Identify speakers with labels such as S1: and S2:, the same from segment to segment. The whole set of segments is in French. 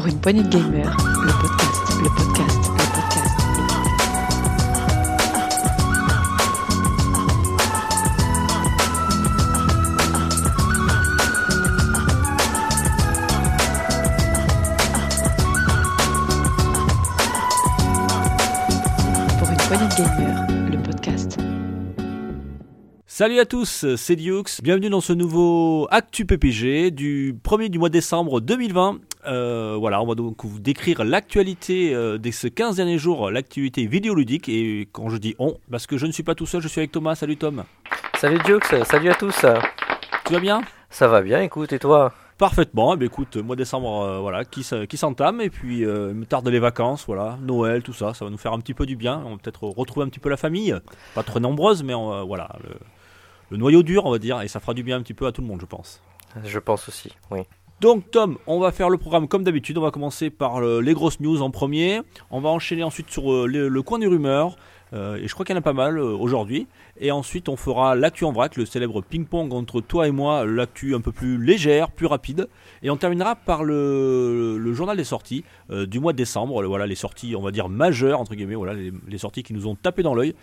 S1: Pour une poignée de gamers, le podcast, le podcast, le podcast. Pour une poignée de gamers, le podcast.
S2: Salut à tous, c'est Dioux, bienvenue dans ce nouveau Actu PPG du 1er du mois de décembre 2020. Euh, voilà, on va donc vous décrire l'actualité euh, de ces 15 derniers jours, l'actualité vidéoludique. Et quand je dis on, parce que je ne suis pas tout seul, je suis avec Thomas. Salut Tom.
S3: Salut Dioux, salut à tous.
S2: Tu vas bien?
S3: Ça va bien, écoute, et toi?
S2: Parfaitement. Eh bien, écoute, mois de décembre, euh, voilà, qui, s'entame. Et puis, euh, me tarde les vacances, voilà, Noël, tout ça. Ça va nous faire un petit peu du bien. On va peut-être retrouver un petit peu la famille. Pas trop nombreuse, mais on, euh, voilà, le, le noyau dur, on va dire. Et ça fera du bien un petit peu à tout le monde, je pense.
S3: Je pense aussi, oui.
S2: Donc Tom, on va faire le programme comme d'habitude. On va commencer par euh, les grosses news en premier. On va enchaîner ensuite sur euh, le, le coin des rumeurs. Euh, et je crois qu'il y en a pas mal euh, aujourd'hui. Et ensuite, on fera l'actu en vrac, le célèbre ping-pong entre toi et moi, l'actu un peu plus légère, plus rapide. Et on terminera par le, le journal des sorties euh, du mois de décembre. Voilà les sorties, on va dire majeures entre guillemets. Voilà les, les sorties qui nous ont tapé dans l'œil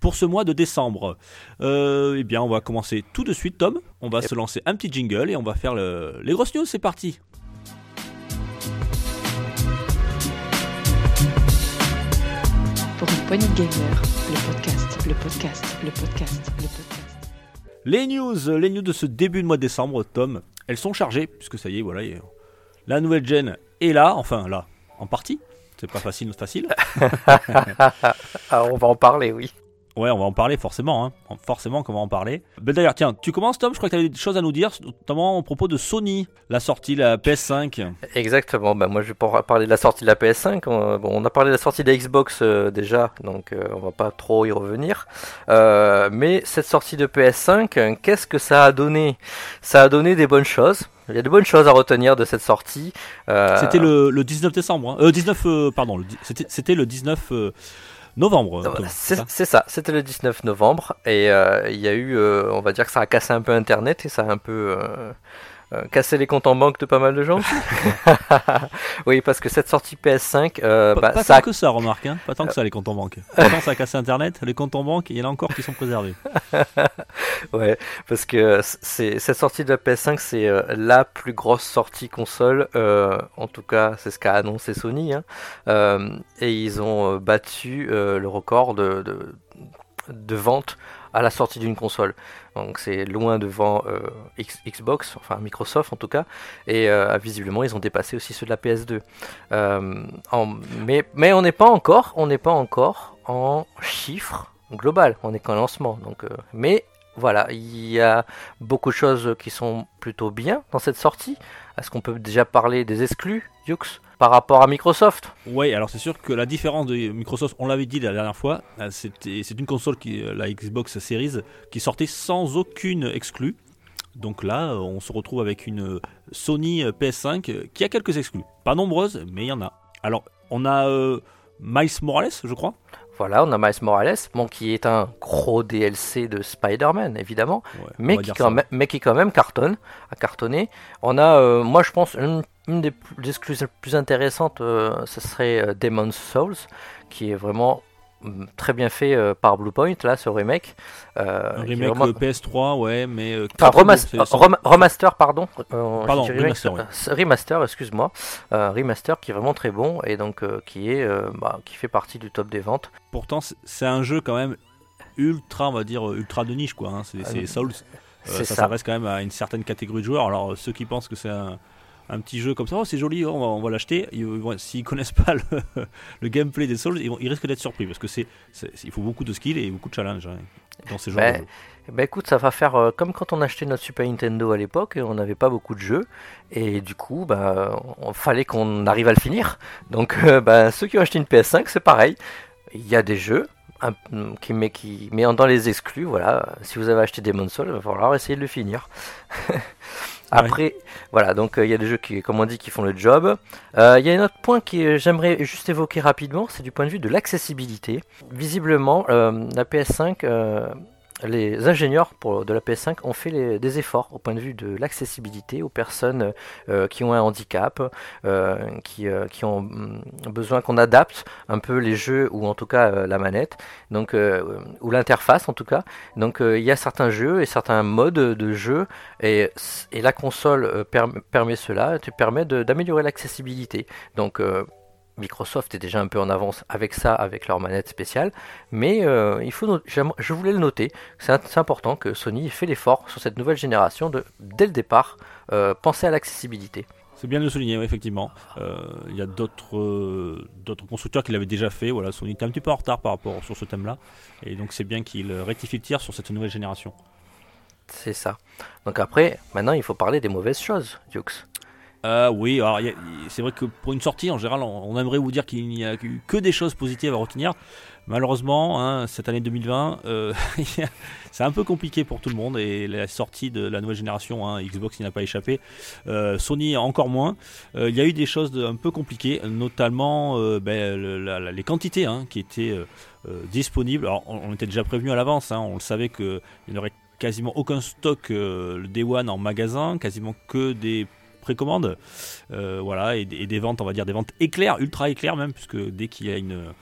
S2: pour ce mois de décembre. Eh bien, on va commencer tout de suite, Tom. On va
S3: Yep.
S2: se lancer un petit jingle et on va faire le- les grosses news. C'est parti.
S1: Pour une poignée de gamers, le podcast, le podcast, le podcast, le podcast.
S2: Les news, les news de ce début de mois de décembre, Tom, elles sont chargées, puisque ça y est, voilà, la nouvelle gen est là, enfin là, en partie. C'est pas facile, facile.
S3: Ah, on va en parler, oui.
S2: Ouais, on va en parler forcément, hein. forcément qu'on va en parler. Ben d'ailleurs, tiens, tu commences Tom, je crois que tu avais des choses à nous dire, notamment au propos de Sony, la sortie, la PS5.
S3: Exactement, bah, moi je vais pas parler de la sortie de la PS5. On, bon, on a parlé de la sortie de la Xbox euh, déjà, donc euh, on va pas trop y revenir. Euh, mais cette sortie de PS5, euh, qu'est-ce que ça a donné? Ça a donné des bonnes choses. Il y a de bonnes choses à retenir de cette sortie. Euh,
S2: C'était le, le 19 décembre, hein. euh, 19, euh, pardon, c'était c'était le 19 euh, novembre.
S3: Euh,
S2: Tom,
S3: C'est
S2: ça
S3: c'était le 19 novembre et euh, il y a eu, euh, on va dire que ça a cassé un peu Internet et ça a un peu euh, euh, cassé les comptes en banque de pas mal de gens. oui, parce que cette sortie PS5, euh,
S2: Pas,
S3: bah,
S2: pas
S3: ça,
S2: tant que ça, remarque, hein. pas tant que ça les comptes en banque. Pourtant, ça a cassé Internet, les comptes en banque, il y en a encore qui sont préservés.
S3: ouais, parce que c'est cette sortie de la PS5, c'est euh, la plus grosse sortie console. euh, en tout cas, c'est ce qu'a annoncé Sony. hein. Euh, et ils ont euh, battu euh, le record de, de, de vente à la sortie d'une console. Donc c'est loin devant euh, Xbox, enfin Microsoft en tout cas. Et euh, visiblement, ils ont dépassé aussi ceux de la PS2. Euh, mais, mais on n'est pas encore, on n'est pas encore en chiffres global. On est qu'en lancement. Donc, mais voilà, il y a beaucoup de choses qui sont plutôt bien dans cette sortie. Est-ce qu'on peut déjà parler des exclus, Yux, par rapport à Microsoft
S2: Ouais, alors c'est sûr que la différence de Microsoft, on l'avait dit la dernière fois, euh, c'est une console qui, euh, la Xbox Series, qui sortait sans aucune exclue. Donc là, euh, on se retrouve avec une Sony euh, PS5 euh, qui a quelques exclus. Pas nombreuses, mais il y en a. Alors, on a euh, Miles Morales, je crois.
S3: Voilà, on a Miles Morales, bon, qui est un gros DLC de Spider-Man, évidemment,
S2: Ouais,
S3: mais qui, quand même, mais qui quand même cartonne, a cartonné. On a, euh, moi je pense, une, une des plus, des exclus les plus intéressantes, euh, ce serait euh, Demon's Souls, qui est vraiment très bien fait euh, par Bluepoint, là, ce remake. Euh,
S2: Un remake
S3: vraiment-
S2: euh, PS3, ouais, mais. euh,
S3: Enfin, rem- remaster, pardon.
S2: Pardon,
S3: remake,
S2: remaster,
S3: remaster, excuse-moi. Remaster qui est vraiment très bon et donc qui est, bah, qui fait partie du top des ventes.
S2: Pourtant, c'est- un jeu quand même ultra, on va dire, ultra de niche, quoi. hein. C'est Souls. Ça
S3: ça.
S2: s'adresse quand même à une certaine catégorie de joueurs. Alors, ceux qui pensent que c'est un, un petit jeu comme ça, oh, c'est joli, oh, on va, on va l'acheter, s'ils connaissent pas le, le gameplay des Souls, ils, vont- ils risquent d'être surpris parce que c'est, il faut beaucoup de skill et beaucoup de challenge hein, dans ces genres
S3: Ben,
S2: de jeux.
S3: Bah écoute, ça va faire euh, comme quand on achetait notre Super Nintendo à l'époque, on n'avait pas beaucoup de jeux, et du coup, bah, on fallait qu'on arrive à le finir. Donc, euh, bah, ceux qui ont acheté une PS5, c'est pareil. Il y a des jeux, un- qui, mais, qui, mais dans les exclus, voilà, si vous avez acheté Demon's Souls, il va falloir essayer de le finir. Après, voilà, donc euh, il y a des jeux qui, comme on dit, qui font le job. Euh, Il y a un autre point que j'aimerais juste évoquer rapidement, c'est du point de vue de l'accessibilité. Visiblement, euh, la PS5 euh, les ingénieurs pour, de la PS5 ont fait des efforts au point de vue de l'accessibilité aux personnes euh, qui ont un handicap, euh, qui, euh, qui, ont mm, besoin qu'on adapte un peu les jeux ou en tout cas la manette, donc ou l'interface en tout cas. Donc il y a certains jeux et certains modes de jeu et, et la console permet cela, te permet d'améliorer l'accessibilité. Donc Microsoft est déjà un peu en avance avec ça, avec leur manette spéciale, mais euh, il faut je voulais le noter, c'est important que Sony ait fait l'effort sur cette nouvelle génération de, dès le départ, euh, penser à l'accessibilité.
S2: C'est bien de le souligner, effectivement. Euh, il y a d'autres d'autres constructeurs qui l'avaient déjà fait. Voilà, Sony était un petit peu en retard par rapport sur ce thème-là, et donc c'est bien qu'il rectifie le tir sur cette nouvelle génération.
S3: C'est ça. Donc après, maintenant il faut parler des mauvaises choses, Dux.
S2: Euh, oui, alors c'est vrai que pour une sortie, en général, on, aimerait vous dire qu'il n'y a eu que des choses positives à retenir. Malheureusement, hein, cette année 2020, euh, c'est un peu compliqué pour tout le monde et la sortie de la nouvelle génération, hein, Xbox n'y n'a pas échappé, euh, Sony encore moins. il y a eu des choses un peu compliquées, notamment ben, les quantités hein, qui étaient disponibles. Alors, on, était déjà prévenu à l'avance, on le savait qu'il n'y aurait quasiment aucun stock le Day One en magasin, quasiment que des précommande. Euh, voilà, et, des ventes, on va dire des ventes éclairs, ultra éclairs même, puisque dès qu'il y a une,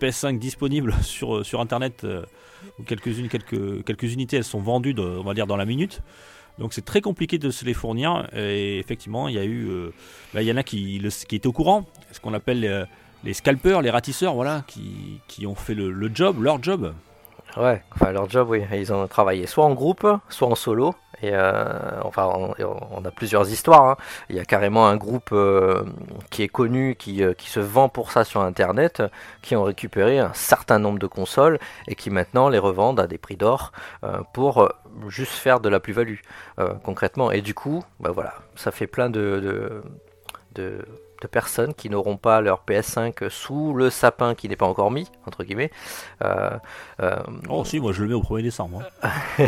S2: PS5 disponible sur, sur internet, euh, quelques-unes, quelques, quelques unités, elles sont vendues, on va dire, dans la minute. Donc c'est très compliqué de se les fournir. Et effectivement, il y a eu, euh, bah, il y en a qui, qui étaient au courant, ce qu'on appelle les, scalpers, les ratisseurs, voilà, qui, ont fait le, le job, leur job.
S3: Ouais, enfin leur job, oui, ils ont travaillé soit en groupe, soit en solo. Et euh, enfin, on, a plusieurs histoires. Hein. Il y a carrément un groupe euh, qui est connu, qui, euh, qui, se vend pour ça sur Internet, qui ont récupéré un certain nombre de consoles et qui maintenant les revendent à des prix d'or pour juste faire de la plus-value concrètement. Et du coup, bah voilà, ça fait plein de, de de personnes qui n'auront pas leur PS5 sous le sapin qui n'est pas encore mis, entre guillemets.
S2: Euh, euh, oh si, moi je le mets au 1er décembre. Hein.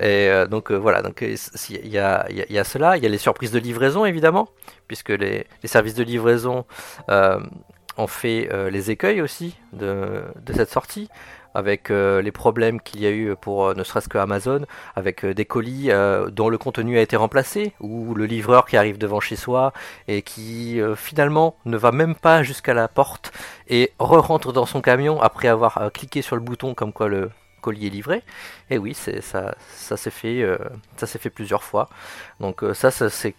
S3: et euh, donc voilà, donc il y a, y, a, cela, il y a les surprises de livraison évidemment, puisque les, les services de livraison ont fait les écueils aussi de, de cette sortie avec euh, les problèmes qu'il y a eu pour euh, ne serait-ce que Amazon, avec euh, des colis dont le contenu a été remplacé, ou le livreur qui arrive devant chez soi et qui finalement ne va même pas jusqu'à la porte et re-rentre dans son camion après avoir cliqué sur le bouton comme quoi le colis est livré. Et oui, ça s'est fait, ça s'est fait plusieurs fois. Donc ça, c'est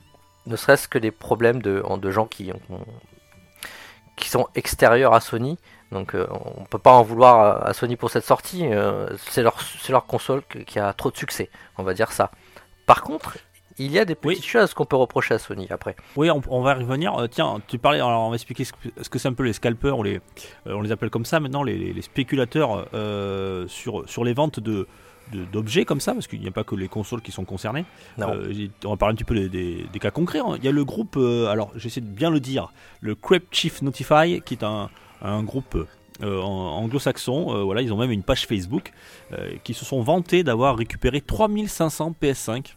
S3: ne serait-ce que des problèmes de, de gens qui, qui sont extérieurs à Sony donc euh, on peut pas en vouloir à, Sony pour cette sortie. Euh, c'est leur, leur console qui a trop de succès, on va dire ça. Par contre, il y a des petites choses qu'on peut reprocher à Sony après.
S2: Oui, on, va y revenir. Euh, tiens, tu parlais, alors on va expliquer ce que, c'est un peu les scalpers, on les, on les appelle comme ça maintenant, les, spéculateurs sur, sur les ventes de, d'objets comme ça, parce qu'il n'y a pas que les consoles qui sont concernées. on va parler un petit peu des, cas concrets. Hein. Il y a le groupe, alors j'essaie de bien le dire, le Crepe Chief Notify, qui est un, un groupe euh, anglo-saxon, euh, voilà, ils ont même une page Facebook, euh, qui se sont vantés d'avoir récupéré 3500 PS5.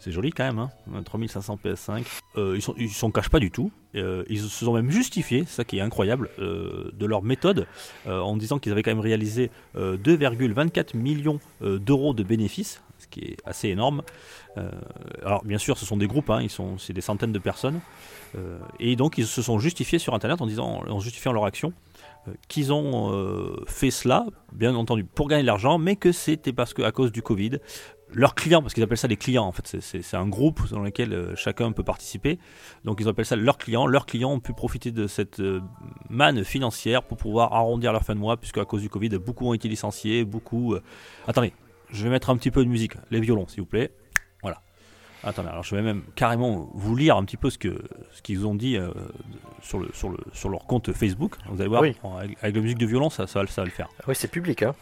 S2: C'est joli quand même, hein 3500 PS5. ils sont, ils s'en cachent pas du tout. ils se sont même justifiés, ça qui est incroyable, de leur méthode, en disant qu'ils avaient quand même réalisé 2,24 millions d'euros de bénéfices, qui est assez énorme. alors bien sûr, ce sont des groupes, hein, ils sont, c'est des centaines de personnes. Euh, et donc ils se sont justifiés sur Internet en disant, en justifiant leur action, euh, qu'ils ont euh, fait cela, bien entendu, pour gagner de l'argent, mais que c'était parce qu'à cause du Covid, leurs clients, parce qu'ils appellent ça les clients, en fait, c'est un groupe dans lequel chacun peut participer, donc ils appellent ça leurs clients, leurs clients ont pu profiter de cette manne financière pour pouvoir arrondir leur fin de mois, puisque à cause du Covid, beaucoup ont été licenciés, beaucoup... Attendez, je vais mettre un petit peu de musique, les violons, s'il vous plaît. Attendez, alors je vais même carrément vous lire un petit peu ce que ce qu'ils ont dit euh, sur, le, sur, le, sur leur compte Facebook. Vous allez voir, avec, la musique de violon, ça, ça, va le faire.
S3: Oui, c'est public, hein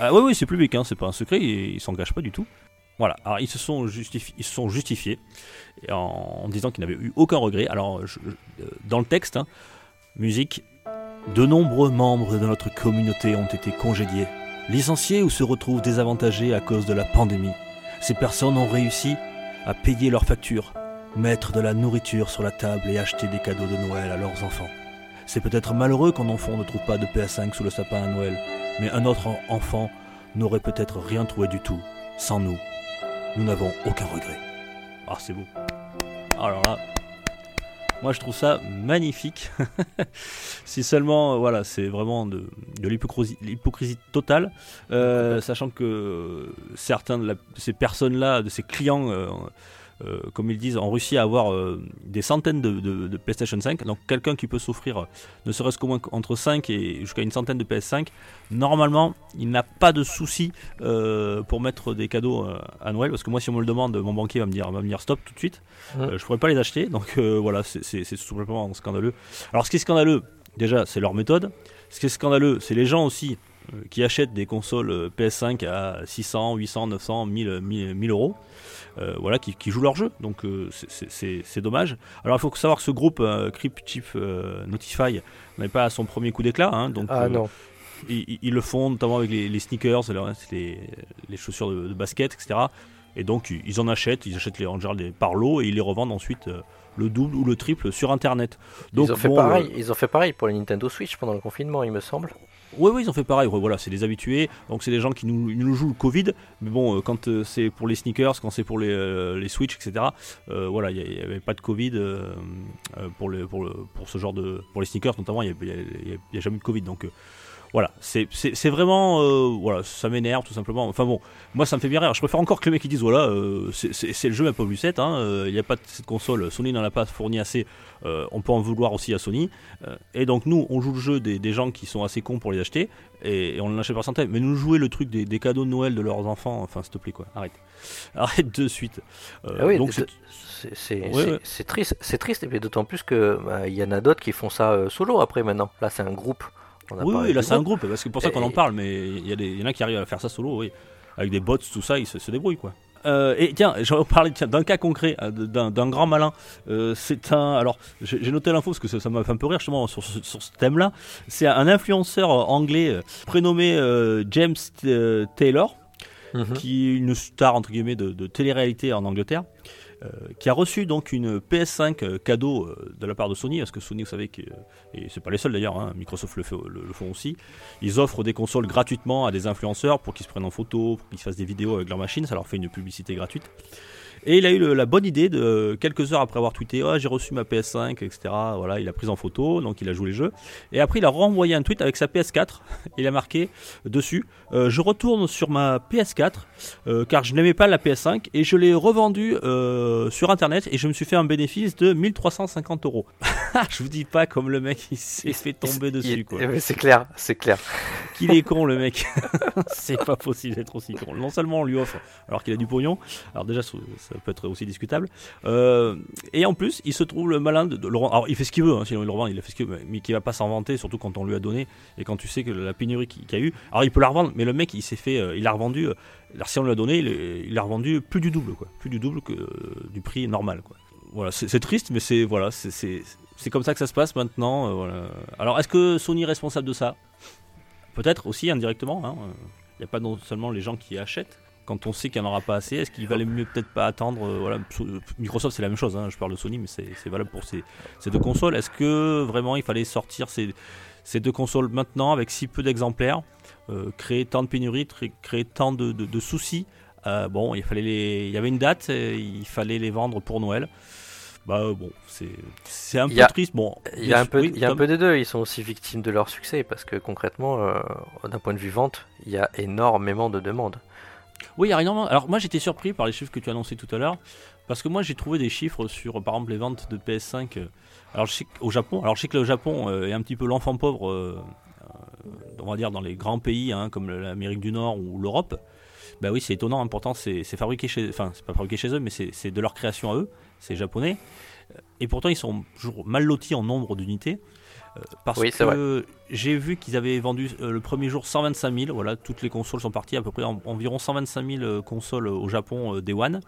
S2: ah, Oui, oui, c'est public, hein, c'est pas un secret, ils, ne s'engagent pas du tout. Voilà, alors ils se sont, justifiés, ils se sont justifiés en, disant qu'ils n'avaient eu aucun regret. Alors, euh, dans le texte, hein, musique, de nombreux membres de notre communauté ont été congédiés, licenciés ou se retrouvent désavantagés à cause de la pandémie. Ces personnes ont réussi à payer leurs factures, mettre de la nourriture sur la table et acheter des cadeaux de Noël à leurs enfants. C'est peut-être malheureux qu'un enfant ne trouve pas de PS5 sous le sapin à Noël, mais un autre enfant n'aurait peut-être rien trouvé du tout. Sans nous, nous n'avons aucun regret. Ah, c'est beau. Alors là, moi je trouve ça magnifique. si seulement, euh, voilà, c'est vraiment de, de l'hypocrisie l'hypocrisie totale, euh, sachant que certains de la- ces personnes-là, de ces clients, euh, euh, comme ils disent en Russie, à avoir euh, des centaines de, de- de PlayStation 5. Donc quelqu'un qui peut s'offrir euh, ne serait-ce qu'au moins entre 5 et jusqu'à une centaine de PS5, normalement, il n'a pas de souci pour mettre des cadeaux à Noël. Parce que moi, si on me le demande, mon banquier va me dire, va me dire stop tout de suite. Je pourrais pas les acheter. Donc voilà, c'est- tout simplement scandaleux. Alors ce qui est scandaleux, déjà, c'est leur méthode. Ce qui est scandaleux, c'est les gens aussi qui achètent des consoles euh, PS5 à 600, 800, 900, 1000, 1000, 1000 euros. Euh, voilà, qui, qui jouent leur jeu. Donc euh, c'est- dommage. Alors il faut savoir que ce groupe euh, Crypt Chief euh, Notify n'est pas à son premier coup d'éclat. hein, donc
S3: Ah
S2: euh,
S3: non.
S2: ils, le font notamment avec les, les sneakers, reste, les, les chaussures de, de basket, etc. Et donc ils, en achètent, ils achètent les en général par lot et ils les revendent ensuite euh, le double ou le triple sur internet. Donc
S3: ils ont fait
S2: bon,
S3: pareil.
S2: euh,
S3: Ils ont fait pareil pour la Nintendo Switch pendant le confinement, il me semble.
S2: Oui, oui, ils ont fait pareil. Voilà, c'est des habitués. Donc, c'est des gens qui nous, jouent le Covid. Mais bon, euh, quand euh, c'est pour les sneakers, quand c'est pour les, euh, les Switch, etc., euh, voilà, il n'y avait pas de Covid pour, le, pour, le, pour ce genre de. Pour les sneakers, notamment, il n'y a, jamais eu de Covid. Donc, voilà, c'est vraiment. euh, voilà, ça m'énerve tout simplement. Enfin bon, moi, ça me fait bien rire. Je préfère encore que les mecs qui disent voilà, euh, c'est- le jeu, mais pas Lucette. hein, euh, Il n'y a pas de cette console. Sony n'en a pas fourni assez. on peut en vouloir aussi à Sony. Et donc nous, on joue le jeu des, des gens qui sont assez cons pour les acheter, et, et on en achète par centaines. Mais nous jouer le truc des, des cadeaux de Noël de leurs enfants, enfin s'il te plaît quoi, arrête. Arrête de suite.
S3: Ah oui,
S2: donc c'est- Ouais, ouais.
S3: triste, c'est triste, et puis d'autant plus que bah, y en a d'autres qui font ça solo après maintenant. Là, c'est un groupe.
S2: Oui, oui, là c'est un
S3: groupe.
S2: parce que c'est pour ça qu'on en parle, mais il y, a des- il y en a qui arrivent à faire ça solo, oui. Avec des bots, tout ça, ils se, se débrouillent quoi. Euh, et tiens, j'en parler tiens, d'un cas concret, euh, d'un grand malin. Euh, c'est un. Alors, j'ai noté l'info parce que ça m'a fait un peu rire justement sur ce, sur ce thème-là. C'est un influenceur anglais euh, prénommé James Taylor.
S3: Mhm.
S2: qui est une star entre guillemets de, de télé-réalité en Angleterre, qui a reçu donc une PS5 euh, cadeau euh, de la part de Sony, parce que Sony, vous savez que et c'est pas les seuls d'ailleurs, hein, Microsoft le, le- font aussi. Ils offrent des consoles gratuitement à des influenceurs pour qu'ils se prennent en photo, pour qu'ils se fassent des vidéos avec leur machine, ça leur fait une publicité gratuite. Et il a eu le- la bonne idée de quelques heures après avoir tweeté oh, j'ai reçu ma PS5 etc voilà il a pris en photo donc il a joué les jeux et après il a renvoyé un tweet avec sa PS4 il a marqué dessus euh, je retourne sur ma PS4 euh, car je n'aimais pas la PS5 et je l'ai revendue euh, sur internet et je me suis fait un bénéfice de 1350 euros je vous dis pas comme le mec il s'est fait tomber dessus quoi
S3: C'est clair, c'est clair.
S2: qu'il est con le mec. c'est pas possible d'être aussi con. Non seulement on lui offre alors qu'il a du pognon, alors déjà ça peut être aussi discutable, euh, et en plus il se trouve le malin de, de revendre. Alors il fait ce qu'il veut, hein, sinon il le revend, il fait ce qu'il mais qui va pas s'en vanter, surtout quand on lui a donné et quand tu sais que la pénurie qu'il y a eu. Alors il peut la revendre, mais le mec il s'est fait, euh, il l'a revendu. euh, alors si on lui a donné, il l'a revendu plus du double, quoi, plus du double que du prix normal, quoi. Voilà, c'est triste, mais c'est voilà, c'est- comme ça que ça se passe maintenant. Alors est-ce que Sony est responsable de ça? Peut-être aussi indirectement. hein, Il n'y a pas non seulement les gens qui achètent. Quand on sait qu'il n'y en aura pas assez, est-ce qu'il valait mieux peut-être pas attendre euh, voilà, so- Microsoft, c'est la même chose. hein, je parle de Sony, mais c'est valable pour ces, ces deux consoles. Est-ce que vraiment il fallait sortir ces, ces deux consoles maintenant avec si peu d'exemplaires, euh, créer tant de pénuries, créer tant de, de- de soucis Euh, Bon, il fallait les, il y avait une date, il fallait les vendre pour Noël. Bah bon, c'est c'est un peu
S3: a-
S2: triste. Bon,
S3: Il y a un peu,
S2: oui,
S3: il y a un
S2: Tom
S3: peu des deux. Ils sont aussi victimes de leur succès parce que concrètement, d'un point de vue vente, il y a énormément de demandes.
S2: Oui, il a énormément. Alors moi j'étais surpris par les chiffres que tu as annoncés tout à l'heure, parce que moi j'ai trouvé des chiffres sur par exemple les ventes de PS5. euh, Alors qu'au Japon, alors je sais que le Japon euh, est un petit peu l'enfant pauvre, euh, on va dire dans les grands pays hein, comme l'Amérique du Nord ou l'Europe. Bah oui, c'est étonnant. hein, Pourtant c'est fabriqué chez, enfin c'est pas fabriqué chez eux, mais c'est de leur création à eux. C'est japonais. Et pourtant ils sont toujours mal lotis en nombre d'unités. Parce
S3: Oui,
S2: que j'ai vu qu'ils avaient vendu euh, le premier jour 125 000. Voilà, toutes les consoles sont parties, à peu près en- environ 125 000 euh, consoles euh, au Japon euh, Day One.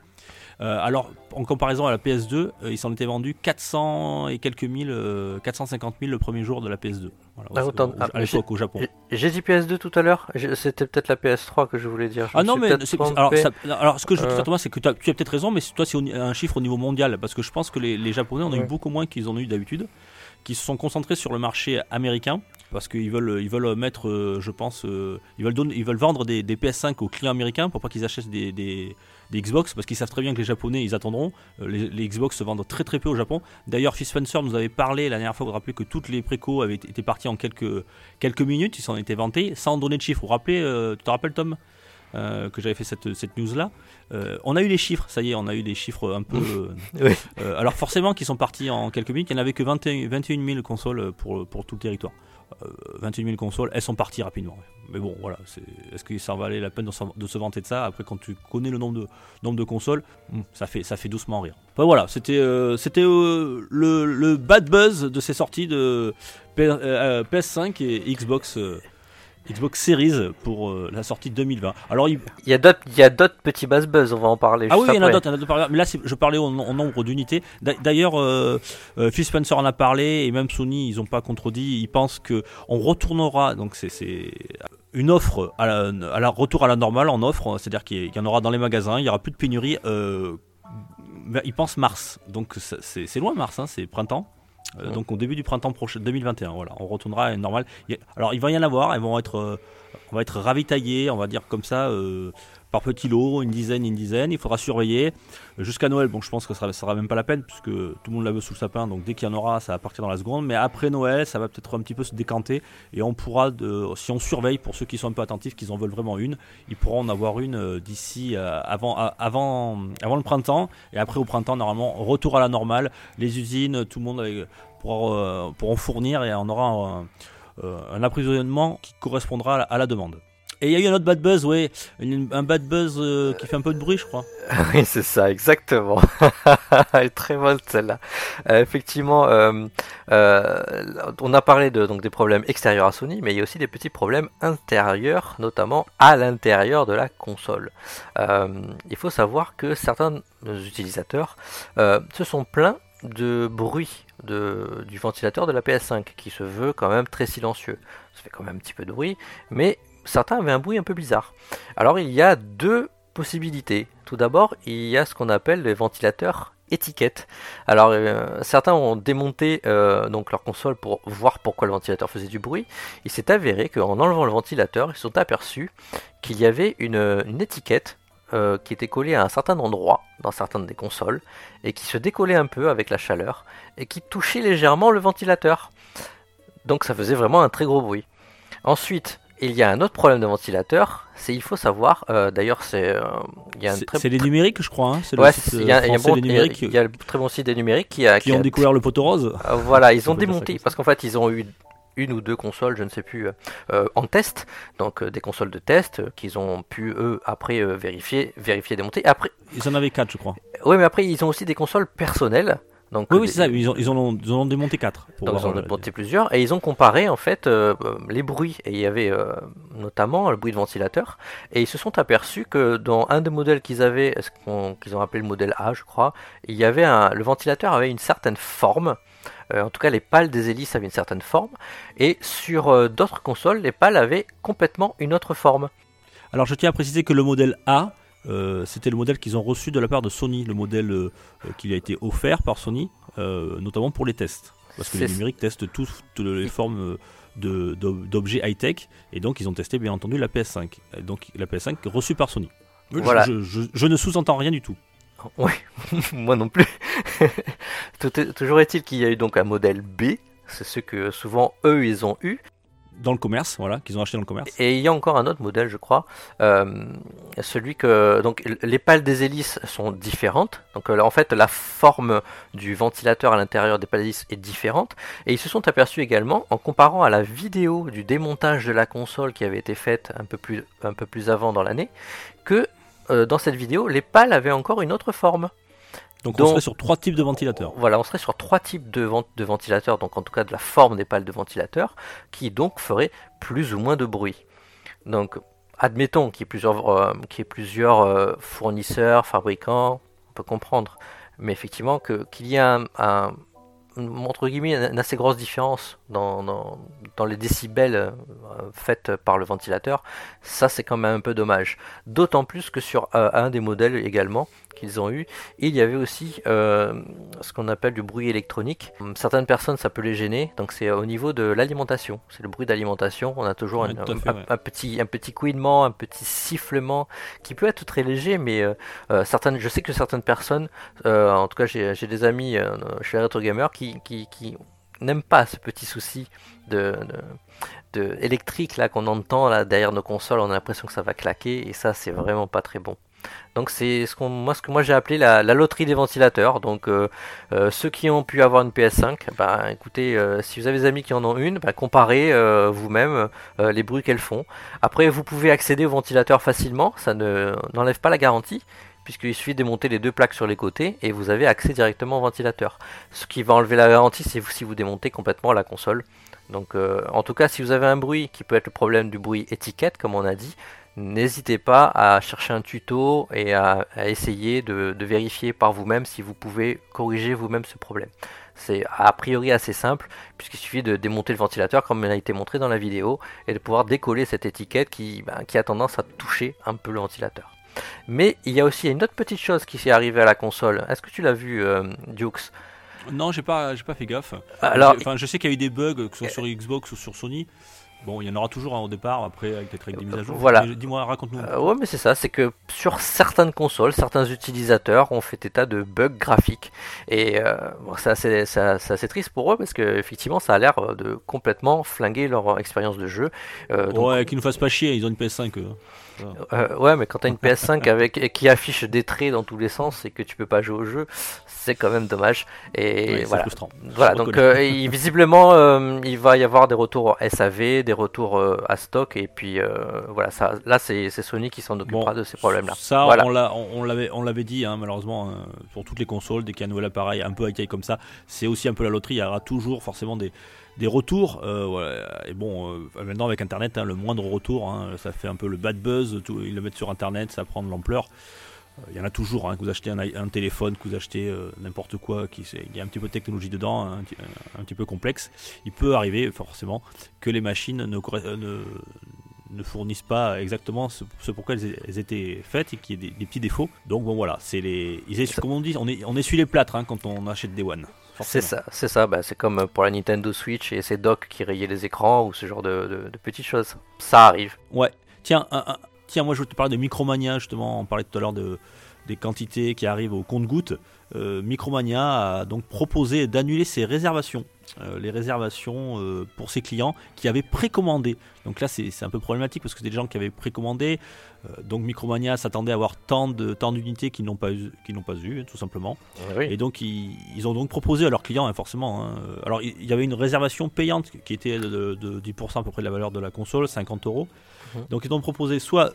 S2: Euh, alors, en comparaison à la PS2, euh, ils s'en étaient vendus 400 et quelques mille, euh, 450 000 le premier jour de la PS2. Voilà,
S3: Ah,
S2: au-
S3: autant-
S2: au-
S3: ah,
S2: à l'époque au Japon.
S3: J'ai- dit PS2 tout à l'heure. C'était peut-être la PS3 que je voulais dire. Je
S2: Ah non, mais alors, ça- alors, ce que je veux dire, Thomas, c'est que tu as, tu as peut-être raison, mais toi, c'est un chiffre au niveau mondial, parce que je pense que les, les Japonais en ont eu beaucoup moins qu'ils en ont eu d'habitude, qui se sont concentrés sur le marché américain. parce qu'ils veulent, ils veulent mettre, euh, je pense, euh, ils veulent ils veulent vendre des, des PS5 aux clients américains pour pas qu'ils achètent des, Xbox, parce qu'ils savent très bien que les Japonais ils attendront. Euh, les, Xbox se vendent très très peu au Japon. D'ailleurs, Phil Spencer nous avait parlé la dernière fois, vous rappelez que toutes les précos avaient été parties en quelques quelques minutes, ils s'en étaient vantés, sans donner de chiffres. Vous vous rappelez, tu te rappelles Tom? Euh, que j'avais fait cette, cette news là. on a eu les chiffres, ça y est, on a eu des chiffres un peu. euh,
S3: Oui.
S2: euh, alors forcément, qui sont partis en quelques minutes, il n'y en avait que 21, 21 000 consoles pour, pour tout le territoire. Euh, 21 000 consoles, elles sont parties rapidement. Mais bon, voilà, c'est- est-ce que ça valait la peine de, se vanter de ça? Après, quand tu connais le nombre de, nombre de consoles, hmm, ça fait, ça fait doucement rire. Enfin, voilà, c'était euh, c'était euh, le, le bad buzz de ces sorties de P- euh, PS5 et Xbox, euh, Xbox Series pour euh, la sortie 2020. Alors, il,
S3: Il y a d'autres, petits buzz buzz, on va en parler.
S2: ah oui, il y en a
S3: après.
S2: d'autres, il y en a d'autres par là. mais là je parlais au, au nombre d'unités. D'a- D'ailleurs, euh, euh, Phil Spencer en a parlé et même Sony, ils n'ont pas contredit. Ils pensent que on retournera, donc c'est- une offre à la, à la retour à la normale en offre, c'est-à-dire qu'il y- en aura dans les magasins, il y aura plus de pénurie. Euh, ils pensent mars, donc c'est loin mars, hein, c'est printemps. Euh,
S3: Ouais.
S2: Donc au début du printemps prochain 2021, voilà, on retournera à a- Alors il va y en avoir, elles vont être, euh, on va être ravitaillés, on va dire comme ça, euh, par petits lots, une dizaine, une dizaine. Il faudra surveiller Euh, jusqu'à Noël. Bon, je pense que ça ça sera même pas la peine puisque tout le monde la veut sous le sapin. Donc dès qu'il y en aura, ça va partir dans la seconde. Mais après Noël, ça va peut-être un petit peu se décanter et on pourra, si on surveille pour ceux qui sont un peu attentifs, qu'ils en veulent vraiment une, ils pourront en avoir une euh, d'ici euh, avant, à- avant, le printemps et après au printemps normalement retour à la normale. Les usines, tout le monde euh, pourra, euh, pourront fournir et on aura un, euh, un approvisionnement qui correspondra à la demande. Et il y a eu un autre bad buzz, ouais, un bad buzz euh, qui fait un peu de bruit, je crois.
S3: Oui, c'est ça, exactement. Très bonne celle-là. Euh, effectivement, euh, on a parlé de, donc, des problèmes extérieurs à Sony, mais il y a aussi des petits problèmes intérieurs, notamment à l'intérieur de la console. Il faut savoir que certains utilisateurs se sont plaints de bruit de, du ventilateur de la PS5, qui se veut quand même très silencieux. Ça fait quand même un petit peu de bruit, mais certains avaient un bruit un peu bizarre. Alors il y a deux possibilités. Tout d'abord, il y a ce qu'on appelle les ventilateurs étiquettes. Alors euh, certains ont démonté euh, donc leur console pour voir pourquoi le ventilateur faisait du bruit. Il s'est avéré qu'en enlevant le ventilateur, ils se sont aperçus qu'il y avait une, étiquette euh, qui était collée à un certain endroit dans certaines des consoles et qui se décollait un peu avec la chaleur et qui touchait légèrement le ventilateur. Donc ça faisait vraiment un très gros bruit. Ensuite, il y a un autre problème de ventilateur, c'est il faut savoir, euh, d'ailleurs c'est euh,
S2: C'est
S3: très
S2: c'est les numériques, je crois. Hein, c'est le
S3: Ouais, c'est-
S2: euh,
S3: y, a- y a bon-
S2: des numériques
S3: il y a le très bon site des numériques qui a,
S2: qui
S3: qui
S2: ont
S3: a-
S2: découvert le poteau rose.
S3: euh, voilà, ils
S2: On
S3: ont démonté parce qu'en fait ils ont eu une ou deux consoles, je ne sais plus, euh, en test, donc euh, des consoles de test euh, qu'ils ont pu eux après vérifier, vérifier, démonter. Après,
S2: Ils en avaient 4, je crois.
S3: oui, mais après ils ont aussi des consoles personnelles. Donc,
S2: Oui, c'est ça. Ils, ont, ils, en ont, ils en ont démonté 4. Pour
S3: donc ils en ont
S2: euh,
S3: démonté plusieurs et ils ont comparé en fait euh, euh, les bruits et il y avait euh, notamment le bruit de ventilateur et ils se sont aperçus que dans un des modèles qu'ils avaient, qu'ils ont appelé le modèle A je crois, il y avait un, le ventilateur avait une certaine forme, euh, en tout cas les pales des hélices avaient une certaine forme et sur d'autres consoles les pales avaient complètement une autre forme.
S2: Alors je tiens à préciser que le modèle A, euh, c'était le modèle qu'ils ont reçu de la part de Sony, le modèle euh, qui a été offert par Sony, euh, notamment pour les tests. Parce que les numériques testent toutes les formes d'objets high-tech, et donc ils ont testé bien entendu la PS5. Et donc la PS5 reçue par Sony. Je-
S3: Voilà.
S2: Je, je- je ne sous-entends rien du tout.
S3: Oui, moi non plus. Tout est- toujours est-il qu'il y a eu donc un modèle B, c'est ce que souvent eux ils ont eu.
S2: Dans le commerce, voilà, qu'ils ont acheté dans le commerce.
S3: Et il y a encore un autre modèle, je crois, euh, celui que donc les pales des hélices sont différentes. Donc euh, en fait, la forme du ventilateur à l'intérieur des pales hélices est différente. Et ils se sont aperçus également, en comparant à la vidéo du démontage de la console qui avait été faite un peu plus un peu plus avant dans l'année, que euh, dans cette vidéo, les pales avaient encore une autre forme.
S2: Donc on serait sur trois types de ventilateurs.
S3: Voilà, on serait sur trois types de, vent- de ventilateurs, donc en tout cas de la forme des pales de ventilateur, qui donc feraient plus ou moins de bruit. Donc, admettons qu'il y ait plusieurs, euh, qu'il y ait plusieurs euh, fournisseurs, fabricants, on peut comprendre. Mais effectivement, qu'il y ait un, un- entre guillemets une assez grosse différence dans, dans, les décibels euh, faites par le ventilateur, ça c'est quand même un peu dommage. D'autant plus que sur euh, un des modèles également qu'ils ont eu, il y avait aussi euh, ce qu'on appelle du bruit électronique. Certaines personnes ça peut les gêner, donc c'est au niveau de l'alimentation. C'est le bruit d'alimentation. On a toujours un, petit, un petit couinement, un petit sifflement qui peut être très léger, mais certaines, je sais que certaines personnes, en tout cas j'ai des amis chez Retro Gamer qui qui, n'aiment pas ce petit souci de, de, électrique là qu'on entend là derrière nos consoles. On a l'impression que ça va claquer et ça c'est vraiment pas très bon. Donc c'est ce, qu'on, moi, ce que moi j'ai appelé la, loterie des ventilateurs. Donc euh, euh, ceux qui ont pu avoir une PS5, bah, écoutez, euh, si vous avez des amis qui en ont une, bah, comparez vous-même les bruits qu'elles font. Après vous pouvez accéder au ventilateur facilement, ça ne, n'enlève pas la garantie puisqu'il suffit de démonter les deux plaques sur les côtés et vous avez accès directement au ventilateur. Ce qui va enlever la garantie, c'est si vous démontez complètement la console. Donc euh, en tout cas, si vous avez un bruit qui peut être le problème du bruit étiquette, comme on a dit, n'hésitez pas à chercher un tuto et à, essayer de, vérifier par vous-même si vous pouvez corriger vous-même ce problème. C'est a priori assez simple, puisqu'il suffit de démonter le ventilateur comme il a été montré dans la vidéo, et de pouvoir décoller cette étiquette qui, ben, qui a tendance à toucher un peu le ventilateur. Mais il y a aussi une autre petite chose qui s'est arrivée à la console. Est-ce que tu l'as vu, euh, Dukes?
S2: Non, j'ai pas, j'ai pas fait gaffe. Alors, enfin, je sais qu'il y a eu des bugs, que ce soit sur Xbox ou sur Sony. Bon, il y en aura toujours au départ, après avec peut-être des mises à jour.
S3: Voilà.
S2: Dis-moi, raconte-nous.
S3: Euh, ouais, mais c'est ça, c'est que sur certaines consoles, certains utilisateurs ont fait état de bugs graphiques. Et euh, c'est assez, triste pour eux parce que effectivement, ça a l'air de complètement flinguer leur expérience de jeu.
S2: ouais, qu'ils nous fassent pas chier, ils ont une PS5.
S3: Euh, ouais, mais quand t'as une PS5 avec qui affiche des traits dans tous les sens et que tu peux pas jouer au jeu, c'est quand même dommage. Et voilà.
S2: Frustrant.
S3: Voilà. Donc euh, visiblement, euh, il va y avoir des retours SAV, des retours à stock, et puis voilà. Ça, là, c'est Sony qui s'en occupera de ces problèmes-là.
S2: Ça, on l'avait, on l'avait dit, hein, malheureusement, pour toutes les consoles, dès qu'il y a un nouvel appareil un peu high comme ça, c'est aussi un peu la loterie. Il y aura toujours forcément des des retours. Euh, et bon, euh, maintenant avec Internet, hein, le moindre retour, hein, ça fait un peu le bad buzz. Tout, ils le mettent sur Internet, ça prend de l'ampleur. Euh, il y en a toujours, hein, que vous achetez un, téléphone, que vous achetez n'importe quoi, qui, il y a un petit peu de technologie dedans, un, petit peu complexe. Il peut arriver forcément que les machines ne, ne, ne fournissent pas exactement ce, pourquoi elles, étaient faites et qu'il y ait des, petits défauts. Donc bon voilà, c'est les, comme on dit, on, est, on essuie les plâtres quand on achète des One.
S3: C'est ça, c'est ça. Bah, c'est comme pour la Nintendo Switch et ses docks qui rayaient les écrans ou ce genre de, petites choses. Ça arrive.
S2: Ouais. Tiens, tiens, moi je veux te parler de Micromania justement. On parlait tout à l'heure de des quantités qui arrivent au compte-gouttes. Euh, Micromania a donc proposé d'annuler ses réservations. Euh, les réservations euh, pour ses clients qui avaient précommandé. Donc là, c'est un peu problématique parce que c'est des gens qui avaient précommandé. donc Micromania s'attendait à avoir tant d'unités de, qu'ils n'ont pas, eu, n'ont pas eu, tout simplement.
S3: Ah
S2: Et donc, ils, ont donc proposé à leurs clients, hein, forcément. Hein, alors, il y avait une réservation payante qui était de, de, 10% à peu près de la valeur de la console, 50 euros. Mhm. Donc, ils ont proposé soit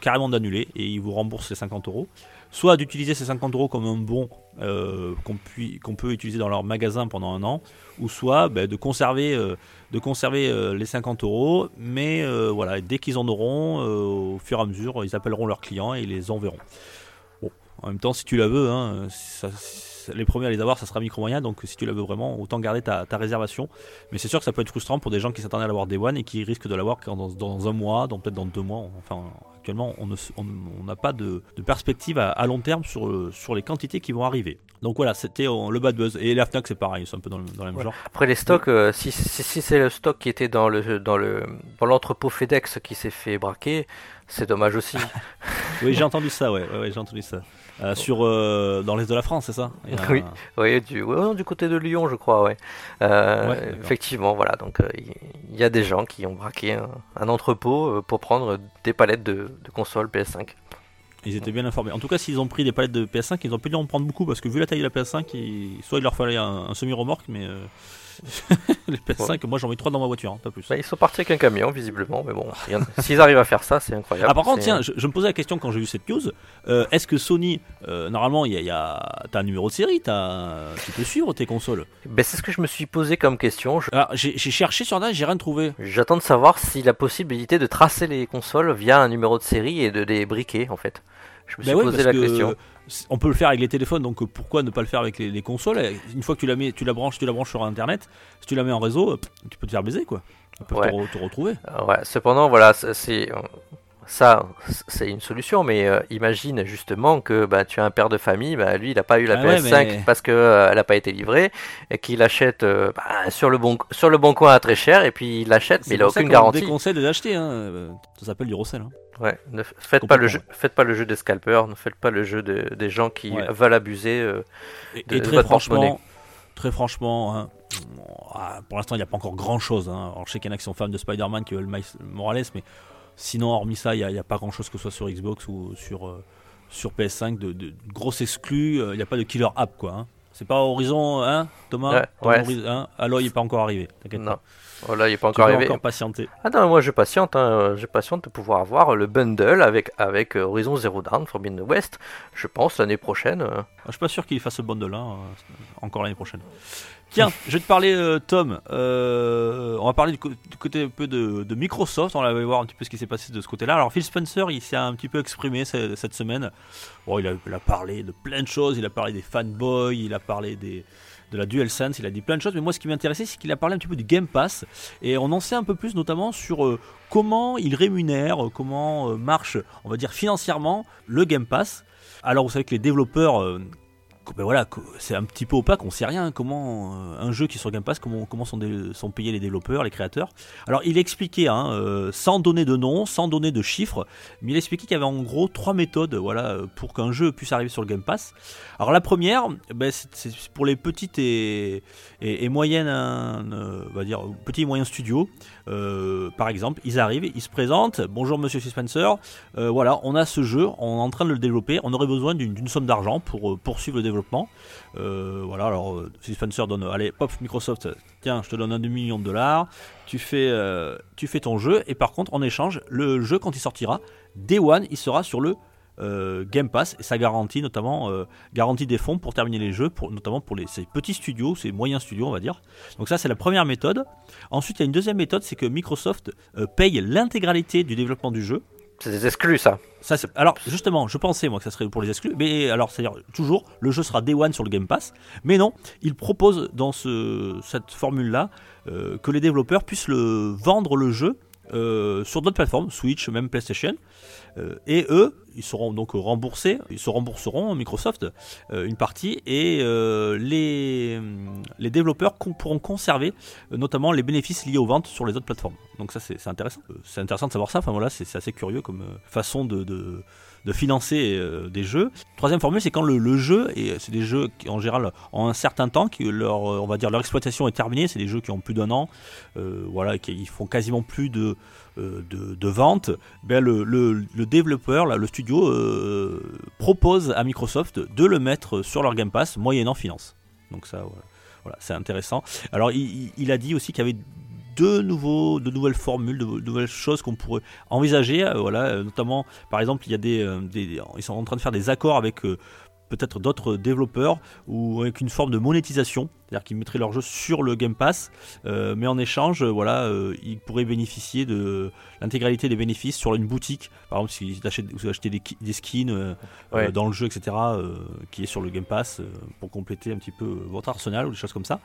S2: carrément d'annuler et ils vous remboursent les 50 euros soit d'utiliser ces 50 euros comme un bon euh, qu'on peut utiliser dans leur magasin pendant un an, ou soit ben, de conserver, euh, de conserver euh, les 50 euros, mais voilà, dès qu'ils en auront, au fur et à mesure, ils appelleront leurs clients et ils les enverront. Bon, en même temps, si tu la veux, hein, ça, les premiers à les avoir, ça sera micro moyen. Donc si tu la veux vraiment, autant garder ta, réservation. Mais c'est sûr que ça peut être frustrant pour des gens qui s'attendaient à l'avoir Day One et qui risquent de l'avoir dans, dans, un mois, dans peut-être dans deux mois. Enfin, actuellement, on n'a pas de, perspective à, long terme sur, sur les quantités qui vont arriver. Donc voilà, c'était euh, le bad buzz. Et la Fnac, c'est pareil, c'est un peu dans le, même genre.
S3: Après les stocks, euh, si, si, c'est le stock qui était dans le dans le dans l'entrepôt FedEx qui s'est fait braquer, c'est dommage aussi.
S2: oui, j'ai entendu ça, ouais, ouais j'ai entendu ça. Euh, sur, euh, dans l'est de la France, c'est ça
S3: Oui, oui du, du, côté de Lyon, je crois, ouais. Euh, effectivement, voilà, donc il y, a des gens qui ont braqué un, entrepôt pour prendre des palettes de, de consoles PS5.
S2: Ils étaient bien informés. En tout cas, s'ils ont pris des palettes de PS5, ils ont pu en prendre beaucoup parce que vu la taille de la PS5, soit il leur fallait un, un semi-remorque, mais les PS5, moi j'en mets 3 dans ma voiture, hein, pas plus.
S3: Bah, ils sont partis avec un camion, visiblement, mais bon, s'ils arrivent à faire ça, c'est incroyable.
S2: Ah, par contre, tiens, je, me posais la question quand j'ai vu cette news euh, est-ce que Sony, euh, normalement, il y a, t'as un numéro de série, as, tu peux suivre tes consoles?
S3: Ben, C'est ce que je me suis posé comme question.
S2: j'ai cherché sur Internet, j'ai rien trouvé.
S3: J'attends de savoir s'il a possibilité de tracer les consoles via un numéro de série et de les briquer, en fait. Je me ben suis posé la question
S2: c- on peut le faire avec les téléphones, donc euh, pourquoi ne pas le faire avec les, les consoles? Une fois que tu la mets, tu la branches, tu la branches sur Internet, si tu la mets en réseau, euh, tu peux te faire baiser quoi. Ils peuvent
S3: Ouais.
S2: te, re- te retrouver.
S3: Euh, Ouais, cependant, voilà, c'est- c'est ça, c'est une solution, mais euh, imagine justement que bah, tu as un père de famille, bah, lui il n'a pas eu la
S2: Ah ouais,
S3: PS5
S2: mais-
S3: parce qu'elle n'a pas été livrée et qu'il achète euh, bah, sur, le bon, sur le bon coin à très cher et puis il l'achète mais
S2: C'est
S3: il n'a aucune garantie.
S2: déconseille de l'acheter. Hein. euh, Ça s'appelle du recel. hein.
S3: Ouais, ne faites pas le jeu, faites pas le jeu des scalpers, ne faites pas le jeu de- des gens qui
S2: Ouais.
S3: veulent abuser. euh,
S2: Et,
S3: de-
S2: et
S3: de
S2: très
S3: votre
S2: franchement, très franchement, hein, ah, pour l'instant il n'y a pas encore grand chose. Hein. Alors, je sais qu'il y en a qui sont fans de Spider-Man qui veulent Miles Morales, mais sinon hormis ça, il n'y a, pas grand chose que ce soit sur Xbox ou sur, euh, sur PS5 de, de grosses exclus. euh, Il n'y a pas de killer app quoi. Hein. C'est pas Horizon, hein, Thomas?
S3: Ouais, ouais.
S2: Horizon, hein? Aloy n'est pas encore arrivé. T'inquiète
S3: non,
S2: pas.
S3: voilà, il n'est pas encore arrivé.
S2: encore patienter.
S3: Ah non, moi je patiente, hein, je patiente de pouvoir avoir le bundle avec, avec euh, Horizon Zero Dawn, Forbidden West, je pense l'année prochaine. euh.
S2: Ah, Je suis pas sûr qu'il fasse ce bundle là encore l'année prochaine. Tiens, je vais te parler, euh, Tom. euh, on va parler du, côté un peu de, de Microsoft. On va voir un petit peu ce qui s'est passé de ce côté-là. Alors, Phil Spencer, il s'est un petit peu exprimé ce- cette semaine. Bon, il a, il a parlé de plein de choses. Il a parlé des fanboys, il a parlé des, de la DualSense, il a dit plein de choses. Mais moi, ce qui m'intéressait, c'est qu'il a parlé un petit peu du Game Pass. Et on en sait un peu plus, notamment sur euh, comment il rémunère, euh, comment euh, marche, on va dire financièrement, le Game Pass. Alors, vous savez que les développeurs. Ben voilà, c'est un petit peu opaque, on sait rien comment euh, un jeu qui est sur Game Pass, comment, comment sont, sont payés les développeurs, les créateurs. Alors il expliquait, hein, euh, sans donner de nom, sans donner de chiffres, mais il expliquait qu'il y avait en gros trois méthodes voilà, pour qu'un jeu puisse arriver sur le Game Pass. Alors la première, ben, c'est pour les petites et, moyennes, euh, va dire petits et moyens studios. Par exemple, ils arrivent, ils se présentent, bonjour Monsieur Spencer, voilà, on a ce jeu, on est en train de le développer, on aurait besoin d'une somme d'argent pour poursuivre le développement. Euh, voilà, alors euh, Phil Spencer donne, allez, pop Microsoft, tiens, je te donne un demi-million de dollars, tu fais, euh, tu fais ton jeu, et par contre, en échange, le jeu, quand il sortira, Day One, il sera sur le Game Pass, et ça garantit notamment garantit des fonds pour terminer les jeux, pour, notamment pour les, petits studios, ces moyens studios, on va dire. Donc ça, c'est la première méthode. Ensuite, il y a une deuxième méthode, c'est que Microsoft paye l'intégralité du développement du jeu.
S3: C'est des exclus ça.
S2: Alors justement, je pensais moi que ça serait pour les exclus, mais alors c'est-à-dire toujours le jeu sera Day One sur le Game Pass, mais non, il propose dans ce, cette formule-là euh, que les développeurs puissent vendre le jeu euh, sur d'autres plateformes, Switch, même PlayStation, et eux, ils seront donc remboursés, ils se rembourseront Microsoft euh, une partie, et euh, les, les développeurs pourront conserver euh, notamment les bénéfices liés aux ventes sur les autres plateformes. Donc ça c'est intéressant. Euh, C'est intéressant de savoir ça. Enfin voilà, c'est assez curieux comme euh, façon de, de, de financer euh, des jeux. Troisième formule, c'est quand le, jeu et c'est des jeux qui en général ont un certain temps, leur euh, on va dire leur exploitation est terminée. C'est des jeux qui ont plus d'un an, euh, voilà, qui font quasiment plus de de, ventes. Ben le, le, développeur, là, le studio propose à Microsoft de le mettre sur leur Game Pass moyennant finance. Donc ça, voilà, c'est intéressant. Alors il a dit aussi qu'il y avait de nouvelles formules, de, nouvelles choses qu'on pourrait envisager. euh, euh, notamment, par exemple, il y a des, euh, des- ils sont en train de faire des accords avec peut-être d'autres développeurs ou avec une forme de monétisation, c'est-à-dire qu'ils mettraient leur jeu sur le Game Pass, euh, mais en échange, euh, voilà, euh, ils pourraient bénéficier de l'intégralité des bénéfices sur une boutique. Par exemple, si vous achetez, vous achetez des, ki- des skins euh,
S3: Ouais.
S2: dans le jeu, etc., qui est sur le Game Pass pour compléter un petit peu votre arsenal ou des choses comme ça.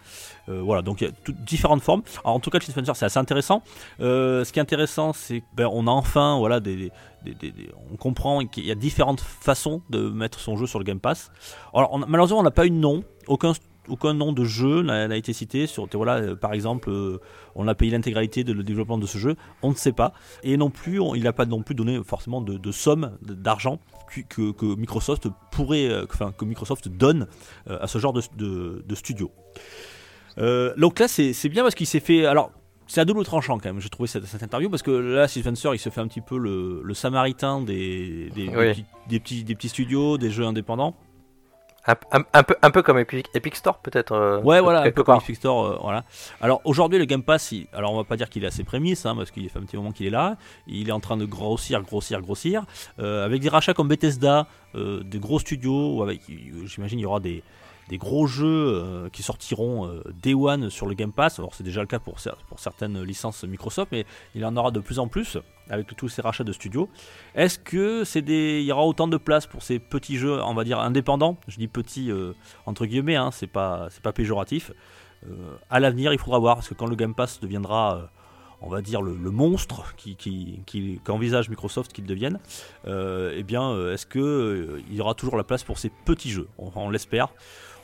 S2: Voilà, donc il y a toutes différentes formes. Alors, en tout cas, chez Spencer, c'est assez intéressant. Ce qui est intéressant, c'est qu'on a enfin, voilà, des, des- des- des- on comprend qu'il y a différentes façons de mettre son jeu sur le Game Pass. Alors, on malheureusement, on n'a pas eu de nom, aucun aucun nom de jeu n'a été cité sur voilà euh, par exemple euh, on a payé l'intégralité de le développement de ce jeu on ne sait pas et non plus on- il n'a pas non plus donné forcément de, de somme d'argent que, Microsoft pourrait euh, que- enfin que Microsoft donne à ce genre de, de- de studio euh, donc là, c'est bien parce qu'il s'est fait. Alors, c'est à double tranchant quand même, j'ai trouvé cette, cette interview, parce que là, Steve Spencer, il se fait un petit peu le, le samaritain des, des, des
S3: Oui.
S2: petits, des, petits, des petits studios, des jeux indépendants.
S3: Un, un- un peu, un peu comme Epic, Epic Store peut-être. euh,
S2: Ouais, voilà, un peu comme. Epic Store, euh, voilà. Alors aujourd'hui, le Game Pass, il- alors on va pas dire qu'il est à ses prémices, hein, parce qu'il fait un petit moment qu'il est là. Il est en train de grossir, grossir, grossir, euh, avec des rachats comme Bethesda, des gros studios, ou avec, j'imagine, il y aura des des gros jeux qui sortiront Day One sur le Game Pass. Alors c'est déjà le cas pour, pour certaines licences Microsoft, mais il en aura de plus en plus avec tous ces rachats de studios. Est-ce que c'est des, il y aura autant de place pour ces petits jeux, on va dire indépendants? Je dis petits entre guillemets, hein, c'est pas, c'est pas péjoratif. à l'avenir, il faudra voir parce que quand le Game Pass deviendra on va dire, le, monstre qu'envisage Microsoft qu'il devienne, euh, eh bien, euh, est-ce qu'il euh, il y aura toujours la place pour ces petits jeux? On, l'espère.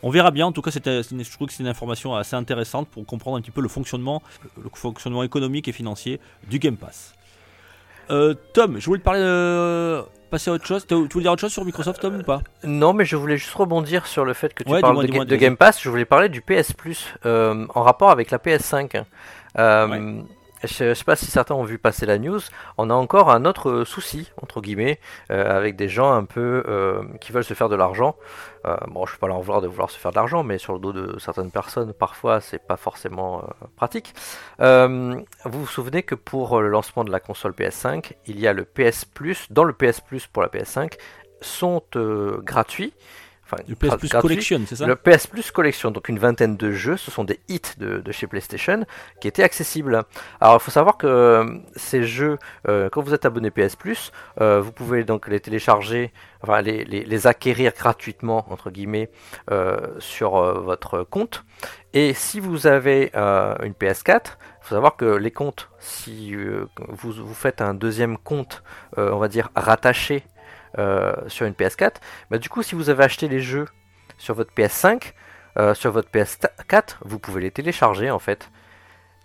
S2: On verra bien. En tout cas, je trouve que c'est une information assez intéressante pour comprendre un petit peu le fonctionnement, le fonctionnement économique et financier du Game Pass. Tom, je voulais te parler passer à autre chose. Tu voulais dire autre chose sur Microsoft, Tom, ou pas?
S3: Non, mais je voulais juste rebondir sur le fait que tu parles de, Game Pass. Je voulais parler du PS Plus en rapport avec la PS5. Euh, je ne sais pas si certains ont vu passer la news, on a encore un autre euh, souci, entre guillemets, euh, avec des gens un peu euh, qui veulent se faire de l'argent. bon, je ne vais pas leur vouloir de vouloir se faire de l'argent, mais sur le dos de certaines personnes, parfois, c'est pas forcément pratique. vous vous souvenez que pour le lancement de la console PS5, il y a le PS Plus, dans le PS Plus pour la PS5, sont gratuits
S2: le PS Plus Collection, c'est ça
S3: Le PS Plus Collection, donc une vingtaine de jeux, ce sont des hits de, chez PlayStation qui étaient accessibles. Alors il faut savoir que euh, ces jeux, euh, quand vous êtes abonné PS Plus, euh, vous pouvez donc les télécharger, enfin les, acquérir gratuitement, entre guillemets, sur votre compte. Et si vous avez une PS4, il faut savoir que les comptes, si vous, vous faites un deuxième compte, on va dire rattaché sur une PS4. Bah, du coup, si vous avez acheté les jeux sur votre PS5, euh, sur votre PS4, vous pouvez les télécharger en fait.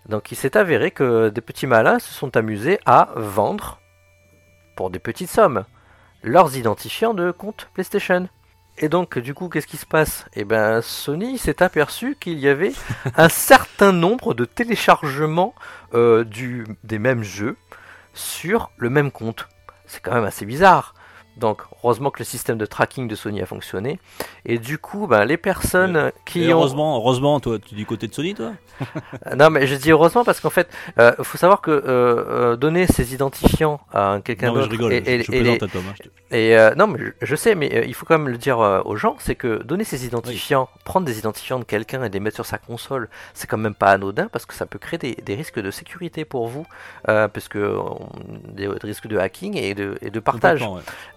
S3: Donc il s'est avéré que des petits malins se sont amusés à vendre, pour des petites sommes, leurs identifiants de compte PlayStation. Et donc, du coup, qu'est-ce qui se passe? Eh bien, Sony s'est aperçu qu'il y avait un certain nombre de téléchargements euh, du, des mêmes jeux sur le même compte. C'est quand même assez bizarre. Donc, heureusement que le système de tracking de Sony a fonctionné. Et du coup, ben, les personnes qui
S2: ont. Heureusement, heureusement, toi, tu es du côté de Sony, toi
S3: Non, mais je dis heureusement parce qu'en fait, il euh, faut savoir que euh, euh, donner ses identifiants à quelqu'un d'autre.
S2: Je rigole, et, je, et, à Tom, hein,
S3: et non, mais je, sais, mais il faut quand même le dire aux gens c'est que donner ses identifiants, prendre des identifiants de quelqu'un et les mettre sur sa console, c'est quand même pas anodin parce que ça peut créer des, risques de sécurité pour vous, parce que des, risques de hacking et de, et de partage.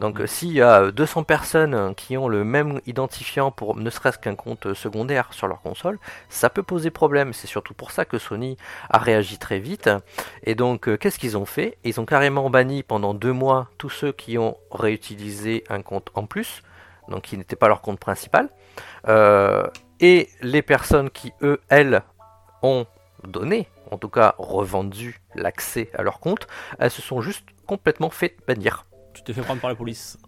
S3: Donc, mm. s'il y a 200 personnes qui ont le même identifiant pour ne serait-ce qu'un compte secondaire sur leur console, ça peut poser problème. C'est surtout pour ça que Sony a réagi très vite. Et donc, euh, qu'est-ce qu'ils ont fait? Ils ont carrément banni pendant deux mois tous ceux qui ont réutilisé un compte en plus, donc qui n'était pas leur compte principal. Euh, et les personnes qui, eux, elles, ont donné, en tout cas revendu l'accès à leur compte, elles se sont juste complètement fait bannir.
S2: Tu t'es fait prendre par la police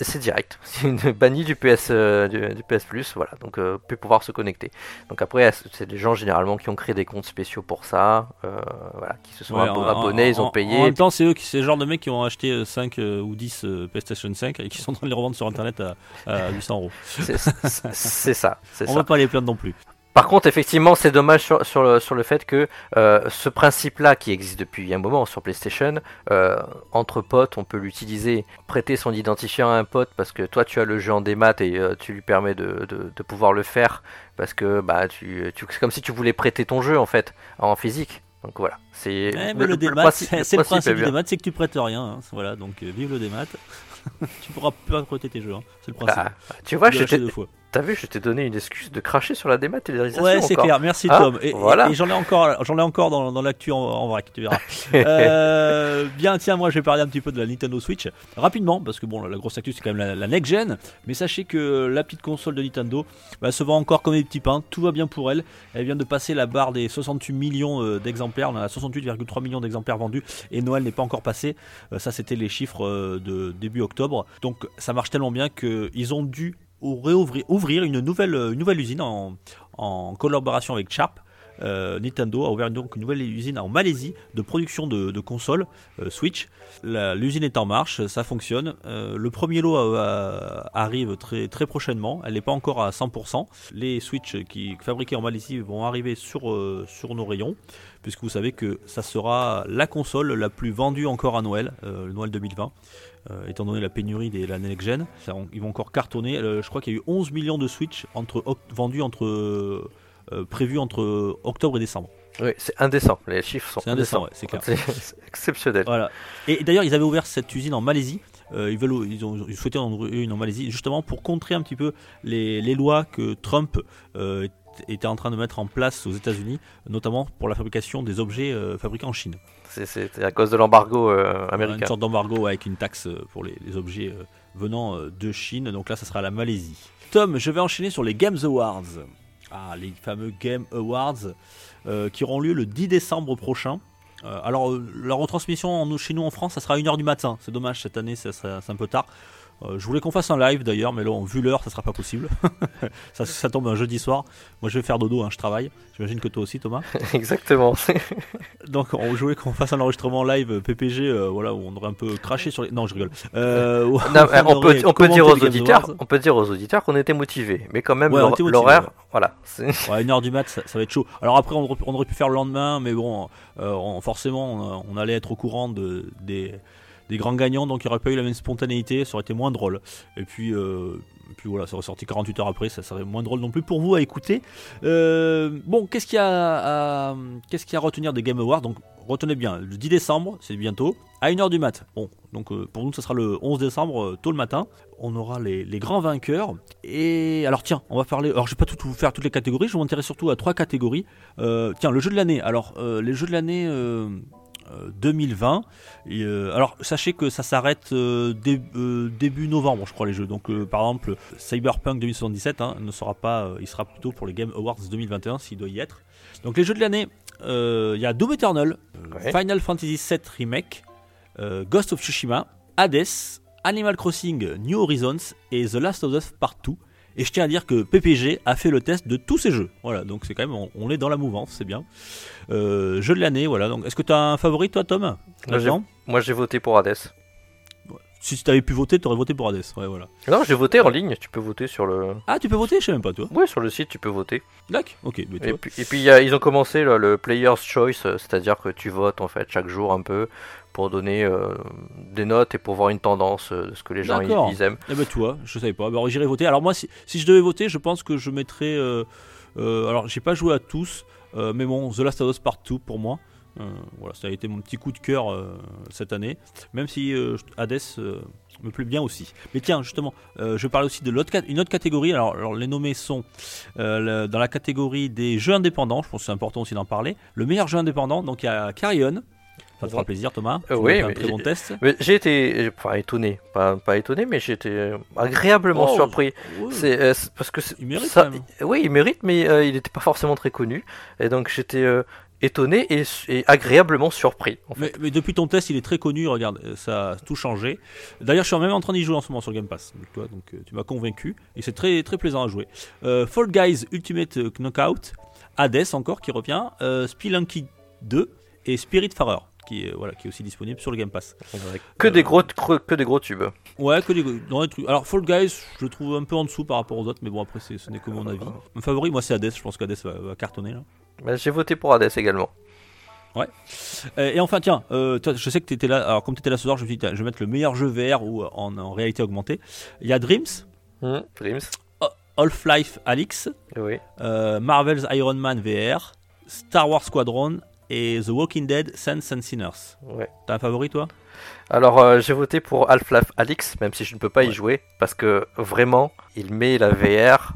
S3: c'est direct, c'est une bannie du PS, euh, du, PS Plus, voilà, donc euh, plus pouvoir se connecter. Donc après, c'est des gens généralement qui ont créé des comptes spéciaux pour ça, euh, voilà, qui se sont abonnés, ils ont payé.
S2: En même temps, c'est eux qui, c'est le genre de mecs qui ont acheté 5 ou 10 PlayStation 5 et qui sont en train de les revendre sur internet à, 800 euros.
S3: C'est ça.
S2: On va pas les plaindre non plus.
S3: Par contre, effectivement, c'est dommage sur, le, sur, le, fait que euh, ce principe-là, qui existe depuis un moment sur PlayStation, euh, entre potes, on peut l'utiliser, prêter son identifiant à un pote parce que toi tu as le jeu en démat et euh, tu lui permets de, de, pouvoir le faire parce que bah, tu, tu c'est comme si tu voulais prêter ton jeu en fait en physique. Donc voilà, c'est
S2: le, le, démat, c'est le principe du démat, c'est que tu prêtes rien. Hein. Voilà, donc vive le démat. tu pourras pas prêter tes jeux, hein. c'est le principe.
S3: Ah, tu vois, je t'ai T'as vu, je t'ai donné une excuse de cracher sur la dématérialisation.
S2: Ouais, c'est clair. Merci ah, Tom. Et, voilà. et, j'en ai encore, j'en ai encore dans, dans l'actu en, en, vrac, tu verras. euh, bien, tiens, moi, je vais parler un petit peu de la Nintendo Switch rapidement, parce que bon, la, grosse actu c'est quand même la, next gen. Mais sachez que la petite console de Nintendo bah, se vend encore comme des petits pains. Tout va bien pour elle. Elle vient de passer la barre des 68 millions euh, d'exemplaires. On a 68,3 millions d'exemplaires vendus et Noël n'est pas encore passé. Euh, ça, c'était les chiffres de début octobre. Donc, ça marche tellement bien qu'ils ont dû réouvrir ouvrir une nouvelle, une nouvelle usine en, en collaboration avec Sharp euh, Nintendo a ouvert donc une nouvelle usine en Malaisie de production de, de consoles euh, Switch. L'usine est en marche, ça fonctionne. Euh, le premier lot arrive très, très prochainement, elle n'est pas encore à 100%. Les Switch qui fabriqués en Malaisie vont arriver sur, sur nos rayons, puisque vous savez que ça sera la console la plus vendue encore à Noël, le Noël 2020. euh, étant donné la pénurie des la next gen, ils vont encore cartonner. Je crois qu'il y a eu 11 millions de Switch vendus entre euh, prévus entre octobre et décembre.
S3: Oui, c'est indécent. Les chiffres sont
S2: C'est indécent, ouais, c'est clair.
S3: C'est exceptionnel.
S2: Voilà. Et d'ailleurs, ils avaient ouvert cette usine en Malaisie. Euh, ils, veulent, ils ont ils souhaitaient en ouvrir une en Malaisie, justement pour contrer un petit peu les, les lois que Trump euh, était en train de mettre en place aux États-Unis, notamment pour la fabrication des objets euh, fabriqués en Chine.
S3: C'est- à cause de l'embargo euh,
S2: Une
S3: américain.
S2: sorte d'embargo avec une taxe pour les, les objets venant de Chine. Donc là, ça sera la Malaisie. Tom, je vais enchaîner sur les Games Awards. Ah, les fameux Game Awards euh, qui auront lieu le 10 décembre prochain. Euh, alors, euh, la retransmission chez nous en France, ça sera à 1h du matin. C'est dommage, cette année, c'est un peu tard. Euh, je voulais qu'on fasse un live d'ailleurs, mais là, vu l'heure, ça sera pas possible. ça, ça tombe un jeudi soir. Moi, je vais faire dodo, hein, je travaille. J'imagine que toi aussi, Thomas.
S3: Exactement.
S2: Donc on voulait qu'on fasse un enregistrement live PPG, euh, voilà, où on aurait un peu craché sur les. Non, je rigole. Euh,
S3: Non, on, peut,
S2: aurait
S3: on peut dire aux auditeurs, on peut dire aux auditeurs qu'on était motivés, mais quand même
S2: Ouais,
S3: l'horaire,
S2: ouais.
S3: voilà.
S2: Ouais, une heure du mat, ça, ça va être chaud. Alors après, on aurait, pu- faire le lendemain, mais bon, on- forcément, on, on allait être au courant de, des, des grands gagnants, donc il n'y aurait pas eu la même spontanéité, ça aurait été moins drôle. Et puis, euh, puis voilà, ça aurait sorti 48 heures après, ça serait moins drôle non plus pour vous à écouter. Euh, bon, qu'est-ce qu'il y a à, y a à retenir des Game Awards? Donc, retenez bien, le 10 décembre, c'est bientôt, à 1h du mat. Bon, donc euh, pour nous, ça sera le 11 décembre, tôt le matin. On aura les, grands vainqueurs. Et alors, tiens, on va parler. Alors, je vais pas tout, tout faire toutes les catégories, je vais m'intéresser surtout à trois catégories. Tiens, le jeu de l'année. Alors, les jeux de l'année. Euh, euh, 2020. Et, euh, alors, sachez que ça s'arrête euh, dé- euh, début novembre, je crois, les jeux. Donc, euh, par exemple, Cyberpunk 2077 hein, ne sera pas, euh, il sera plutôt pour les Game Awards 2021 s'il doit y être. Donc, les jeux de l'année, euh, il y a Doom Eternal, euh,
S3: Ouais.
S2: Final Fantasy VII Remake, euh, Ghost of Tsushima, Hades, Animal Crossing New Horizons et The Last of Us Part 2. Et je tiens à dire que PPG a fait le test de tous ces jeux. Voilà, donc c'est quand même, on, on est dans la mouvance, c'est bien. Euh, jeu de l'année, voilà. Donc, est-ce que tu as un favori, toi, Tom?
S3: Moi, j'ai voté pour Hades.
S2: Si tu avais pu voter, tu aurais voté pour Hades. Ouais, voilà.
S3: Non, j'ai voté en ligne. Tu peux voter sur le.
S2: Ah, tu peux voter Je sais même pas, toi.
S3: Ouais, sur le site, tu peux voter.
S2: D'accord Ok, mais
S3: Et
S2: toi.
S3: puis, et puis il y a- ils ont commencé le, le Player's Choice, euh, c'est-à-dire que tu votes en fait chaque jour un peu pour donner euh, des notes et pour voir une tendance euh, de ce que les gens ils, aiment.
S2: Eh ben, tu vois, je savais pas. Alors, j'irai voter. Alors, moi, si, si je devais voter, je pense que je mettrais. euh, alors, j'ai pas joué à tous, mais bon, The Last of Us Part 2 pour moi. Euh, voilà, ça a été mon petit coup de cœur euh, cette année. Même si euh, Hades me plaît bien aussi. Mais tiens, justement, je parle aussi de l'autre cat- une autre catégorie. Alors, alors, les nommés sont le- dans la catégorie des jeux indépendants. Je pense que c'est important aussi d'en parler. Le meilleur jeu indépendant, donc il y a Carrion. Ça te fera plaisir, Thomas. Tu
S3: oui,
S2: un très bon test.
S3: J'ai été, enfin étonné, pas, pas étonné, mais j'ai été agréablement
S2: Oh,
S3: surpris.
S2: Ouais.
S3: C'est euh, parce que
S2: Il mérite
S3: ça-
S2: quand même.
S3: oui, il mérite, mais euh, il n'était pas forcément très connu, et donc j'étais euh, étonné et, et agréablement surpris. En fait.
S2: Mais, mais depuis ton test, il est très connu. Regarde, euh, ça a tout changé. D'ailleurs, je suis même en train d'y jouer en ce moment sur le Game Pass. Donc, toi, donc euh, tu m'as convaincu et c'est très très plaisant à jouer. Euh, Fall Guys Ultimate Knockout, Hades encore qui revient, euh, Spelunky 2 et Spiritfarer qui est voilà qui est aussi disponible sur le Game Pass.
S3: Que
S2: Euh,
S3: des gros, que, que des gros tubes.
S2: Ouais, que des, dans les trucs. Alors Fall Guys, je le trouve un peu en dessous par rapport aux autres, mais bon après c'est- ce n'est que mon avis. Mon favori, moi c'est Hades. Je pense qu'Hades va, va cartonner là.
S3: Bah, j'ai voté pour Hades également.
S2: Euh, et enfin, tiens, euh, toi, je sais que tu étais là. Alors, comme tu étais là ce soir, je me suis dit, je vais mettre le meilleur jeu VR ou euh, en, en réalité augmentée. Il y a Dreams,
S3: Hmm, Dreams.
S2: Half-Life Alix,
S3: Oui.
S2: euh, Marvel's Iron Man VR, Star Wars Squadron et The Walking Dead Saints and Sinners.
S3: Ouais.
S2: T'as un favori, toi?
S3: Alors euh, j'ai voté pour Half-Life Alix, même si je ne peux pas y
S2: Ouais.
S3: jouer, parce que vraiment, il met la VR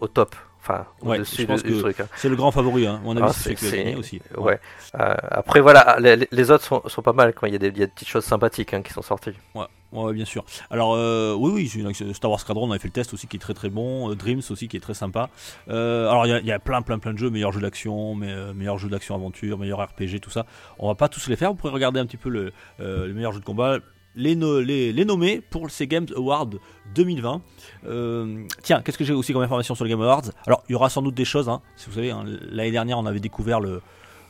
S3: au top. Enfin,
S2: Ouais,
S3: au-dessus du truc. hein.
S2: C'est le grand favori, hein. Mon avis,
S3: Ah,
S2: c'est gagner aussi.
S3: Ouais. Euh, après voilà, les, les autres sont, sont pas mal quand il y, a des- il y a des petites choses sympathiques hein, qui sont sorties.
S2: Ouais, ouais, bien sûr. Alors, euh, oui, oui, Star Wars Squadron, on avait fait le test aussi qui est très très bon. euh, Dreams aussi qui est très sympa. Euh, alors, il y a- il y, a plein, plein, plein de jeux, meilleurs jeux d'action, mais, meilleurs jeux d'action-aventure, meilleurs RPG, tout ça. On va pas tous les faire. Vous pourrez regarder un petit peu le, euh, les meilleurs jeux de combat. Les, no- les, les nommer pour ces Games Awards 2020. Euh, tiens, qu'est-ce que j'ai aussi comme information sur les Game Awards? Alors, il y aura sans doute des choses. Hein. Si vous savez, hein, l'année dernière, on avait découvert le,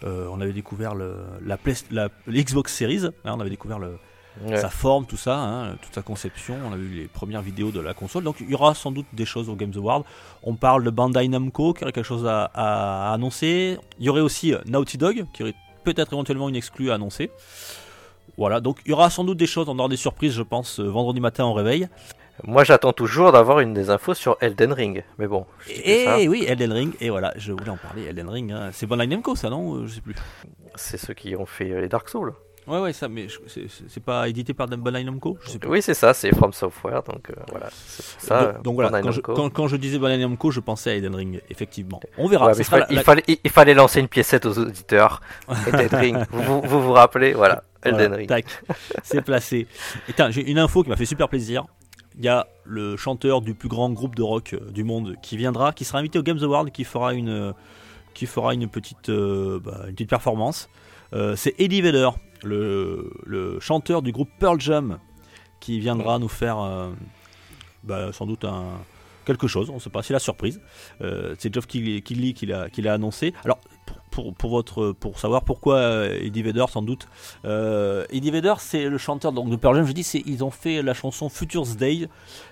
S2: euh, on avait découvert le, la, la- l'Xbox Series. hein, on avait découvert le,
S3: Ouais.
S2: sa forme, tout ça, toute sa conception. On a vu les premières vidéos de la console. Donc il y aura sans doute des choses au Games Award. On parle de Bandai Namco qui aurait quelque chose à, à annoncer. Il y aurait aussi euh, Naughty Dog qui aurait peut-être éventuellement une exclue à annoncer. Voilà, donc il y aura sans doute des choses, on aura des surprises, je pense, euh, vendredi matin au réveil.
S3: Moi, j'attends toujours d'avoir une des infos sur Elden Ring. Mais bon,
S2: Et
S3: ça,
S2: oui, Elden Ring, et voilà, je voulais en parler, Elden Ring. hein. C'est Bandai Namco ça, non Euh, Je sais plus.
S3: c'est ceux qui ont fait euh, les Dark Souls.
S2: Ouais, ouais, ça, mais c'est- pas édité par Bandai Namco Je sais plus.
S3: Oui, c'est ça, c'est From Software. Donc euh, voilà, ça.
S2: donc, donc voilà, quand je, quand, quand je disais Bandai Namco, je pensais à Elden Ring, effectivement. On verra.
S3: Ouais, il, fallait,
S2: la-
S3: il fallait- il- il fallait lancer une piécette aux auditeurs. Elden Ring. Vous, vous vous vous rappelez Voilà, Elden
S2: Voilà,
S3: Ring.
S2: tac, c'est placé. Et j'ai une info qui m'a fait super plaisir. Il y a le chanteur du plus grand groupe de rock euh, du monde qui viendra, qui sera invité au Games Award, qui fera une, euh, qui fera une petite, euh, bah, une petite performance. Euh, c'est Eddie Vedder, le, le chanteur du groupe Pearl Jam, qui viendra nous faire euh, bah, sans doute un quelque chose. On ne sait pas, c'est la surprise. Euh, c'est Geoff Keighley qui l'a qui l'a annoncé. Alors pour, pour, votre pour savoir pourquoi euh, Eddie Vedder sans doute euh, Eddie Vedder, c'est le chanteur donc, de Pearl Jam. Je dis, c'est ils ont fait la chanson Future's Day,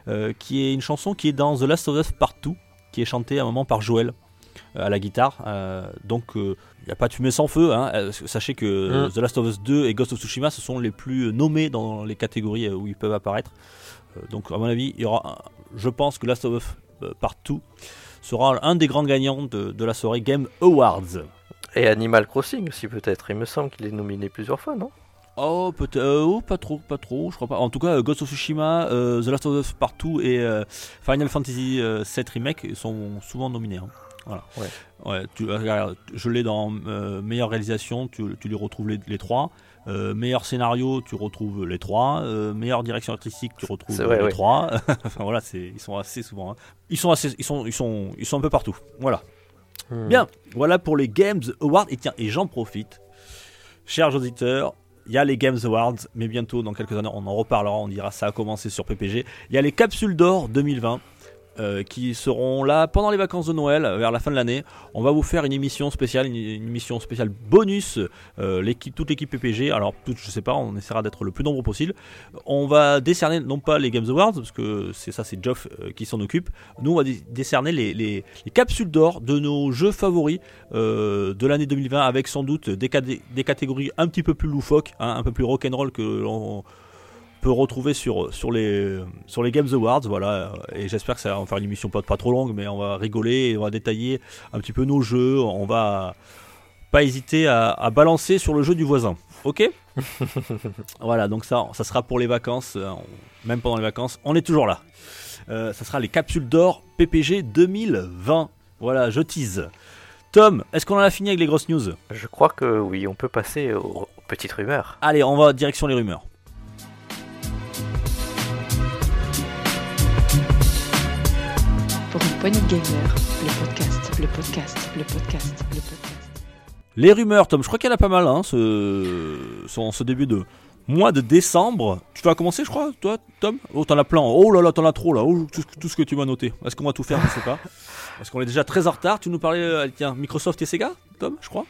S2: euh, qui est une chanson qui est dans The Last of Us Partout, qui est chantée à un moment par Joel à la guitare. Euh, donc, il n'y a pas de fumée sans feu. hein. Euh, sachez que
S3: Mm.
S2: The Last of Us 2 et Ghost of Tsushima, ce sont les plus nommés dans les catégories où ils peuvent apparaître. Donc, à mon avis, il y aura, un- je pense que Last of Us Partout sera un des grands gagnants de, de la soirée Game Awards.
S3: Et Animal Crossing aussi, peut-être. Il me semble qu'il est nominé plusieurs fois, non?
S2: Oh, peut-être. euh, oh, pas trop, pas trop, je crois pas. En tout cas, euh, Ghost of Tsushima, euh, The Last of Us Partout et euh, Final Fantasy 7 Remake sont souvent nominés. hein. Voilà.
S3: Ouais.
S2: Ouais, tu, regarde, je l'ai dans meilleure réalisation, tu, tu les retrouves les, les trois. Meilleur scénario, tu retrouves les trois. Meilleure direction artistique, tu retrouves
S3: vrai,
S2: les
S3: ouais.
S2: trois. enfin voilà, ils sont assez souvent. hein. Ils sont assez, ils sont, ils sont, ils sont un peu partout. Voilà.
S3: Hmm.
S2: Bien, voilà pour les Games Awards. Et tiens, et j'en profite, chers auditeurs, il y a les Games Awards, mais bientôt, dans quelques années, on en reparlera, on dira ça a commencé sur PPG. Il y a les Capsules d'Or 2020. Euh, qui seront là pendant les vacances de Noël, vers la fin de l'année. On va vous faire une émission spéciale, une, émission spéciale bonus, euh, l'équipe, toute l'équipe PPG. Alors, toute, je sais pas, on essaiera d'être le plus nombreux possible. On va décerner non pas les Games Awards, parce que c'est ça, c'est Geoff euh, qui s'en occupe. Nous, on va dé- décerner les, les- les capsules d'or de nos jeux favoris euh, de l'année 2020, avec sans doute des catégories un petit peu plus loufoques, hein, un peu plus rock'n'roll que l'on peut retrouver sur, sur, les, sur les Games Awards. Voilà, et j'espère que ça va en faire une émission pas, pas trop longue, mais on va rigoler, et on va détailler un petit peu nos jeux. On va pas hésiter à, à balancer sur le jeu du voisin. Ok? Voilà, donc ça, ça sera pour les vacances, euh, on- même pendant les vacances, on est toujours là. Euh, ça sera les capsules d'or PPG 2020. Voilà, je tease. Tom, est-ce qu'on en a fini avec les grosses news?
S3: Je crois que oui, on peut passer aux petites rumeurs.
S2: Allez, on va direction les rumeurs.
S1: Gamers, le podcast, le podcast, le podcast, le podcast.
S2: Les rumeurs, Tom, je crois qu'il y en a pas mal, hein, ce, ce, ce début de mois de décembre. Tu vas commencer, je crois, toi, Tom? Oh, t'en as plein. Oh là là, t'en as trop, là. Oh, tout, tout ce que tu m'as noté. Est-ce qu'on va tout faire? Je sais pas. Parce qu'on est déjà très en retard? Tu nous parlais, euh, tiens, Microsoft et Sega, Tom, je crois?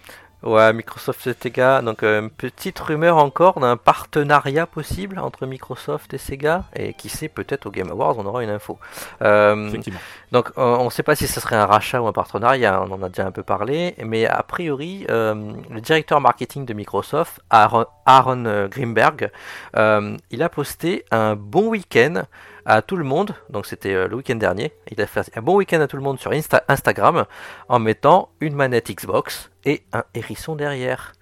S3: Ouais, Microsoft et Sega. Donc, euh, petite rumeur encore d'un partenariat possible entre Microsoft et Sega. Et qui sait, peut-être au Game Awards, on aura une info. Euh,
S2: Effectivement.
S3: donc, on ne sait pas si ce serait un rachat ou un partenariat, on en a déjà un peu parlé, mais a priori, euh, le directeur marketing de Microsoft, Aaron, Aaron, euh, Greenberg, euh, il a posté un bon week-end à tout le monde, donc c'était le week-end dernier, il a fait un bon week-end à tout le monde sur Insta- Instagram en mettant une manette Xbox et un hérisson derrière.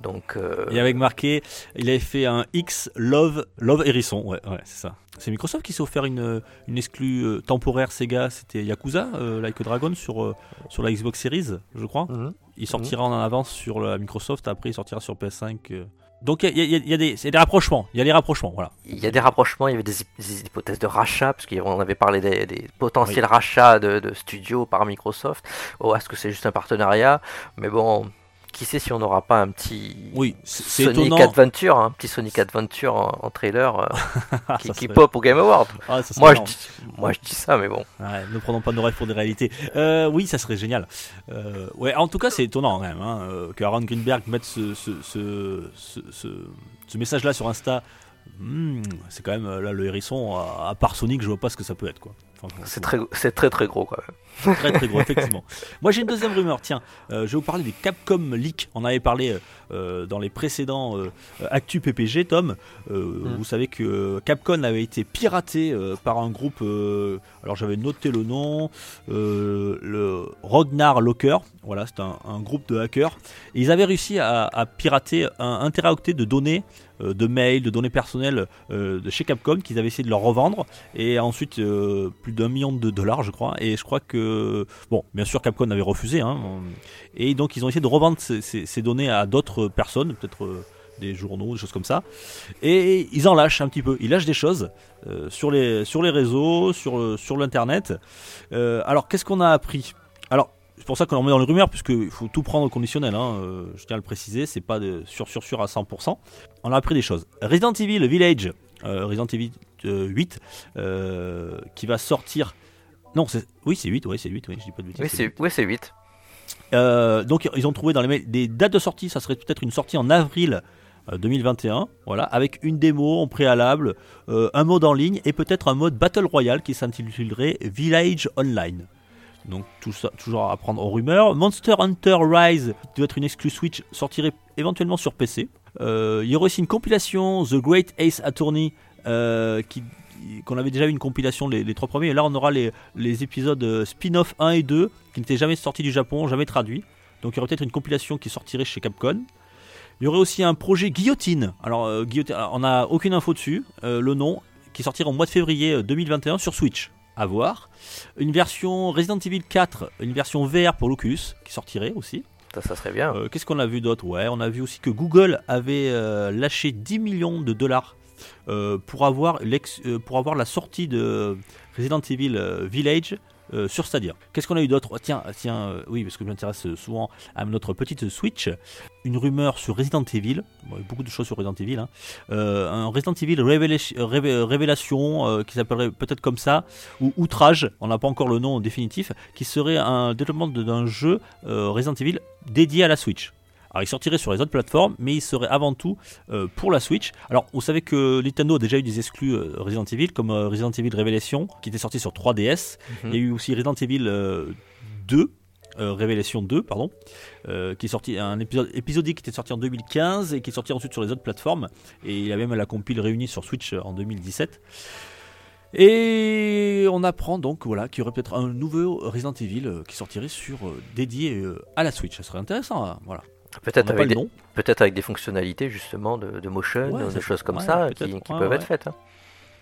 S3: Donc, euh,
S2: Et avec marqué, il avait fait un X Love Love Hérisson. Ouais, ouais, c'est ça. C'est Microsoft qui s'est offert une, une exclue euh, temporaire Sega. C'était Yakuza, euh, Like a Dragon, sur, euh, sur la Xbox Series, je crois.
S3: mhm.
S2: Il sortira en avance sur la Microsoft, après il sortira sur PS5. Donc il y, a- y y des, rapprochements. Il y a des rapprochements, voilà.
S3: Il y a des rapprochements, il y avait des, hy- des hypothèses de rachat, parce qu'on avait parlé des, des potentiels rachats de, de studios par Microsoft. Oh, est-ce que c'est juste un partenariat? Mais bon, qui sait si on n'aura pas un petit
S2: Oui,
S3: Sonic
S2: étonnant.
S3: Adventure, un petit Sonic Adventure en, en trailer euh,
S2: Ah,
S3: qui, pop au Game Award.
S2: Ah,
S3: Moi je, dis, moi je dis ça, mais bon.
S2: Ouais, ne prenons pas nos rêves pour des réalités. Euh, oui, ça serait génial. Euh, ouais, en tout cas, c'est étonnant quand même hein, que Aaron Greenberg mette ce, ce, ce, ce, ce- ce message-là sur Insta. Hmm, c'est quand même là le hérisson. À, à part Sonic, je vois pas ce que ça peut être quoi.
S3: C'est très, c'est très très gros quand même.
S2: Très très gros, effectivement. Moi j'ai une deuxième rumeur, tiens, euh, je vais vous parler des Capcom Leaks. On avait parlé euh, euh, dans les précédents euh, Actu PPG, Tom.
S3: Mm.
S2: Vous savez que Capcom avait été piraté par un groupe, alors j'avais noté le nom, le Rognar Locker. Voilà, c'est un, un groupe de hackers. Et ils avaient réussi à, à pirater un, un téraoctet de données, de mails, de données personnelles euh, de chez Capcom qu'ils avaient essayé de leur revendre. Et ensuite, euh, plus d'un million de dollars, je crois. Et je crois que, bon, bien sûr, Capcom avait refusé. hein. et donc, ils ont essayé de revendre ces, données à d'autres personnes, peut-être euh, des journaux, des choses comme ça. Et ils en lâchent un petit peu. Ils lâchent des choses euh, sur, les, sur les réseaux, sur, euh, sur l'internet. Euh, alors, qu'est-ce qu'on a appris? Alors, c'est pour ça qu'on en met dans les rumeurs, puisqu'il faut tout prendre au conditionnel. hein, euh, je tiens à le préciser, c'est pas de sûr, sûr, sûr à 100%. On a appris des choses. Resident Evil Village, euh, Resident Evil euh, 8, euh, qui va sortir. Non, c'est oui, c'est 8, ouais, c'est 8, oui, je dis pas de bêtises.
S3: Oui, c'est oui, c'est 8.
S2: Euh, donc ils ont trouvé dans les mails des dates de sortie, ça serait peut-être une sortie en avril euh, 2021, voilà, avec une démo en préalable, euh, un mode en ligne et peut-être un mode Battle Royale qui s'intitulerait Village Online. Donc tout ça, toujours à prendre aux rumeurs. Monster Hunter Rise, qui doit être une exclue Switch, sortirait éventuellement sur PC. Euh, il y aurait aussi une compilation The Great Ace Attorney euh, qui qu'on avait déjà eu une compilation les, les trois premiers et là on aura les, les épisodes euh, spin-off 1 et 2 qui n'étaient jamais sortis du Japon, jamais traduits. Donc il y aurait peut-être une compilation qui sortirait chez Capcom. Il y aurait aussi un projet Guillotine. Alors euh, Guillotine, on n'a aucune info dessus, euh, le nom, qui sortira au mois de février euh, 2021 sur Switch. À voir. Une version Resident Evil 4, une version VR pour l'Oculus qui sortirait aussi.
S3: Ça, ça serait bien.
S2: Euh, Qu'est-ce qu'on a vu d'autre? Ouais, on a vu aussi que Google avait lâché 10 millions de dollars pour, avoir l'ex- euh, pour avoir la sortie de Resident Evil euh, Village euh, sur Stadia. Qu'est-ce qu'on a eu d'autre? Oh, Tiens, tiens euh, oui, parce que je m'intéresse souvent à notre petite Switch. Une rumeur sur Resident Evil. Beaucoup de choses sur Resident Evil. hein. Euh, un Resident Evil Révélation, euh, Révé- Révélation euh, qui s'appellerait peut-être comme ça, ou Outrage, on n'a pas encore le nom définitif, qui serait un développement d'un jeu euh, Resident Evil dédié à la Switch. Alors il sortirait sur les autres plateformes, mais il serait avant tout euh, pour la Switch. Alors vous savez que Nintendo a déjà eu des exclus euh, Resident Evil, comme euh, Resident Evil Révélation, qui était sorti sur 3DS.
S3: Mhm.
S2: Il y a eu aussi Resident Evil euh, 2, euh, Révélation 2, pardon, qui est sorti, un épisode épisodique qui était sorti en 2015 et qui est sorti ensuite sur les autres plateformes. Et il y a même la compile réunie sur Switch en 2017. Et on apprend donc voilà qu'il y aurait peut-être un nouveau Resident Evil qui sortirait sur dédié à la Switch. Ça serait intéressant. hein, voilà.
S3: Peut-être avec, des, avec fonctionnalités justement de, de motion,
S2: Ouais,
S3: des choses comme
S2: ouais,
S3: ça qui,
S2: peut-être.
S3: qui
S2: Ouais,
S3: peuvent être faites. hein.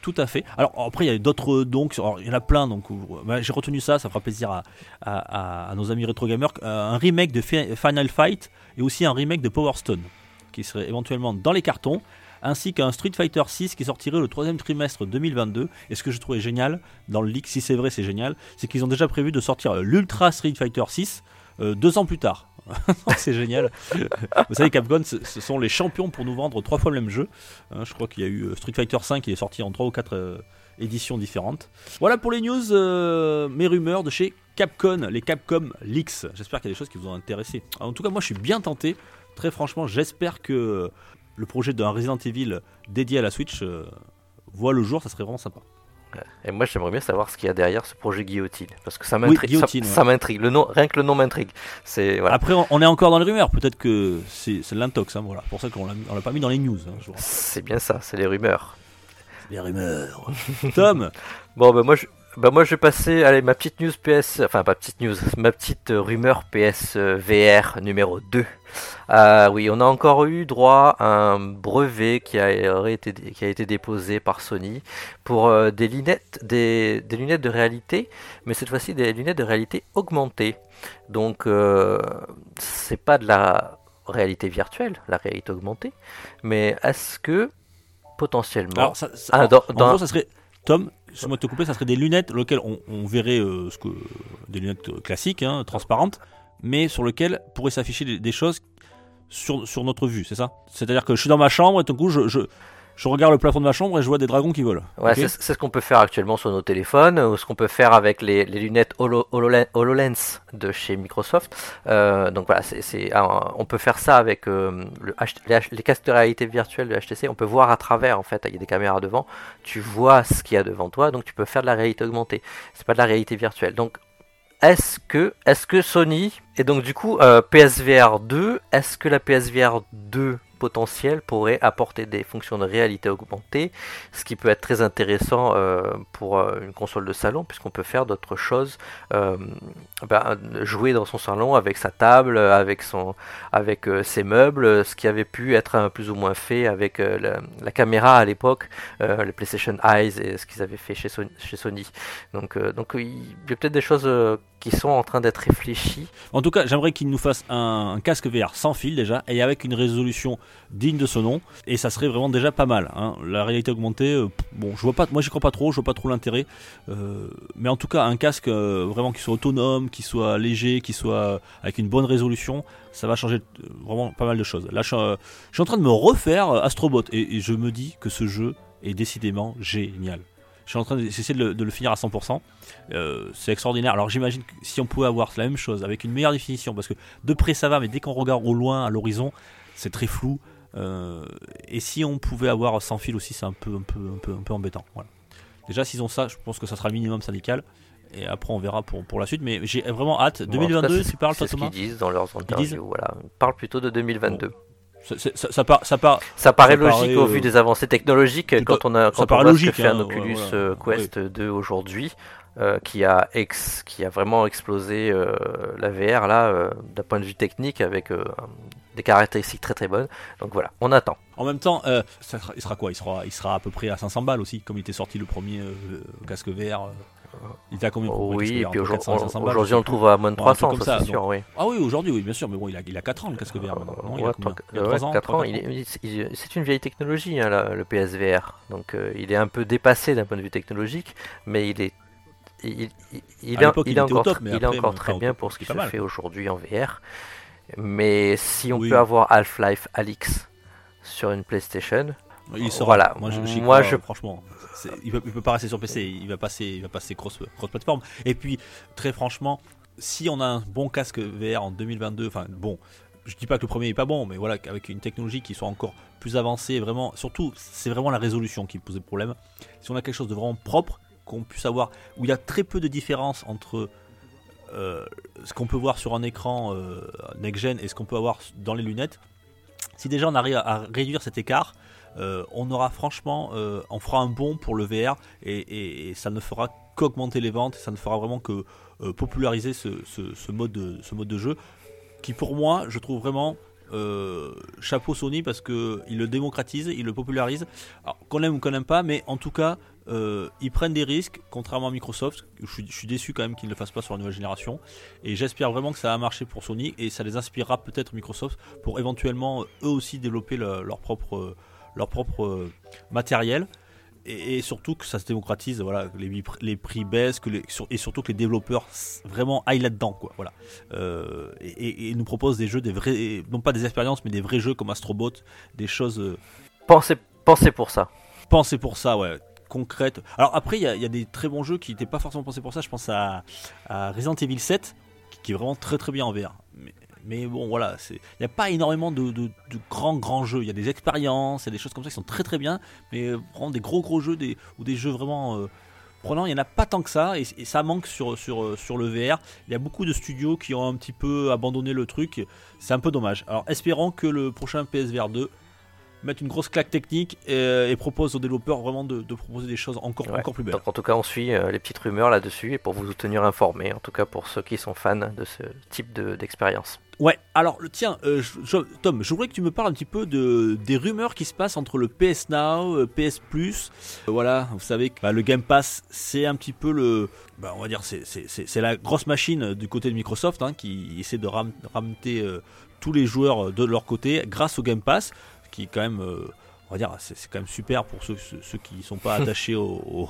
S2: Tout à fait. Alors après, il y a d'autres donc, alors, il y en a plein donc. euh, bah, J'ai retenu ça, ça fera plaisir à, à- à- à nos amis rétro gamers. Euh, un remake de Fi- Final Fight et aussi un remake de Power Stone qui serait éventuellement dans les cartons, ainsi qu'un Street Fighter 6 qui sortirait le troisième trimestre 2022. Et ce que je trouvais génial dans le leak, si c'est vrai, c'est génial, c'est qu'ils ont déjà prévu de sortir l'Ultra Street Fighter 6 euh, deux ans plus tard. c'est génial. Vous savez, Capcom, ce sont les champions pour nous vendre trois fois le même jeu. Hein, je crois qu'il y a eu euh, Street Fighter 5 qui est sorti en trois ou quatre euh, éditions différentes. Voilà pour les news, euh, mes rumeurs de chez Capcom, les Capcom Leaks. J'espère qu'il y a des choses qui vous ont intéressé. En tout cas, moi, je suis bien tenté. Très franchement, j'espère que le projet d'un Resident Evil dédié à la Switch voit le jour. Ça serait vraiment sympa.
S3: Et moi j'aimerais bien savoir ce qu'il y a derrière ce projet Guillotine. Parce que ça m'intrigue. Ça,
S2: ouais.
S3: ça m'intrigue. Le nom, rien que le nom m'intrigue. C'est voilà.
S2: Après, on, on est encore dans les rumeurs. Peut-être que c'est c'est l'intox. Hein, voilà. C'est pour ça qu'on l'a pas mis dans les news. hein.
S3: C'est bien ça, c'est les rumeurs.
S2: Les rumeurs. Tom,
S3: Bon, bah moi, je, bah moi, je vais passer, allez, ma petite news PS, enfin, pas petite news, ma petite euh, rumeur PS euh, VR numéro 2. Ah oui, on a encore eu droit à un brevet qui a, été, qui a été déposé par Sony pour euh, des lunettes, des, des lunettes de réalité, mais cette fois-ci des lunettes de réalité augmentée. Donc, euh, c'est pas de la réalité virtuelle, la réalité augmentée, mais est-ce que potentiellement,
S2: Alors, ça, ça-
S3: Ah,
S2: alors,
S3: dans-
S2: en
S3: dans-
S2: gros, ça serait. Tom, excuse-moi de te couper, ça serait des lunettes auxquelles on, on verrait euh, ce que, des lunettes euh, classiques, hein, transparentes, mais sur lesquelles pourraient s'afficher des, choses sur, notre vue, c'est ça? C'est-à-dire que je suis dans ma chambre et tout coup, je, je regarde le plafond de ma chambre et je vois des dragons qui volent.
S3: Ouais, c'est ce qu'on peut faire actuellement sur nos téléphones, ou ce qu'on peut faire avec les, les lunettes Holo- HoloLen- HoloLens de chez Microsoft. Euh, donc voilà, c'est ah, on peut faire ça avec euh, le les casques de réalité virtuelle de HTC. On peut voir à travers, en fait, il y a des caméras devant. Tu vois ce qu'il y a devant toi, donc tu peux faire de la réalité augmentée. C'est pas de la réalité virtuelle. Donc est-ce que, est-ce que Sony et donc du coup euh, PSVR 2, est-ce que la PSVR 2 potentielle pourrait apporter des fonctions de réalité augmentée, ce qui peut être très intéressant euh, pour euh, une console de salon puisqu'on peut faire d'autres choses, euh, ben, jouer dans son salon avec sa table, avec son, avec ses meubles, ce qui avait pu être plus ou moins fait avec la, caméra à l'époque, les PlayStation Eyes et ce qu'ils avaient fait chez Sony. Donc, donc il y a peut-être des choses qui sont en train d'être réfléchies.
S2: En tout cas, j'aimerais qu'il nous fasse un, un casque VR sans fil déjà et avec une résolution digne de ce nom. Et ça serait vraiment déjà pas mal. hein. La réalité augmentée, euh, bon, je vois pas, moi j'y crois pas trop, je vois pas trop l'intérêt. Euh, mais en tout cas, un casque euh, vraiment qui soit autonome, qui soit léger, qui soit avec une bonne résolution, ça va changer vraiment pas mal de choses. Là, je, suis, en train de me refaire Astrobot et, je me dis que ce jeu est décidément génial. Je suis en train d'essayer de, le- de le finir à 100%. Euh, c'est extraordinaire. Alors j'imagine que si on pouvait avoir la même chose avec une meilleure définition, parce que de près ça va, mais dès qu'on regarde au loin, à l'horizon, c'est très flou. Euh, et si on pouvait avoir sans fil aussi, c'est un peu, un peu, un peu, un peu embêtant. Voilà. Déjà, s'ils ont ça, je pense que ça sera le minimum syndical. Et après, on verra pour, pour la suite. Mais j'ai vraiment hâte.
S3: Bon, en tout cas,
S2: 2022,
S3: c'est-
S2: tu parles, toi,
S3: C'est ce
S2: Thomas
S3: qu'ils disent dans leurs
S2: disent
S3: interviews. Voilà. Ils parlent plutôt de 2022.
S2: ça, c'est- ça, ça part, ça
S3: paraît logique
S2: paraît,
S3: au
S2: euh,
S3: vu des avancées technologiques quand on a quand on
S2: paraît
S3: voit ce
S2: logique,
S3: que fait un
S2: hein,
S3: Oculus
S2: voilà.
S3: euh, Quest 2 aujourd'hui, euh, qui a ex, qui a vraiment explosé euh, la VR là euh, d'un point de vue technique avec des caractéristiques très très bonnes. Donc voilà, on attend.
S2: En même temps, ça sera- il sera quoi? Il sera, il sera à peu près à 500 balles aussi, comme il était sorti le premier casque VR. il était à combien casque
S3: oui, et puis aujourd'hui
S2: 400 et 500 balles,
S3: aujourd'hui,
S2: je
S3: on
S2: sais
S3: le trouve à moins de
S2: Bon, un truc
S3: 300,
S2: comme
S3: ça,
S2: ça,
S3: c'est sûr, oui.
S2: Ah oui, aujourd'hui, oui, bien sûr, mais bon, il a, il a 4 ans le casque VR maintenant. Non, il a
S3: Ouais,
S2: combien?
S3: tant que-
S2: Il a
S3: ouais,
S2: 3 ans,
S3: 4
S2: trois,
S3: ans,
S2: quatre
S3: il est- il est- c'est une vieille technologie, hein, le PSVR. Donc euh, il est un peu dépassé d'un point de vue technologique, mais il est, il, il- il il
S2: il
S3: est encore,
S2: top,
S3: il est
S2: après,
S3: encore très bien pour ce qui
S2: pas
S3: se
S2: mal.
S3: fait aujourd'hui en VR. Mais si on
S2: Oui.
S3: peut avoir Half-Life Alix sur une PlayStation,
S2: Il sera.
S3: Voilà,
S2: Moi, je, j'y
S3: moi,
S2: crois,
S3: je-
S2: franchement, il peut, il peut pas rester sur PC. Il va passer, il va passer cross, cross plateforme. Et puis, très franchement, si on a un bon casque VR en 2022, enfin bon, je dis pas que le premier est pas bon, mais voilà, avec une technologie qui soit encore plus avancée, vraiment, surtout, c'est vraiment la résolution qui pose problème. Si on a quelque chose de vraiment propre, qu'on puisse avoir, où il y a très peu de différence entre euh, ce qu'on peut voir sur un écran euh, next-gen et ce qu'on peut avoir dans les lunettes, si déjà on arrive à, réduire cet écart, euh, on aura franchement, euh, on fera un bond pour le VR et, et- et ça ne fera qu'augmenter les ventes, ça ne fera vraiment que populariser ce, mode de, jeu qui pour moi je trouve vraiment chapeau Sony parce que il le démocratise, il le popularise. Qu'on aime ou qu'on n'aime pas, mais en tout cas euh, ils prennent des risques, contrairement à Microsoft. Je suis, je suis déçu quand même qu'ils ne le fassent pas sur la nouvelle génération. Et j'espère vraiment que ça va marcher pour Sony et ça les inspirera peut-être Microsoft pour éventuellement eux aussi développer le- leur propre, euh, leur propre euh, matériel. Et, et surtout que ça se démocratise, voilà, que les, les prix baissent, que les, sur- et surtout que les développeurs vraiment aillent là-dedans, quoi. Voilà. Euh, et, nous proposent des jeux, des vrais, non pas des expériences, mais des vrais jeux comme Astrobot, des choses euh,
S3: pensez, pensez pour ça.
S2: pensées pour ça, ouais, concrètes. Alors après, il y, a- des très bons jeux qui n'étaient pas forcément pensés pour ça. Je pense à, Resident Evil 7, qui, est vraiment très très bien en VR. Mais, bon, voilà, il n'y a pas énormément de, grands grands jeux. Il y a des expériences, il y a des choses comme ça qui sont très très bien, mais euh, vraiment des gros gros jeux ou des jeux vraiment euh, prenants, il n'y en a pas tant que ça, et, ça manque sur, sur, euh, sur le VR. Il y a beaucoup de studios qui ont un petit peu abandonné le truc. C'est un peu dommage. Alors espérons que le prochain PSVR 2 mette une grosse claque technique et, et propose aux développeurs vraiment de, de proposer des choses encore,
S3: Ouais.
S2: encore plus belles.
S3: Donc en tout cas, on suit euh, les petites rumeurs là-dessus et pour vous tenir informés, en tout cas pour ceux qui sont fans de ce type de- d'expérience.
S2: Ouais, alors tiens, euh, je- je- Tom, je voudrais que tu me parles un petit peu de, des rumeurs qui se passent entre le PS Now, euh, PS Plus. Euh, voilà, vous savez que bah, le Game Pass, c'est un petit peu le. bah, on va dire, c'est- la grosse machine du côté de Microsoft hein, qui essaie de ram- ramener tous les joueurs de leur côté grâce au Game Pass, qui est quand même. euh, on va dire, c'est quand même super pour ceux, qui ne sont pas attachés au, au-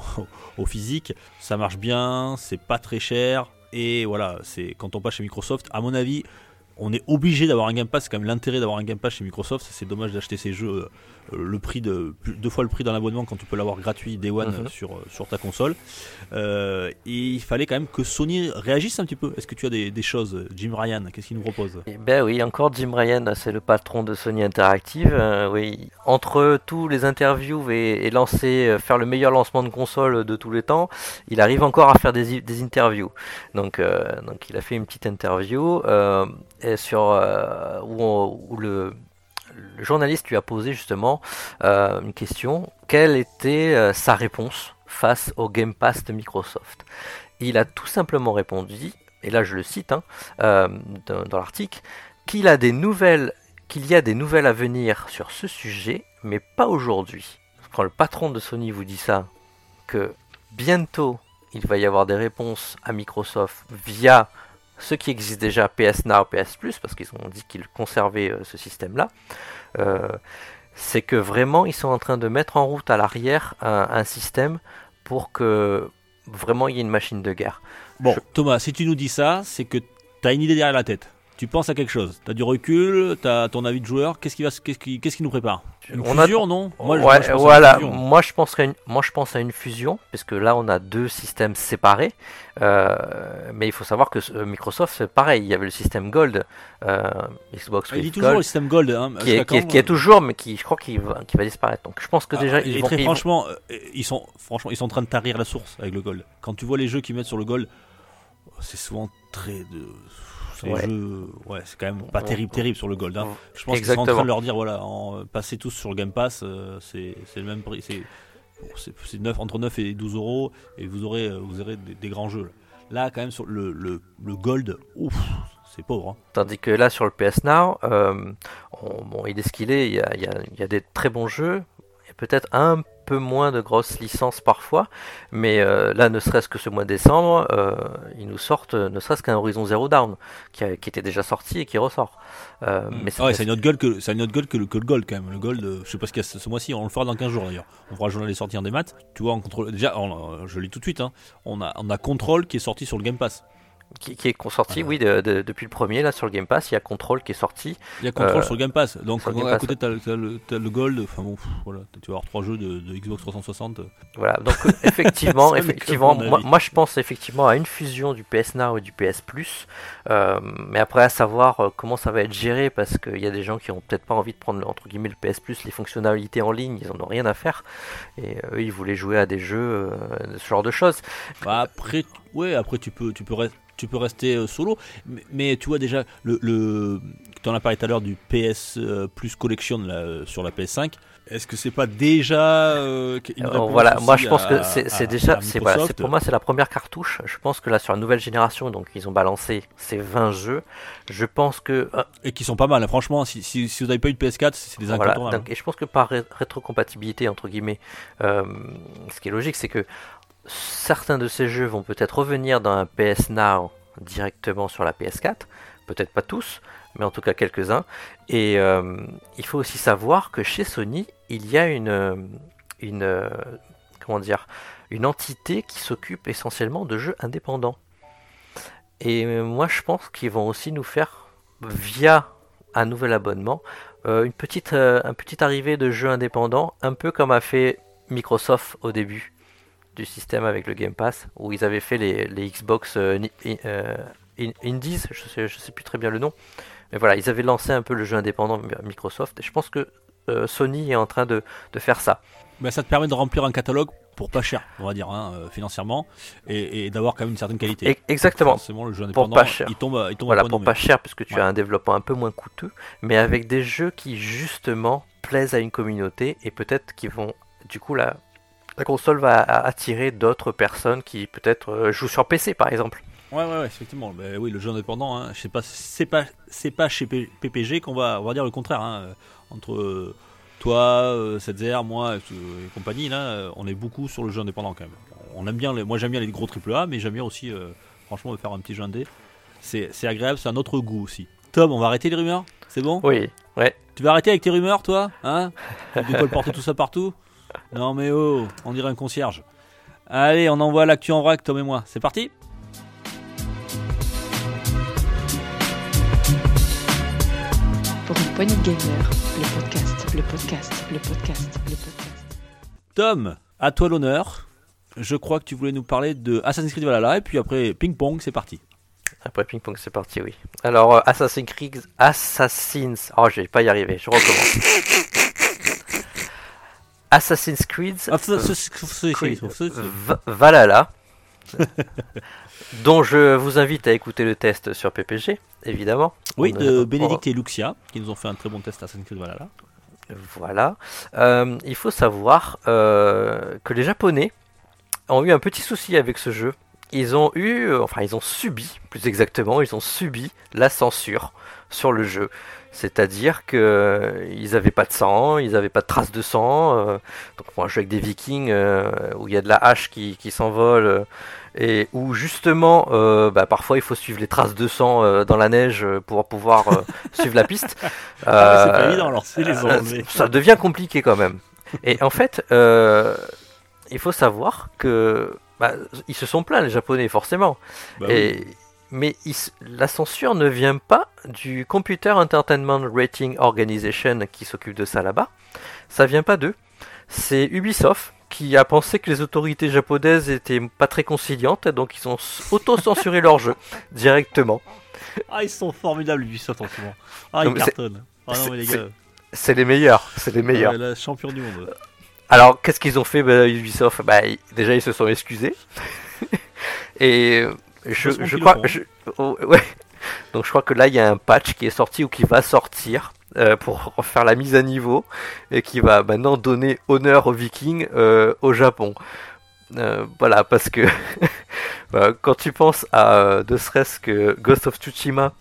S2: au physique. Ça marche bien, c'est pas très cher. Et voilà, c'est quand on passe chez Microsoft, à mon avis, on est obligé d'avoir un Game Pass. C'est quand même l'intérêt d'avoir un Game Pass chez Microsoft. C'est dommage d'acheter ces jeux euh, le prix de deux fois le prix d'un abonnement quand tu peux l'avoir gratuit Day One
S3: Mhm.
S2: sur, euh, sur ta console. Euh, et il fallait quand même que Sony réagisse un petit peu. Est-ce que tu as des, des choses, Jim Ryan Qu'est-ce qu'il nous propose?
S3: Eh ben oui, encore Jim Ryan, c'est le patron de Sony Interactive. euh, oui, entre tous les interviews et, et lancer, euh, faire le meilleur lancement de console de tous les temps, il arrive encore à faire des, des interviews. Donc, euh, donc il a fait une petite interview euh, et sur euh, où, on- où le, le journaliste lui a posé justement euh, une question. Quelle était euh, sa réponse face au Game Pass de Microsoft? Il a tout simplement répondu, et là je le cite hein, euh, dans, dans l'article, qu'il a des nouvelles, qu'il y a des nouvelles à venir sur ce sujet, mais pas aujourd'hui. Quand le patron de Sony vous dit ça, que bientôt il va y avoir des réponses à Microsoft via ce qui existe déjà PS Now, PS Plus, parce qu'ils ont dit qu'ils conservaient euh, ce système-là, euh, c'est que vraiment ils sont en train de mettre en route à l'arrière un, un système pour que vraiment il y ait une machine de guerre.
S2: Bon,
S3: Je-
S2: Thomas, si tu nous dis ça, c'est que tu as une idée derrière la tête. Tu penses à quelque chose. Tu as du recul, tu as ton avis de joueur. Qu'est-ce qui, va, qu'est-ce qui, qu'est-ce qui nous prépare? Une
S3: On a-
S2: fusion, non? Moi, je-
S3: ouais,
S2: moi, je pense à une
S3: voilà.
S2: fusion.
S3: Moi, je penserais une- moi, je pense à une fusion, parce que là, on a deux systèmes séparés. Euh, mais il faut savoir que euh, Microsoft, c'est pareil. Il y avait le système Gold, euh, Xbox
S2: Il dit
S3: with
S2: toujours
S3: Gold,
S2: le système Gold. Hein,
S3: qui, est,
S2: jusqu'à
S3: qui est-
S2: quand,
S3: qui est toujours, mais qui, je crois, qu'il va, qui va disparaître. Donc, je pense que
S2: Ah,
S3: déjà,
S2: et
S3: vont,
S2: très
S3: ils
S2: franchement, euh, ils sont franchement, ils sont en train de tarir la source avec le gold. Quand tu vois les jeux qu'ils mettent sur le gold, c'est souvent très de. C'est
S3: Ouais.
S2: ouais, quand même pas terrible, terrible sur le gold. hein. Je pense qu'ils sont en train de leur dire, voilà, en, passez tous sur le Game Pass, euh, c'est le même prix, c'est c'est- c'est 9, entre 9 et 12 euros et vous aurez, euh, vous aurez des, des grands jeux. Là. Quand même, sur le, le, le gold, ouf, c'est pauvre. hein.
S3: Tandis que là, sur le PS Now, euh, on- bon, il est ce qu'il est. Il y a- il y a des très bons jeux. Et peut-être un peu moins de grosses licences parfois. Mais euh, là, ne serait-ce que ce mois de décembre, euh, ils nous sortent ne serait-ce qu'un Horizon Zero Dawn, qui, a- qui était déjà sorti et qui ressort. Euh, mais
S2: Ah ouais, c'est une autre gueule que c'est une autre gueule que le, que le gold quand même. Le gold, euh, je sais pas ce qu'il y a ce, ce mois-ci, on le fera dans 15 jours d'ailleurs. On fera le journal des sorties en des maths. Tu vois, on contrôle déjà, on- je lis tout de suite. Hein, on a on a Control qui est sorti sur le Game Pass.
S3: Qui, qui est sorti, oui, de- de- depuis le premier, là, sur le Game Pass. Il y a Control qui est sorti.
S2: Il y a Control
S3: Euh,
S2: sur le Game Pass. Donc à
S3: Game Pass,
S2: côté t'as le, gold. Enfin bon, pff, voilà, tu vas avoir trois jeux de, de Xbox 360.
S3: Voilà, donc effectivement, effectivement, moi, je pense effectivement à une fusion du PS Now et du PS Plus, Euh, mais après à savoir euh, comment ça va être géré parce qu'il y a des gens qui ont peut-être pas envie de prendre entre guillemets le PS Plus, les fonctionnalités en ligne, ils en ont rien à faire et eux ils voulaient jouer à des jeux, euh, ce genre de choses.
S2: Bah, après, ouais, après tu peux, tu peux, res- tu peux rester euh, solo, mais, mais tu vois déjà le, le tu en as parlé tout à l'heure du PS euh, Plus Collection là, euh, sur la PS5. Est-ce que c'est pas déjà euh, une
S3: voilà, moi je pense
S2: à-
S3: que c'est déjà, c'est voilà, pour moi c'est la première cartouche. Je pense que là sur la nouvelle génération, donc ils ont balancé ces 20 jeux. Je pense que euh,
S2: et qui sont pas mal. hein. Franchement, si, si, si vous n'avez pas eu de PS4, c'est des
S3: Voilà,
S2: incontournables.
S3: donc, et je pense que par ré- rétrocompatibilité, entre guillemets, euh, ce qui est logique, c'est que certains de ces jeux vont peut-être revenir dans un PS Now directement sur la PS4, peut-être pas tous, mais en tout cas quelques-uns. Et euh, il faut aussi savoir que chez Sony, il y a une, comment dire, une entité qui s'occupe essentiellement de jeux indépendants. Et moi, je pense qu'ils vont aussi nous faire, via un nouvel abonnement, euh, une petite, euh, un petit arrivée de jeux indépendants, un peu comme a fait Microsoft au début du système avec le Game Pass, où ils avaient fait les, les Xbox euh, euh, in- Indies, je sais, je sais plus très bien le nom, mais voilà, ils avaient lancé un peu le jeu indépendant Mi- Microsoft, et je pense que euh, Sony est en train de, de faire ça.
S2: Bah, ça te permet de remplir un catalogue pour pas cher, on va dire, hein, euh, financièrement, et, et d'avoir quand même une certaine qualité.
S3: Exactement.
S2: Forcément, le jeu
S3: Pour
S2: indépendant,
S3: pas cher.
S2: il tombe, il tombe
S3: Voilà, pour pas cher, puisque tu
S2: Ouais.
S3: as un développement un peu moins coûteux, mais avec des jeux qui justement plaisent à une communauté et peut-être qui vont, du coup, la, la console va attirer d'autres personnes qui peut-être euh, jouent sur PC par exemple.
S2: Ouais, ouais, ouais, effectivement. Bah oui, le jeu indépendant, hein, je sais pas, c'est pas, c'est pas chez P- PPG qu'on va, on va dire le contraire. hein, entre euh, toi, euh, 7ZR, moi euh, et compagnie, là, on est beaucoup sur le jeu indépendant quand même. On aime bien, les, moi j'aime bien les gros AAA, mais j'aime bien aussi, euh, franchement, faire un petit jeu indé. C'est, agréable, c'est un autre goût aussi. Tom, on va arrêter les rumeurs? C'est bon?
S3: Oui, ouais.
S2: Tu vas arrêter avec tes rumeurs, toi Hein? De colporter tout ça partout? Non, mais oh, on dirait un concierge. Allez, on envoie l'actu en vrac, Tom et moi. C'est parti
S1: Pony Gamer, le podcast, le podcast, le podcast, le podcast.
S2: Tom, à toi l'honneur. Je crois que tu voulais nous parler de Assassin's Creed Valhalla et puis après ping pong, c'est parti.
S3: Après ping pong, c'est parti, oui. Alors, euh, Assassin's Creed, Assassin's, oh, je vais pas y arriver, je recommence. Assassin's Creed,
S2: Ah,
S3: Creed, Valhalla, dont je vous invite à écouter le test sur PPG, évidemment.
S2: Oui,
S3: On
S2: de Bénédicte et Luxia qui nous ont fait un très bon test Assassin's Creed Valhalla.
S3: Voilà. Euh, il faut savoir euh, que les Japonais ont eu un petit souci avec ce jeu. Ils ont eu, euh, enfin, ils ont subi, plus exactement, ils ont subi la censure sur le jeu. C'est-à-dire que euh, n'avaient pas de sang, ils n'avaient pas de traces de sang. euh, donc pour un jeu avec des Vikings euh, où il y a de la hache qui, qui s'envole euh, et où justement, bah, parfois il faut suivre les traces de sang dans la neige pour pouvoir suivre la piste.
S2: Ah, mais c'est pas évident alors, c'est les enlever.
S3: ça devient compliqué quand même. Et en fait, il faut savoir que bah, ils se sont plaints les Japonais forcément.
S2: Bah oui.
S3: Mais la censure ne vient pas du Computer Entertainment Rating Organization qui s'occupe de ça là-bas. Ça vient pas d'eux. C'est Ubisoft qui a pensé que les autorités japonaises étaient pas très conciliantes, donc ils ont auto-censuré leur jeu directement.
S2: Ah, ils sont formidables, Ubisoft en ce moment. Ah,
S3: Non,
S2: ils cartonnent. Ah non, mais les
S3: c'est-
S2: gars,
S3: C'est les meilleurs, c'est les meilleurs.
S2: ouais, la champion du monde.
S3: Alors, qu'est-ce qu'ils ont fait bah, Ubisoft? Bah, Déjà, ils se sont excusés. Et je, crois. je- oh, ouais. Donc, je crois que là, il y a un patch qui est sorti ou qui va sortir euh, pour faire la mise à niveau et qui va maintenant donner honneur aux Vikings euh, au Japon. Euh, voilà, parce que bah, quand tu penses à ne serait-ce que Ghost of Tsushima,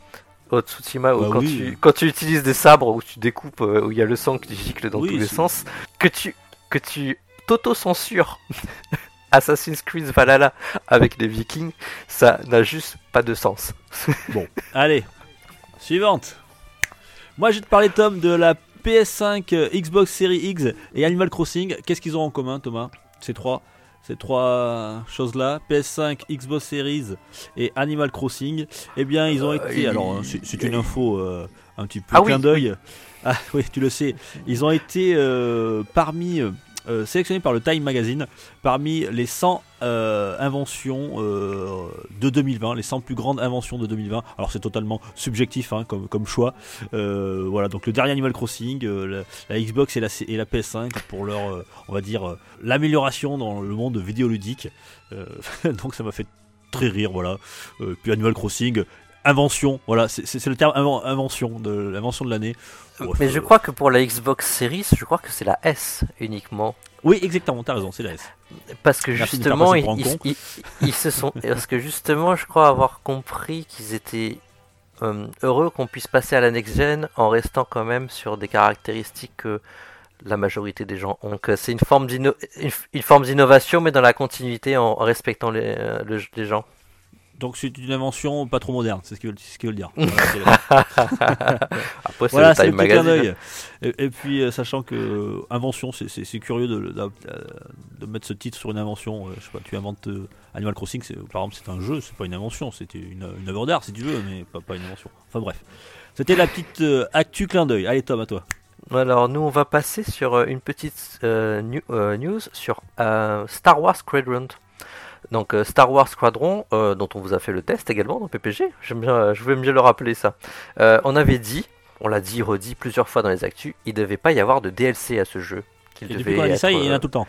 S3: au Tsushima, où
S2: Bah
S3: quand,
S2: oui.
S3: tu, quand tu utilises des sabres où tu découpes, où il y a le sang qui gicle dans
S2: Oui,
S3: tous les sens, que tu, que tu t'auto-censures Assassin's Creed Valhalla avec les Vikings, ça n'a juste pas de sens.
S2: Bon, allez, suivante. Moi, je vais te parler, Tom, de la PS5, euh, Xbox Series X et Animal Crossing. Qu'est-ce qu'ils ont en commun, Thomas? Ces trois, ces trois choses-là, PS5, Xbox Series et Animal Crossing. Eh bien, ils ont
S3: Euh,
S2: été. Alors, hein, c'est une info euh, un petit peu
S3: Ah oui,
S2: clin d'œil. Ah oui, tu le sais. Ils ont été euh, parmi. Euh, sélectionnés par le Time Magazine parmi les 100 euh, inventions euh, de 2020, les 100 plus grandes inventions de 2020. Alors c'est totalement subjectif hein, comme, choix. Voilà, donc le dernier Animal Crossing, la, Xbox et la, et la PS5 pour leur, on va dire, l'amélioration dans le monde vidéoludique. Donc ça m'a fait très rire, voilà. Puis Animal Crossing, invention, voilà, c'est le terme inven- invention de l'invention de l'année. Bref,
S3: Mais je
S2: euh,
S3: crois que pour la Xbox Series, je crois que c'est la S uniquement.
S2: Oui, exactement, t'as raison, c'est la S.
S3: Parce que
S2: Merci
S3: justement, ils, se sont. Parce que justement, je crois avoir compris qu'ils étaient euh, heureux qu'on puisse passer à la next gen en restant quand même sur des caractéristiques que la majorité des gens ont. Donc euh, c'est une forme d'innovation, mais dans la continuité en, en respectant les, euh, le- les gens.
S2: Donc c'est une invention pas trop moderne, c'est ce qu'ils veulent, c'est ce qu'ils veulent dire. Voilà, c'est
S3: Après, c'est
S2: Voilà,
S3: le
S2: c'est clin d'œil. Et, et puis, euh, sachant que euh, invention, c'est- c'est c'est curieux de, de, de mettre ce titre sur une invention. euh, je sais pas, tu inventes euh, Animal Crossing, c'est- par exemple, c'est un jeu, c'est pas une invention, c'était une, une œuvre d'art si tu veux, mais pas, pas une invention. Enfin bref, c'était la petite euh, actu clin d'œil. Allez Tom, à toi.
S3: Alors nous on va passer sur une petite news sur Star Wars Squadron. Donc euh, Star Wars Squadron, euh, dont on vous a fait le test également dans PPG. J'aime bien, euh, je voulais mieux le rappeler ça. Euh, on avait dit, on l'a dit, redit plusieurs fois dans les actus, il devait pas y avoir de DLC à ce jeu. Qu'il
S2: Et
S3: devait
S2: depuis qu'on a dit ça, il y en a tout le temps.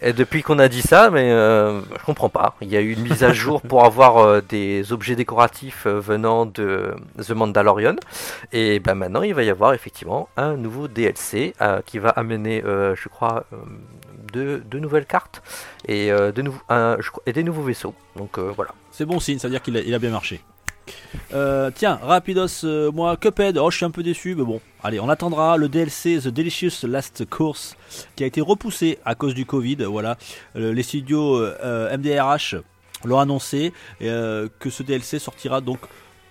S3: et depuis qu'on a dit ça, mais euh, je comprends pas. Il y a eu une mise à jour pour avoir euh, des objets décoratifs euh, venant de The Mandalorian. Et ben maintenant, il va y avoir effectivement un nouveau DLC qui va amener, je crois, deux nouvelles cartes et, euh, de des nouveaux vaisseaux. Donc euh, voilà.
S2: C'est bon signe, ça veut dire qu'il a, bien marché. Euh, tiens, Rapidos, moi, Cuphead, oh je suis un peu déçu, mais bon, allez, on attendra le DLC The Delicious Last Course qui a été repoussé à cause du Covid. Voilà, les studios MDRH l'ont annoncé que ce DLC sortira donc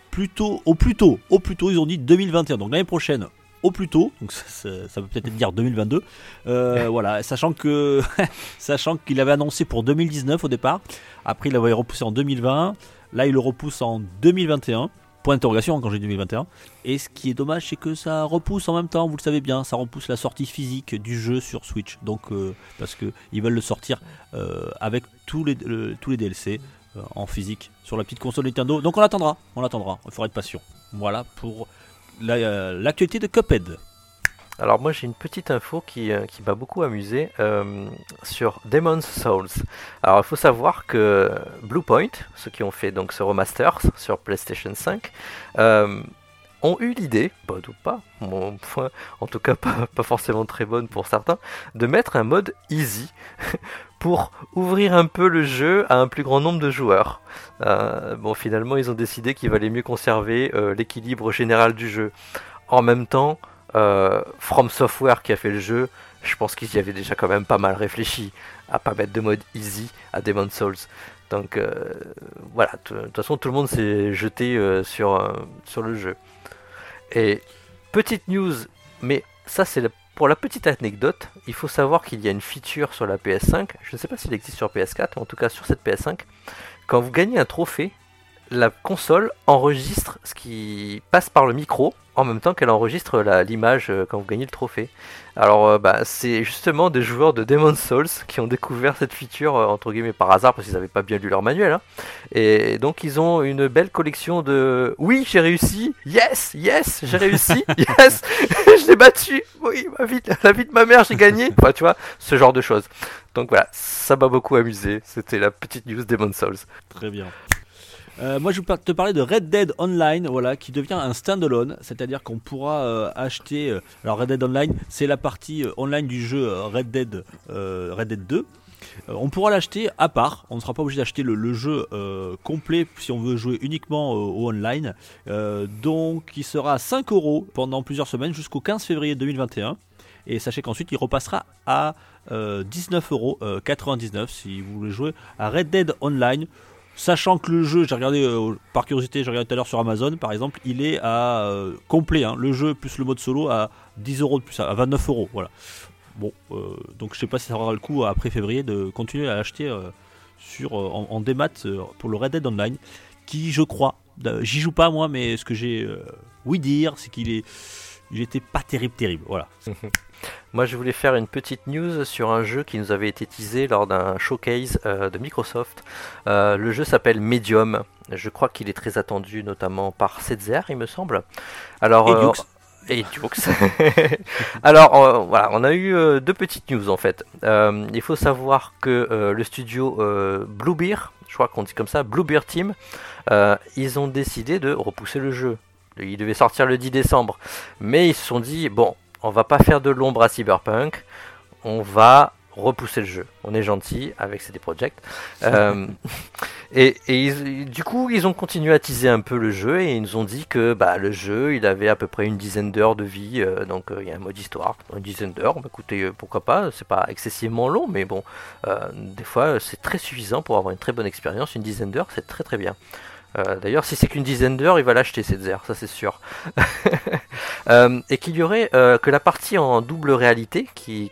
S2: plus tôt, au plus tôt, au plus tôt, ils ont dit 2021, donc l'année prochaine. Au plus tôt, donc ça, ça- ça peut peut-être dire 2022. Euh, voilà, sachant que sachant qu'il avait annoncé pour 2019 au départ. Après, il l'avait repoussé en 2020. Là, il le repousse en 2021. point d'interrogation quand j'ai 2021. Et ce qui est dommage, c'est que ça repousse en même temps, vous le savez bien, ça repousse la sortie physique du jeu sur Switch. Donc, euh, parce qu'ils veulent le sortir euh, avec tous les, tous les DLC euh, en physique sur la petite console Nintendo. Donc on attendra, on attendra, il faudra être patient. Voilà pour l'actualité de Cuphead.
S3: Alors moi j'ai une petite info qui, euh, qui m'a beaucoup amusé euh, sur Demon's Souls. Alors il faut savoir que Bluepoint, ceux qui ont fait donc ce remaster sur PlayStation 5, euh, ont eu l'idée, bonne ou pas, en tout cas pas, pas, forcément très bonne pour certains, de mettre un mode easy pour ouvrir un peu le jeu à un plus grand nombre de joueurs. bon finalement ils ont décidé qu'il valait mieux conserver l'équilibre général du jeu. En même temps, euh, From Software qui a fait le jeu, je pense qu'ils y avaient déjà quand même pas mal réfléchi à pas mettre de mode easy à Demon Souls. Donc euh, voilà, de toute façon tout le monde s'est jeté euh, sur, sur le jeu. Et petite news, mais ça c'est pour la petite anecdote, il faut savoir qu'il y a une feature sur la PS5, je ne sais pas s'il existe sur PS4, mais en tout cas sur cette PS5, quand vous gagnez un trophée, la console enregistre ce qui passe par le micro en même temps qu'elle enregistre l'image euh, quand vous gagnez le trophée. Alors euh, bah, c'est justement des joueurs de Demon's Souls qui ont découvert cette feature euh, entre guillemets par hasard parce qu'ils n'avaient pas bien lu leur manuel. Hein. Et donc ils ont une belle collection de oui j'ai réussi, yes, yes, j'ai réussi, yes, je l'ai battu, oui la vie de ma mère j'ai gagné. Enfin tu vois ce genre de choses. Donc voilà, ça m'a beaucoup amusé. C'était la petite news Demon's Souls.
S2: Très bien. Euh, moi, je vais te parler de Red Dead Online, voilà, qui devient un standalone, c'est-à-dire qu'on pourra euh, acheter. Euh, alors, Red Dead Online, c'est la partie online du jeu Red Dead, Red Dead 2. on pourra l'acheter à part. On ne sera pas obligé d'acheter le, jeu complet si on veut jouer uniquement au online. donc, il sera à 5 euros pendant plusieurs semaines jusqu'au 15 février 2021. Et sachez qu'ensuite, il repassera à 19 euros 99 si vous voulez jouer à Red Dead Online. Sachant que le jeu, j'ai regardé euh, par curiosité, j'ai regardé tout à l'heure sur Amazon par exemple, il est à euh, complet, hein, le jeu plus le mode solo à 10 euros de plus, à 29 euros. Voilà. Bon, euh, donc je sais pas si ça aura le coup après février de continuer à l'acheter sur en, démat pour le Red Dead Online, qui je crois, j'y joue pas moi, mais ce que j'ai oui dire, c'est qu'il est, il était pas terrible, terrible. Voilà.
S3: Moi, je voulais faire une petite news sur un jeu qui nous avait été teasé lors d'un showcase euh, de Microsoft. Euh, le jeu s'appelle Medium. Je crois qu'il est très attendu, notamment par Setzer, il me semble.
S2: Alors, et
S3: euh, et Alors voilà, on a eu deux petites news en fait. il faut savoir que le studio Bluebeer, je crois qu'on dit comme ça, Bluebeer Team, ils ont décidé de repousser le jeu. Il devait sortir le 10 décembre, mais ils se sont dit bon, on va pas faire de l'ombre à Cyberpunk, on va repousser le jeu. On est gentil avec CD Projekt. Euh, et, du coup, ils ont continué à teaser un peu le jeu et ils nous ont dit que bah, le jeu, il avait à peu près une dizaine d'heures de vie. Euh, donc euh, il y a un mode histoire, une dizaine d'heures. Bah, écoutez, pourquoi pas C'est pas excessivement long, mais bon, des fois c'est très suffisant pour avoir une très bonne expérience. Une dizaine d'heures, c'est très très bien. Euh, d'ailleurs, si c'est qu'une dizaine d'heures, il va l'acheter cette Zer, ça c'est sûr. Euh, et qu'il y aurait euh, que la partie en double réalité, qui,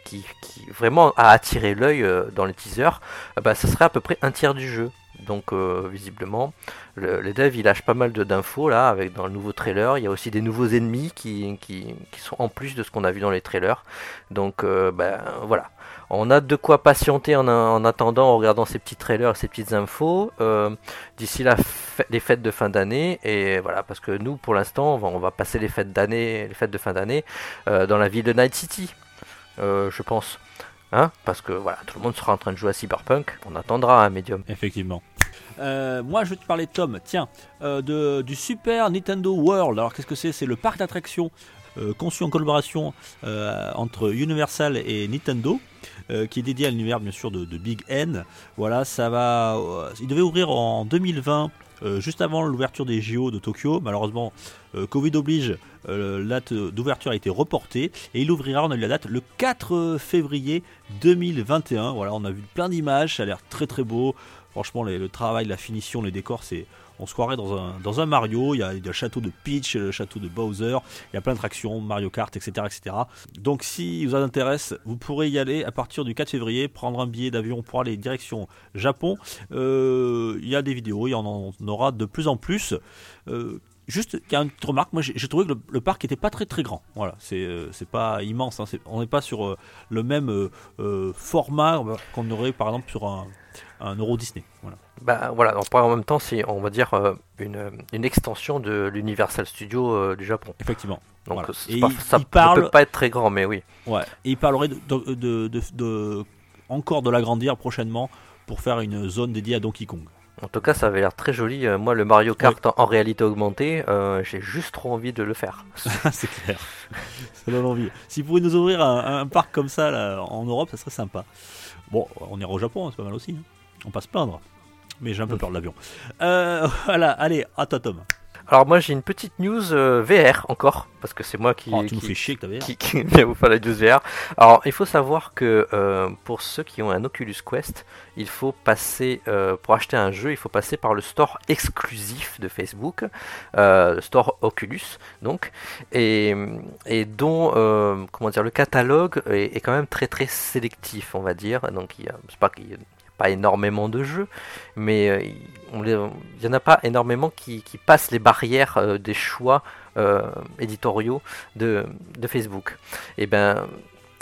S3: vraiment a attiré l'œil dans les teasers, bah, ça serait à peu près un tiers du jeu. Donc visiblement, le, les devs ils lâchent pas mal d'infos là, avec dans le nouveau trailer. Il y a aussi des nouveaux ennemis qui sont en plus de ce qu'on a vu dans les trailers. Donc ben voilà. On a de quoi patienter en, attendant, en regardant ces petits trailers, ces petites infos, euh, d'ici les fêtes de fin d'année. Et voilà, parce que nous, pour l'instant, on va, passer les fêtes d'année, les fêtes de fin d'année euh, dans la ville de Night City, euh, je pense. Hein parce que voilà, tout le monde sera en train de jouer à Cyberpunk. On attendra un médium.
S2: Effectivement. moi, je vais te parler, Tom, tiens, de, du Super Nintendo World. Alors, qu'est-ce que c'est? C'est le parc d'attractions conçu en collaboration entre Universal et Nintendo. Euh, qui est dédié à l'univers bien sûr de, Big N. Voilà, ça va. Euh, il devait ouvrir en 2020. Euh, juste avant l'ouverture des JO de Tokyo. Malheureusement, Covid oblige, la date d'ouverture a été reportée et il ouvrira, on a eu la date, le 4 février 2021. Voilà, on a vu plein d'images, ça a l'air très très beau. Franchement, le travail, la finition, les décors, c'est on se croirait dans un, Mario. Il y, a, le château de Peach, le château de Bowser. Il y a plein d'attractions, Mario Kart, etc., etc. Donc, si vous intéresse, vous pourrez y aller à partir du 4 février, prendre un billet d'avion pour aller direction Japon. Euh, il y a des vidéos, il y en, aura de plus en plus. Euh, juste, il y a une petite remarque. Moi, j'ai trouvé que le, parc était pas très très grand. Voilà, c'est euh, pas immense. hein, on n'est pas sur le même format qu'on aurait par exemple sur un, un Euro Disney. Voilà.
S3: Bah voilà, en, en même temps, c'est on va dire euh, une, une extension de l'Universal Studio euh, du Japon.
S2: Effectivement.
S3: Donc
S2: Voilà.
S3: c'est
S2: Et
S3: pas-
S2: il-
S3: ça
S2: il
S3: ne peut pas être très grand, mais oui.
S2: Ouais. Et il parlerait de, de- de- de- de- encore de l'agrandir prochainement pour faire une zone dédiée à Donkey Kong.
S3: En tout cas, ça avait l'air très joli. Euh, Moi, le Mario Kart en, en réalité augmentée, euh, j'ai juste trop envie de le faire.
S2: c'est clair. ça donne envie. S'ils pouvaient nous ouvrir un, un parc comme ça là, en Europe, ça serait sympa. Bon, on ira au Japon, hein, c'est pas mal aussi. hein. On passe plaindre. Mais j'ai un peu peur de l'avion. Euh, voilà, allez, à toi Tom.
S3: Alors moi, j'ai une petite news euh, VR encore, parce que c'est moi qui,
S2: Oh, tu
S3: qui-
S2: fais chier que t'avais.
S3: qui, qui vient vous faire la news VR. Alors, il faut savoir que euh, pour ceux qui ont un Oculus Quest, il faut passer, euh, pour acheter un jeu, il faut passer par le store exclusif de Facebook, le store Oculus, donc, et, et dont, comment dire, le catalogue est, est quand même très très sélectif, on va dire. Donc, il y a, pas qu'il y a pas énormément de jeux, mais euh, il on les- il y en a pas énormément qui, passent les barrières euh, des choix euh, éditoriaux de, de Facebook. Et ben,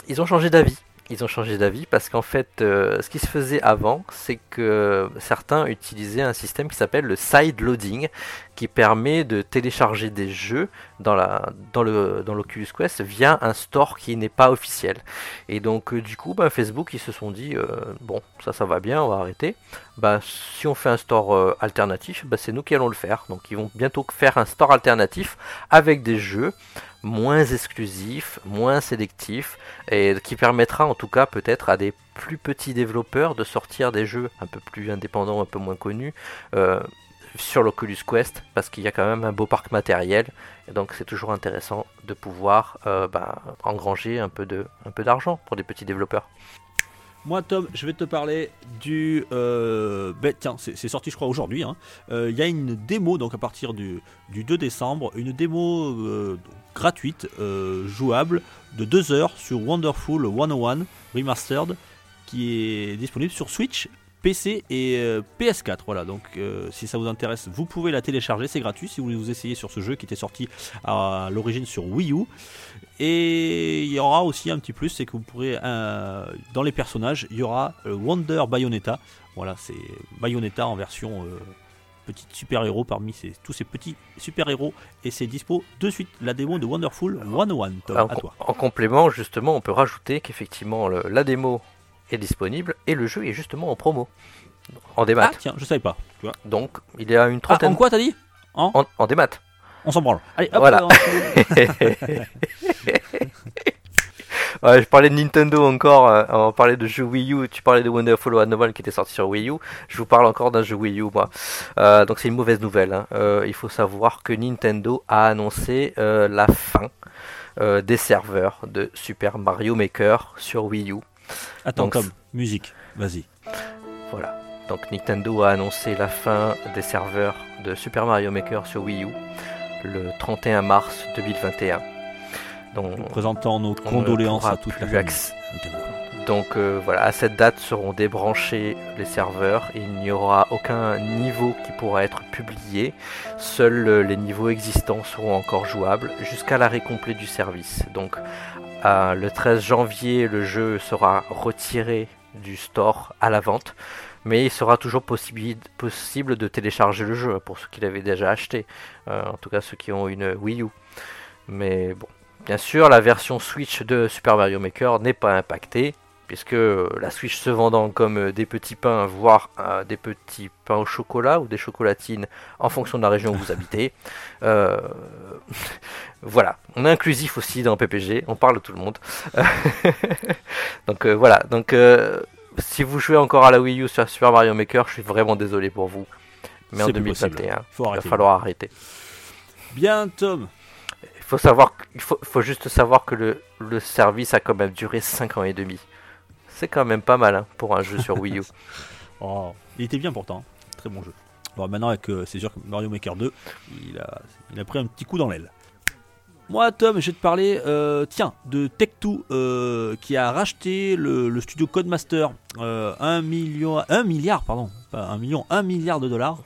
S3: ils ont changé d'avis. Ils ont changé d'avis parce qu'en fait, euh, ce qui se faisait avant, c'est que certains utilisaient un système qui s'appelle le side loading, qui permet de télécharger des jeux dans la dans le dans l'Oculus Quest via un store qui n'est pas officiel. Et donc euh, du coup, bah, Facebook ils se sont dit euh, bon, ça ça va bien, on va arrêter. Bah si on fait un store alternatif, bah, c'est nous qui allons le faire. Donc ils vont bientôt faire un store alternatif avec des jeux moins exclusifs, moins sélectifs, et qui permettra en tout cas peut-être à des plus petits développeurs de sortir des jeux un peu plus indépendants, un peu moins connus euh, sur l'Oculus Quest, parce qu'il y a quand même un beau parc matériel, et donc c'est toujours intéressant de pouvoir euh, bah, engranger un peu de un peu d'argent pour des petits développeurs.
S2: Moi, Tom, je vais te parler du. euh, ben, tiens, c'est sorti, je crois, aujourd'hui. hein. Il y a une démo, donc à partir du, du 2 décembre, une démo gratuite, euh, jouable, de 2 heures sur Wonderful 101 Remastered, qui est disponible sur Switch, PC et euh, PS4. Voilà, donc euh, si ça vous intéresse, vous pouvez la télécharger, c'est gratuit si vous voulez vous essayer sur ce jeu qui était sorti à l'origine sur Wii U. Et il y aura aussi un petit plus, c'est que vous pourrez, dans les personnages, il y aura Wonder Bayonetta. Voilà, c'est Bayonetta en version petit super-héros parmi ces- tous ces petits super-héros. Et c'est dispo de suite, la démo de Wonderful 101, Tom,
S3: en,
S2: à toi.
S3: en complément, justement, on peut rajouter qu'effectivement le- la démo est disponible et le jeu est justement en promo, en démat.
S2: Ah tiens, je savais pas. Tu vois.
S3: Donc il est à une
S2: Ah,
S3: trentaine
S2: en quoi t'as dit?
S3: En, en démat.
S2: On s'en branle. Allez, hop,
S3: Voilà.
S2: on-
S3: Ouais, je parlais de Nintendo encore, euh, on parlait de jeux Wii U, tu parlais de Wonderful 101 qui était sorti sur Wii U, je vous parle encore d'un jeu Wii U moi. Euh, donc c'est une mauvaise nouvelle, hein. Euh, il faut savoir que Nintendo a annoncé euh, la fin euh, des serveurs de Super Mario Maker sur Wii U.
S2: Attends,
S3: Donc,
S2: Tom, musique, vas-y.
S3: Voilà. Donc Nintendo a annoncé la fin des serveurs de Super Mario Maker sur Wii U le 31 mars 2021. Donc,
S2: Nous présentons nos condoléances à toute la famille.
S3: Donc euh, voilà, à cette date seront débranchés les serveurs. Il n'y aura aucun niveau qui pourra être publié. Seuls euh, les niveaux existants seront encore jouables jusqu'à l'arrêt complet du service. Donc euh, le 13 janvier, le jeu sera retiré du store à la vente. Mais il sera toujours possible, possible de télécharger le jeu pour ceux qui l'avaient déjà acheté. En tout cas ceux qui ont une Wii U. Mais bon, Bien sûr, la version Switch de Super Mario Maker n'est pas impactée, puisque la Switch se vendant comme euh, des petits pains, voire euh, des petits pains au chocolat ou des chocolatines en fonction de la région où vous habitez. euh, voilà, on est inclusif aussi dans PPG, on parle de tout le monde. donc euh, voilà, donc si vous jouez encore à la Wii U sur Super Mario Maker, je suis vraiment désolé pour vous. Mais en
S2: C'est plus possible.
S3: 2021,
S2: Il
S3: va falloir arrêter.
S2: Bien, Tom.
S3: Faut savoir, il faut, faut juste savoir que le, le service a quand même duré 5 ans et demi. C'est quand même pas mal hein, pour un jeu sur Wii U.
S2: Oh, il était bien pourtant. Très bon jeu. Bon, maintenant, avec, euh, c'est sûr que Mario Maker 2, il a, il a pris un petit coup dans l'aile. Moi, Tom, je vais te parler, euh, tiens, de Tech2 euh, qui a racheté le, le studio Codemaster euh, 1 million, 1 milliard, pardon, pas 1 million, 1 milliard de dollars.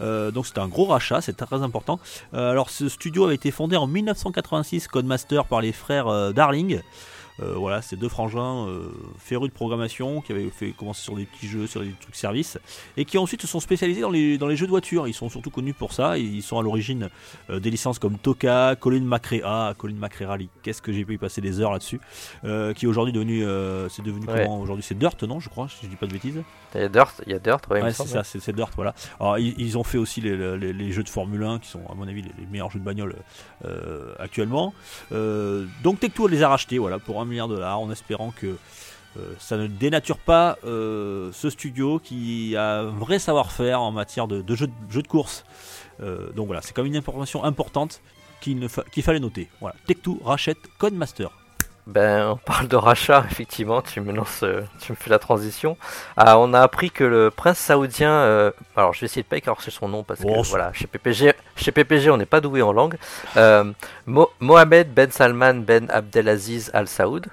S2: Euh, donc c'était un gros rachat, c'est très important. Euh, alors ce studio avait été fondé en 1986, Codemaster par les frères euh, Darling. Euh, voilà, c'est deux frangins euh, férus de programmation qui avaient fait commencer sur des petits jeux, sur des trucs services, et qui ensuite se sont spécialisés dans les, dans les jeux de voiture. Ils sont surtout connus pour ça. Ils sont à l'origine euh, des licences comme Toka, Colin McRae, ah, Colin McRae Rally. Qu'est-ce que j'ai pu y passer des heures là-dessus Qui aujourd'hui devenu, c'est devenu
S3: Ouais.
S2: comment Aujourd'hui, c'est Dirt, non Je crois, si je dis pas de bêtises.
S3: Il y a Dirt, il y a Dirt, ouais,
S2: Ouais, c'est ça, c'est Dirt, voilà. Alors, ils, ils ont fait aussi les, les- les jeux de Formule 1 qui sont, à mon avis, les, les meilleurs jeux de bagnole euh, actuellement. Euh, donc, Tech2 les a rachetés, voilà, pour un milliard de dollars, en espérant que euh, ça ne dénature pas euh, ce studio qui a un vrai savoir-faire en matière de, de jeux, de jeux de course. Euh, donc voilà, c'est quand même une information importante qu'il fa- qu'il fallait noter. Voilà, Tech2 rachète Codemaster.
S3: Ben, on parle de rachat, effectivement, tu me lances, euh, tu me fais la transition. Ah, on a appris que le prince saoudien, euh, alors je vais essayer de pas écorcher son nom parce que voilà, chez PPG, chez PPG on n'est pas doué en langue. Euh, Mo- Mohamed Ben Salman Ben Abdelaziz Al Saoud.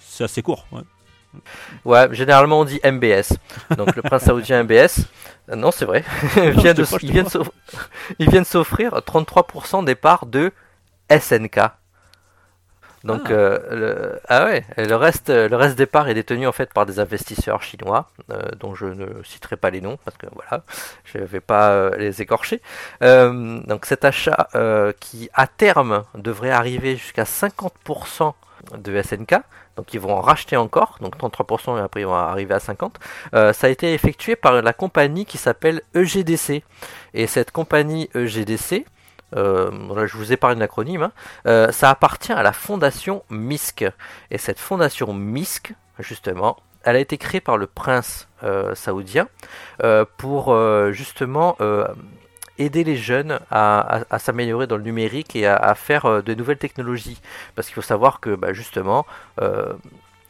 S2: C'est- assez court. ouais.
S3: Ouais, généralement on dit MBS. Donc le prince saoudien MBS. Euh, Non, c'est vrai. il, vient de,
S2: je te crois, je te
S3: il vient de s'off- il vient de s'offrir 33% des parts de SNK. Donc
S2: Ah.
S3: euh, le, ah ouais, le reste, le reste des parts est détenu en fait par des investisseurs chinois, euh, dont je ne citerai pas les noms parce que voilà, je ne vais pas euh, les écorcher. Euh, donc cet achat euh, qui à terme devrait arriver jusqu'à 50% de SNK, donc ils vont en racheter encore, donc 33% et après ils vont arriver à 50. Euh, ça a été effectué par la compagnie qui s'appelle EGDC. Et cette compagnie EGDC, euh, je vous épargne l'acronyme, hein, euh, ça appartient à la fondation MISC. Et cette fondation MISC, justement, elle a été créée par le prince euh, saoudien euh, pour justement aider les jeunes à, s'améliorer dans le numérique et à, faire de nouvelles technologies. Parce qu'il faut savoir que bah, justement,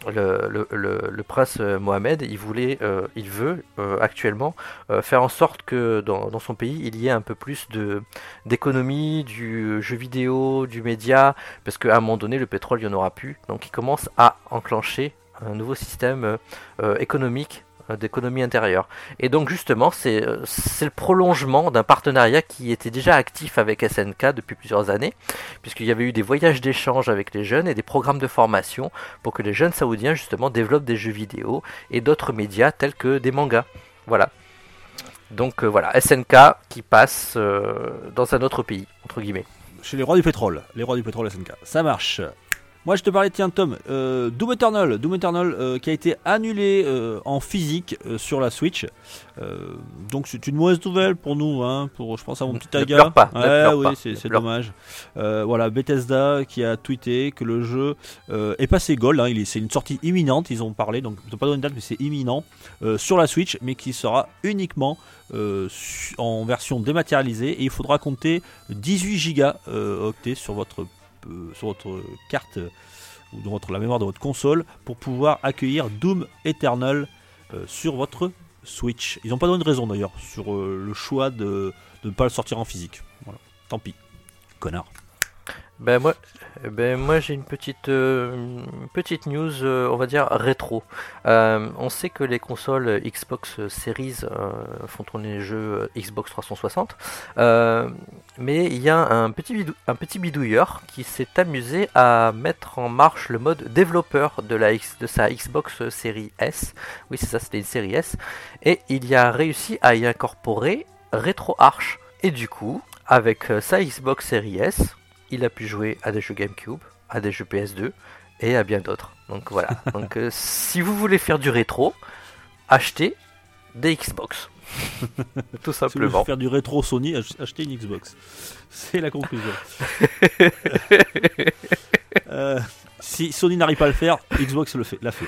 S3: le, prince euh, Mohamed, il voulait, euh, il veut euh, actuellement faire en sorte que dans, son pays, il y ait un peu plus de d'économie, du jeu vidéo, du média, parce qu'à un moment donné, le pétrole, il n'y en aura plus. Donc il commence à enclencher un nouveau système économique d'économie intérieure. Et donc justement, c'est euh, c'est le prolongement d'un partenariat qui était déjà actif avec SNK depuis plusieurs années, puisqu'il y avait eu des voyages d'échange avec les jeunes et des programmes de formation pour que les jeunes saoudiens justement développent des jeux vidéo et d'autres médias tels que des mangas. Voilà. Donc euh, voilà, SNK qui passe euh, dans un autre pays, entre guillemets.
S2: chez les rois du pétrole, les rois du pétrole SNK. Ça marche. Moi je te parlais, tiens Tom, euh, Doom Eternal, Doom Eternal euh, qui a été annulé euh, en physique sur la Switch. Donc c'est une mauvaise nouvelle pour nous, hein, pour je pense à mon petit
S3: Ne pleure pas, ne pleure
S2: oui, c'est
S3: ne
S2: dommage. Voilà, Bethesda qui a tweeté que le jeu est passé gold. hein, il est- c'est une sortie imminente, ils ont parlé, donc ils n'ont pas donné de date, mais c'est imminent sur la Switch, mais qui sera uniquement en version dématérialisée et il faudra compter 18 gigas octets sur votre euh, sur votre carte euh, ou dans votre, la mémoire de votre console pour pouvoir accueillir Doom Eternal euh, sur votre Switch. Ils n'ont pas donné de raison d'ailleurs sur le choix de, de ne pas le sortir en physique. Tant pis. Connard.
S3: Ben moi, ben moi j'ai une petite, euh, petite news, euh, on va dire rétro. Euh, on sait que les consoles Xbox Series font tourner les jeux Xbox 360, euh, mais il y a un petit, un petit bidouilleur qui s'est amusé à mettre en marche le mode développeur de, la de sa Xbox Series S. Oui c'est ça, c'était une série S, et il y a réussi à y incorporer RetroArch. Et du coup, avec sa Xbox Series S, il a pu jouer à des jeux GameCube, à des jeux PS2 et à bien d'autres. Donc voilà. Donc euh, si vous voulez faire du rétro, achetez des Xbox. Tout
S2: Si vous voulez
S3: simplement.
S2: faire du rétro Sony, ach- achetez une Xbox. C'est la conclusion. Euh, si Sony n'arrive pas à le faire, Xbox le fait, l'a fait.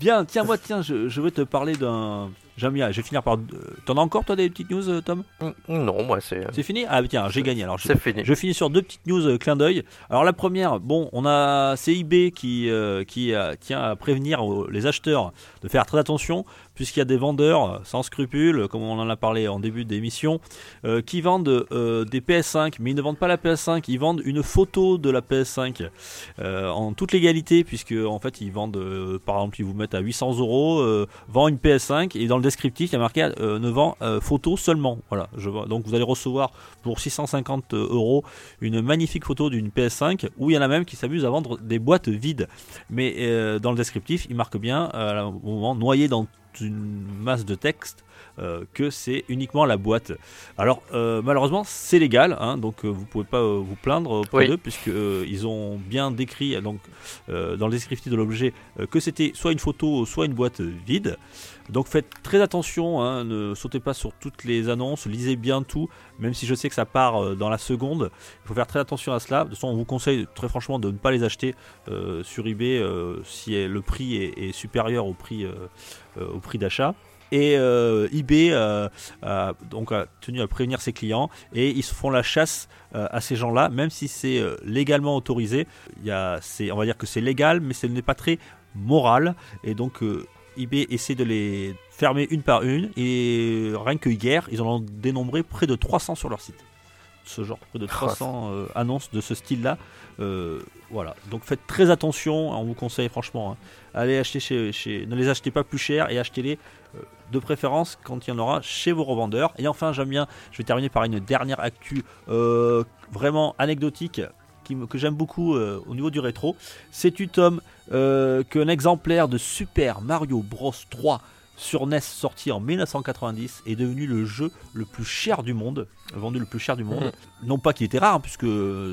S2: Bien, tiens, moi, tiens, je, je vais te parler d'un. J'aime bien, je vais finir par. euh, T'en as encore, toi, des petites news, euh, Tom?
S3: Mm, Non, moi c'est
S2: C'est fini? Ah, tiens, j'ai gagné. Alors, je,
S3: c'est fini.
S2: je finis sur deux petites news euh, clin d'œil. Alors la première, bon, on a CIB qui, euh, qui euh, tient à prévenir euh, les acheteurs de faire très attention puisqu'il y a des vendeurs sans scrupules, comme on en a parlé en début d'émission, qui vendent des PS5, mais ils ne vendent pas la PS5, ils vendent une photo de la PS5 en toute légalité, puisque en fait ils vendent, par exemple, ils vous mettent à 800 euros, vend une PS5 et dans le descriptif il y a marqué ne vend photo seulement. Voilà, je. Donc vous allez recevoir pour 650 euros une magnifique photo d'une PS5 où il y en a même qui s'amusent à vendre des boîtes vides. Mais euh, dans le descriptif, il marque bien, euh, au moment noyé dans une masse de texte, euh, que c'est uniquement la boîte. Alors malheureusement c'est légal, hein, donc vous pouvez pas vous plaindre auprès d'eux puisque ils ont bien décrit donc dans le descriptif de l'objet que c'était soit une photo, soit une boîte vide. Donc faites très attention, hein, ne sautez pas sur toutes les annonces, lisez bien tout, même si je sais que ça part euh, dans la seconde. Il faut faire très attention à cela. De toute façon, on vous conseille très franchement de ne pas les acheter euh, sur eBay euh, si le prix est, supérieur au prix, d'achat. Et eBay a, donc tenu à prévenir ses clients et ils se font la chasse à ces gens-là, même si c'est légalement autorisé. Il y on va dire que c'est légal, mais ce n'est pas très moral. Et donc eBay essaie de les fermer une par une et rien que hier, ils en ont dénombré près de 300 sur leur site. Ce genre, près de 300 euh, annonces de ce style-là. Euh, voilà, donc faites très attention, on vous conseille franchement. Hein. Allez acheter chez, Ne les achetez pas plus cher et achetez-les euh, de préférence quand il y en aura chez vos revendeurs. Et enfin, j'aime bien, je vais terminer par une dernière actu vraiment anecdotique que j'aime beaucoup au niveau du rétro. C'est tu Tom euh, qu'un exemplaire de Super Mario Bros 3 sur NES sorti en 1990 est devenu le jeu le plus cher du monde, vendu le plus cher du monde. Mhm. Non pas qu'il était rare, hein, puisque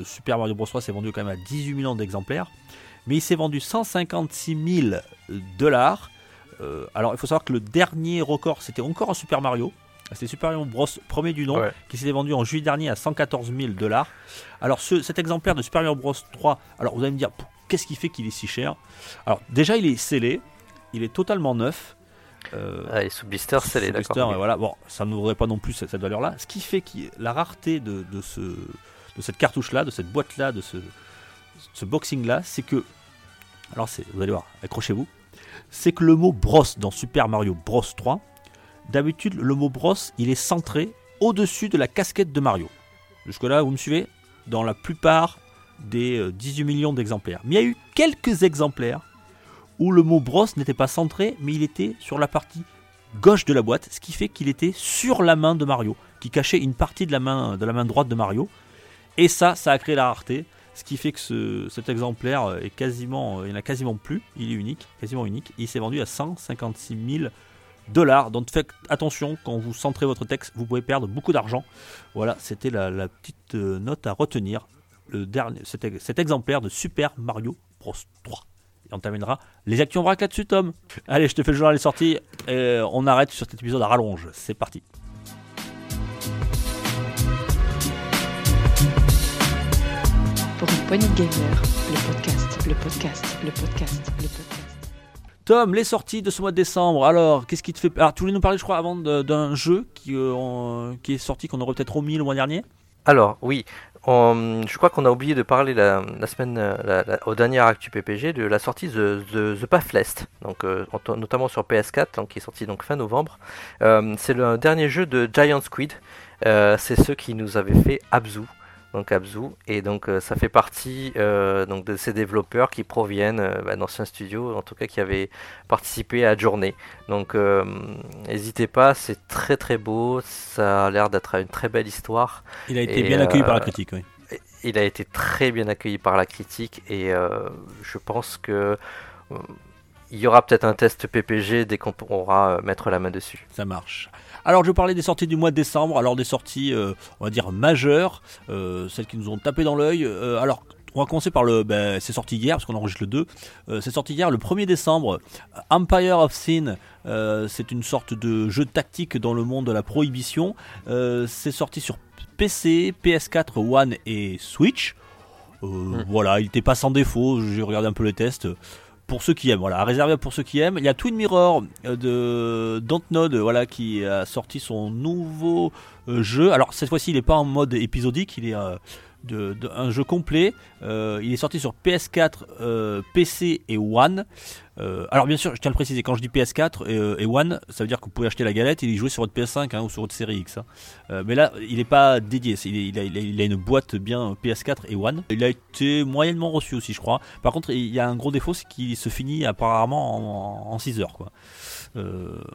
S2: Super Mario Bros 3 s'est vendu quand même à 18 millions d'exemplaires, mais il s'est vendu 156 000 dollars. Euh, alors il faut savoir que le dernier record c'était encore un Super Mario, c'est Super Mario Bros premier du nom qui s'est vendu en juillet dernier à 114 000 dollars. Alors cet exemplaire de Super Mario Bros 3, alors vous allez me dire qu'est-ce qui fait qu'il est si cher? Alors déjà il est scellé, il est totalement neuf.
S3: Euh, ah, et sous blister scellé,
S2: d'accord. Voilà, bon, ça ne vaudrait pas non plus cette, valeur-là. Ce qui fait que la rareté de, ce, de cette cartouche-là, de cette boîte-là, de ce, ce boxing-là, c'est que, alors vous allez voir, accrochez-vous, c'est que le mot Bros dans Super Mario Bros 3, d'habitude le mot Bros, il est centré au-dessus de la casquette de Mario. Jusque-là, vous me suivez? Dans la plupart des 18 euh, millions d'exemplaires. Mais il y a eu quelques exemplaires où le mot brosse n'était pas centré, mais il était sur la partie gauche de la boîte, ce qui fait qu'il était sur la main de Mario, qui cachait une partie de la main, droite de Mario. Et ça, ça a créé la rareté, ce qui fait que cet exemplaire est quasiment, il n'y a quasiment plus, il est unique, quasiment unique. il s'est vendu à 156 000 dollars. Donc faites attention quand vous centrez votre texte, vous pouvez perdre beaucoup d'argent. Voilà, c'était la, petite euh, note à retenir le dernier, cet, exemplaire de Super Mario Bros 3. Et on terminera les actions vrac là-dessus, Tom. Allez, je te fais le journal des sorties. Et on arrête sur cet épisode à rallonge. C'est parti.
S1: Pour une poignée gamer, le podcast, le podcast, le podcast, le podcast.
S2: Tom, les sorties de ce mois de décembre. Alors, qu'est-ce qui te fait. Alors, tu voulais nous parler, je crois, avant d'un jeu qui, euh, qui est sorti, qu'on aurait peut-être omis le mois dernier?
S3: Alors oui, je crois qu'on a oublié de parler la, semaine, la, au dernier Actu PPG de la sortie de The, Pathless, donc, euh, notamment sur PS4, donc, qui est sorti donc fin novembre. Euh, c'est le dernier jeu de Giant Squid, euh, c'est ceux qui nous avaient fait Abzu, donc Abzu, et donc ça fait partie donc de ces développeurs qui proviennent bah, d'anciens studios, en tout cas qui avaient participé à Journée. Donc n'hésitez pas, c'est très très beau, ça a l'air d'être une très belle histoire.
S2: Il a été bien accueilli par la critique, oui.
S3: Il a été très bien accueilli par la critique et je pense que il y aura peut-être un test PPG dès qu'on pourra mettre la main dessus.
S2: Ça marche. Alors je parler des sorties du mois de décembre, alors des sorties euh, on va dire majeures, euh, celles qui nous ont tapé dans l'œil. Euh, alors on va commencer par le. Ben, c'est sorti hier, parce qu'on enregistre le 2. c'est sorti hier, le 1er décembre. Empire of Sin. c'est une sorte de jeu tactique dans le monde de la prohibition. c'est sorti sur PC, PS4, One et Switch. Hmm. Voilà, il n'était pas sans défaut. J'ai regardé un peu les tests pour ceux qui aiment. Voilà, réservé pour ceux qui aiment. Il y a Twin Mirror euh, de Dontnod, voilà, qui a sorti son nouveau euh, jeu. Alors cette fois-ci, il n'est pas en mode épisodique, il est, euh, un jeu complet. Euh, il est sorti sur PS4, euh, PC et One. Euh, alors bien sûr, je tiens à le préciser, quand je dis PS4 et, One, ça veut dire que vous pouvez acheter la galette et y jouer sur votre PS5 hein, ou sur votre série X. hein. Mais là, il n'est pas dédié, il, a, une boîte bien PS4 et One. Il a été moyennement reçu aussi, je crois. Par contre, il y a un gros défaut, c'est qu'il se finit apparemment en, 6 heures. Quoi.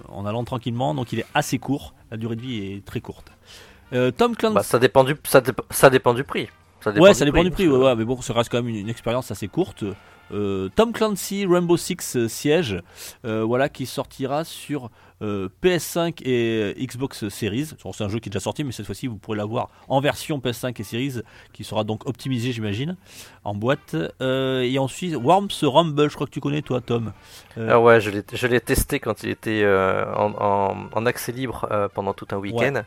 S2: En allant tranquillement, donc il est assez court, la durée de vie est très courte. Euh, Tom Clancy.
S3: Bah, ça, dépend du, ça, dép- ça dépend du prix. Ça
S2: ouais, ça dépend du prix,
S3: que-
S2: ouais, ouais, mais bon, ça reste quand même une, une expérience assez courte. Euh, Tom Clancy Rainbow Six euh, Siege, euh, voilà, qui sortira sur euh, PS5 et Xbox Series. C'est un jeu qui est déjà sorti, mais cette fois-ci, vous pourrez l'avoir en version PS5 et Series, qui sera donc optimisé, j'imagine, en boîte. Et ensuite, Worms Rumble, je crois que tu connais, toi, Tom.
S3: Ah ouais, je l'ai, testé quand il était en, en- en accès libre pendant tout un week-end.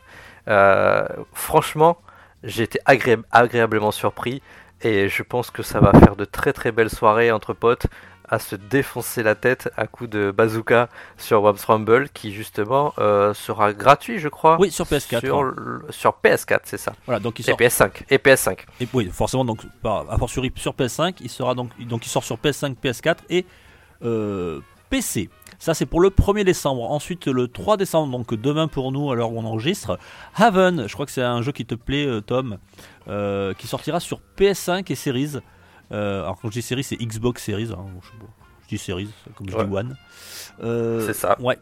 S3: Franchement, j'ai été agré- agréablement surpris et je pense que ça va faire de très très belles soirées entre potes à se défoncer la tête à coups de bazooka sur Worms Rumble qui justement euh, sera gratuit je crois.
S2: Oui, sur PS4.
S3: Sur, sur PS4, c'est ça.
S2: Voilà, donc il
S3: Et
S2: sort.
S3: PS5. Et PS5.
S2: Et oui, forcément, donc, par, a fortiori sur PS5, il sera donc, donc il sort sur PS5, PS4 et euh, PC. Ça, c'est pour le 1er décembre. Ensuite, le 3 décembre, donc demain pour nous, à l'heure où on enregistre, Haven, je crois que c'est un jeu qui te plaît, euh, Tom, euh, qui sortira sur PS5 et Series. Euh, alors, quand je dis Series, c'est Xbox Series. hein, je, dis Series, comme je dis. One. Euh,
S3: C'est ça.
S2: Ouais.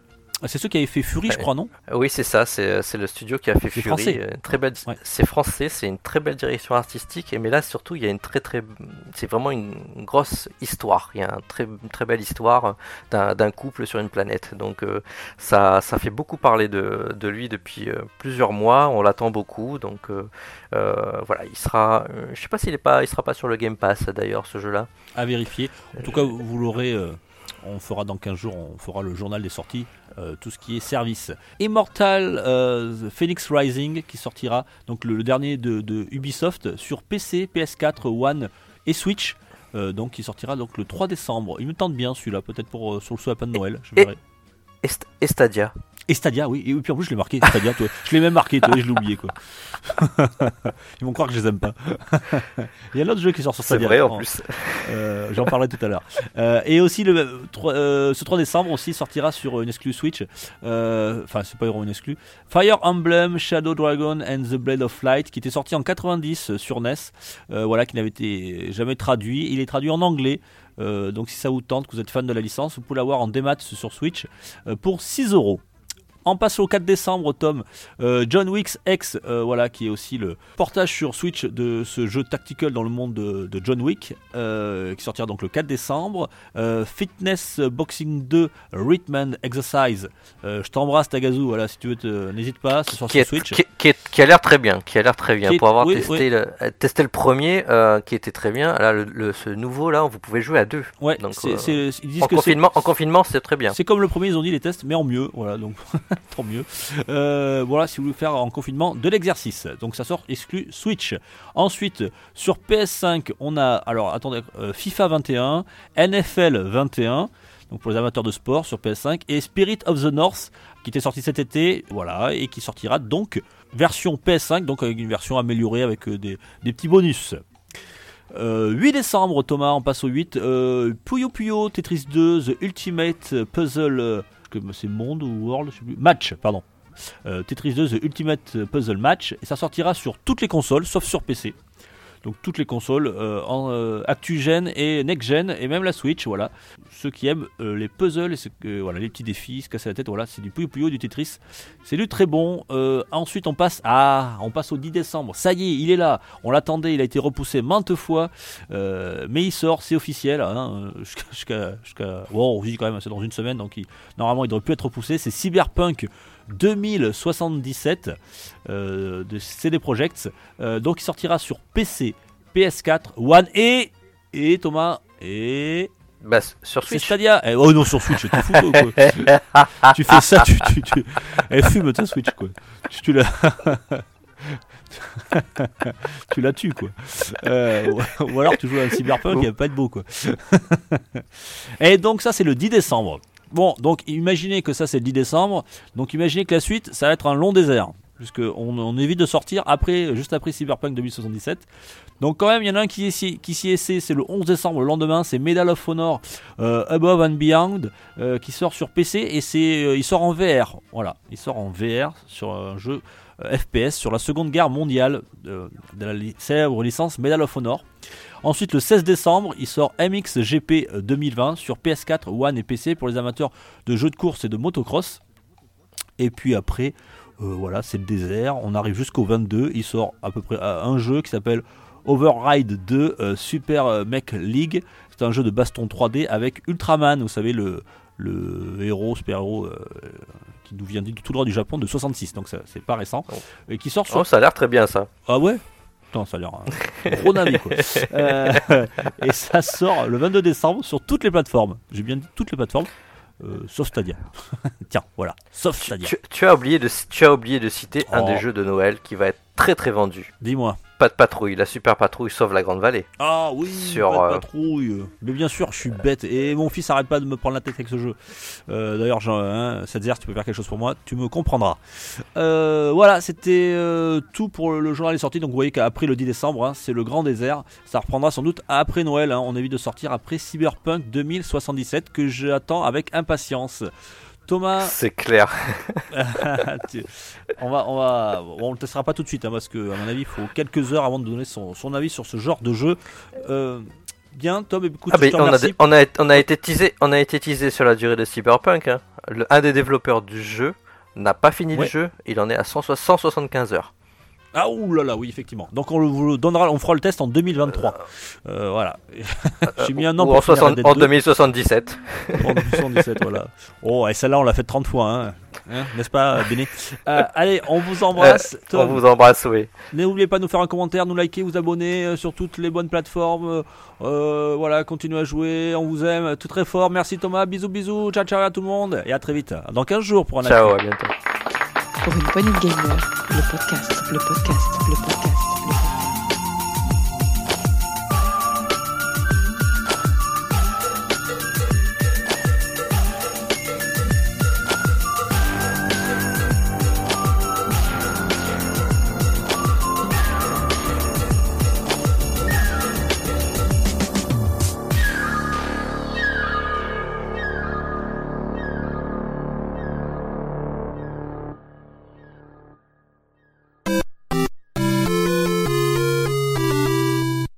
S2: C'est ceux qui avaient fait Fury, je crois, non?
S3: Oui, c'est ça, c'est c'est le studio qui a fait
S2: C'est
S3: Fury.
S2: français.
S3: euh, Très belle,
S2: Ouais.
S3: c'est français, c'est une très belle direction artistique. Mais là, surtout, il y a une très très, c'est vraiment une grosse histoire. Il y a un très une très belle histoire d'un couple sur une planète. Donc euh, ça ça fait beaucoup parler de, de lui depuis euh, plusieurs mois. On l'attend beaucoup. Donc euh, euh, voilà, il sera. euh, je sais pas s'il est pas, il sera pas sur le Game Pass d'ailleurs ce jeu-là.
S2: à vérifier. En tout cas, vous l'aurez. On fera dans 15 jours, on fera le journal des sorties, euh, tout ce qui est service. Immortal euh, Phoenix Rising qui sortira, donc le, le dernier de, de Ubisoft sur PC, PS4, One et Switch. euh, donc qui sortira donc le 3 décembre. Il me tente bien celui-là, peut-être pour sur le sapin de Noël. Je
S3: et-
S2: verrai.
S3: Et, St- et Stadia.
S2: Et Stadia, oui. Et puis en plus, je l'ai marqué. Stadia, toi. Je l'ai même marqué, toi. et Je l'ai oublié, quoi. Ils vont croire que je les aime pas. Il y a un autre jeu qui sort sur
S3: C'est
S2: Stadia.
S3: vrai en
S2: Oh.
S3: plus.
S2: Euh, J'en parlerai tout à l'heure. Euh, et aussi, le, euh, ce 3 décembre aussi sortira sur une exclu Switch. Enfin, c'est pas une exclu. Fire Emblem, Shadow Dragon and the Blade of Light, qui était sorti en 90 sur NES. voilà, qui n'avait été jamais traduit. Il est traduit en anglais. Euh, donc, si ça vous tente, que vous êtes fan de la licence, vous pouvez l'avoir en démat sur Switch euh, pour 6 euros. En passant au 4 décembre, Tom, euh, John Wick's X, euh, voilà, qui est aussi le portage sur Switch de ce jeu tactical dans le monde de, de John Wick, euh, qui sortira donc le 4 décembre. Fitness Boxing 2 Rhythm and Exercise. Je t'embrasse Tagazu, voilà, si tu veux, te- n'hésite pas, c'est sur
S3: qui, est-
S2: Switch.
S3: qui, qui est- qui a l'air très bien, qui a l'air très bien.
S2: Est-
S3: Pour avoir
S2: oui,
S3: testé,
S2: oui.
S3: Le, testé le premier, qui était très bien, là, le, le- ce nouveau là, vous pouvez jouer à deux.
S2: Ouais,
S3: donc,
S2: c'est- c'est- ils disent
S3: En
S2: que
S3: confinement, en confinement, c'est très bien.
S2: C'est comme le premier, ils ont dit les tests, mais en mieux. Voilà, donc tant mieux. Euh, voilà, si vous voulez faire en confinement de l'exercice. Donc ça sort exclu Switch. Ensuite, sur PS5, on a, alors attendez, euh, FIFA 21, NFL 21. Donc pour les amateurs de sport sur PS5 et Spirit of the North qui était sorti cet été, voilà, et qui sortira donc version PS5, donc avec une version améliorée avec euh, des, petits bonus. Euh, 8 décembre, Thomas, on passe au 8. Euh, Puyo Puyo Tetris 2, The Ultimate Puzzle. Que c'est Monde ou World, je sais plus. Match, pardon. Euh, Tetris 2, The Ultimate Puzzle Match. Et ça sortira sur toutes les consoles, sauf sur PC. Donc toutes les consoles euh, en euh, ActuGen et NextGen et même la Switch, voilà. Ceux qui aiment euh, les puzzles et ceux voilà, les petits défis, se casser la tête, voilà, c'est du Puyo Puyo, du Tetris. C'est du très bon. Ensuite on passe à, on passe au 10 décembre. Ça y est, il est là. On l'attendait, il a été repoussé maintes fois, mais il sort, c'est officiel. hein, jusqu'à, jusqu'à, bon, on dit quand même, c'est dans une semaine, donc normalement il devrait plus être repoussé. C'est Cyberpunk 2077 euh, de CD Projekt. Euh, donc il sortira sur PC, PS4, One et et Thomas et
S3: Bah, sur Switch.
S2: Stadia. Eh, oh non sur Switch, t'es fou toi, quoi. tu fais ça, tu tu, tu... Elle fume ta Switch quoi. Tu, tu la tu la tues quoi. Euh, ou- ou alors tu joues à un Cyberpunk, il va pas être beau quoi. et donc ça c'est le 10 décembre. Bon, donc imaginez que ça c'est le 10 décembre. Donc imaginez que la suite ça va être un long désert. Puisque on, évite de sortir après, juste après Cyberpunk 2077. Donc quand même, il y en a un qui, qui s'y essaie, c'est le 11 décembre, le lendemain, c'est Medal of Honor euh, Above and Beyond, euh, qui sort sur PC et c'est, euh, il sort en VR. Voilà, il sort en VR sur un jeu FPS sur la Seconde Guerre mondiale de, la célèbre licence Medal of Honor. Ensuite, le 16 décembre, il sort MXGP 2020 sur PS4, One et PC pour les amateurs de jeux de course et de motocross. Et puis après, voilà, c'est le désert. On arrive jusqu'au 22. Il sort à peu près un jeu qui s'appelle Override 2 euh, Super euh, Mech League. C'est un jeu de baston 3D avec Ultraman, vous savez, le, le héros, super-héros euh, qui nous vient tout droit du Japon de 66, donc c'est pas récent. Oh. Et qui sort
S3: sur... Oh, ça a l'air très bien ça.
S2: Ah ouais? Putain, ça a l'air un gros navi quoi. et ça sort le 22 décembre sur toutes les plateformes. J'ai bien dit toutes les plateformes. sauf Stadia. Tiens, voilà, sauf Stadia.
S3: Tu, as oublié de, tu as oublié de citer un des oh. jeux de Noël qui va être très très vendu.
S2: Dis-moi
S3: pas de patrouille, la super patrouille sauve la grande vallée.
S2: Ah oui, sur, pas de euh, patrouille. Mais bien sûr, je suis bête et mon fils arrête pas de me prendre la tête avec ce jeu. Euh, D'ailleurs, hein, cette tu peux faire quelque chose pour moi, tu me comprendras. Euh, voilà, c'était euh, tout pour le journal des sorties. Donc vous voyez qu'après le 10 décembre, hein, c'est le grand désert. Ça reprendra sans doute après Noël. Hein. On évite de sortir après Cyberpunk 2077 que j'attends avec impatience. Thomas.
S3: C'est clair.
S2: on va, on va, on le testera pas tout de suite, hein, parce que à mon avis, il faut quelques heures avant de donner son, avis sur ce genre de jeu. Euh, bien, Tom, écoute, ah,
S3: on, a, on, a, on, a, été teasé, on a été teasé sur la durée de Cyberpunk. Hein. Le, un des développeurs du jeu n'a pas fini le jeu, il en est à 175 heures.
S2: Ah là là, oui, effectivement. Donc on vous donnera, on fera le test en 2023. Euh, euh, voilà.
S3: J'ai mis un an pour en, en 2077.
S2: en 2077, voilà. Oh, et celle-là, on l'a fait 30 fois, hein. hein N'est-ce pas, Béné? Euh, Allez, on vous embrasse.
S3: on vous embrasse, oui.
S2: N'oubliez pas de nous faire un commentaire, nous liker, vous abonner sur toutes les bonnes plateformes. voilà, continuez à jouer. On vous aime tout très fort. Merci Thomas. Bisous, bisous. Ciao, ciao à tout le monde. Et à très vite. Dans 15 jours pour un
S3: Ciao, à bientôt
S1: pour une de gamer, le podcast, le podcast, le podcast.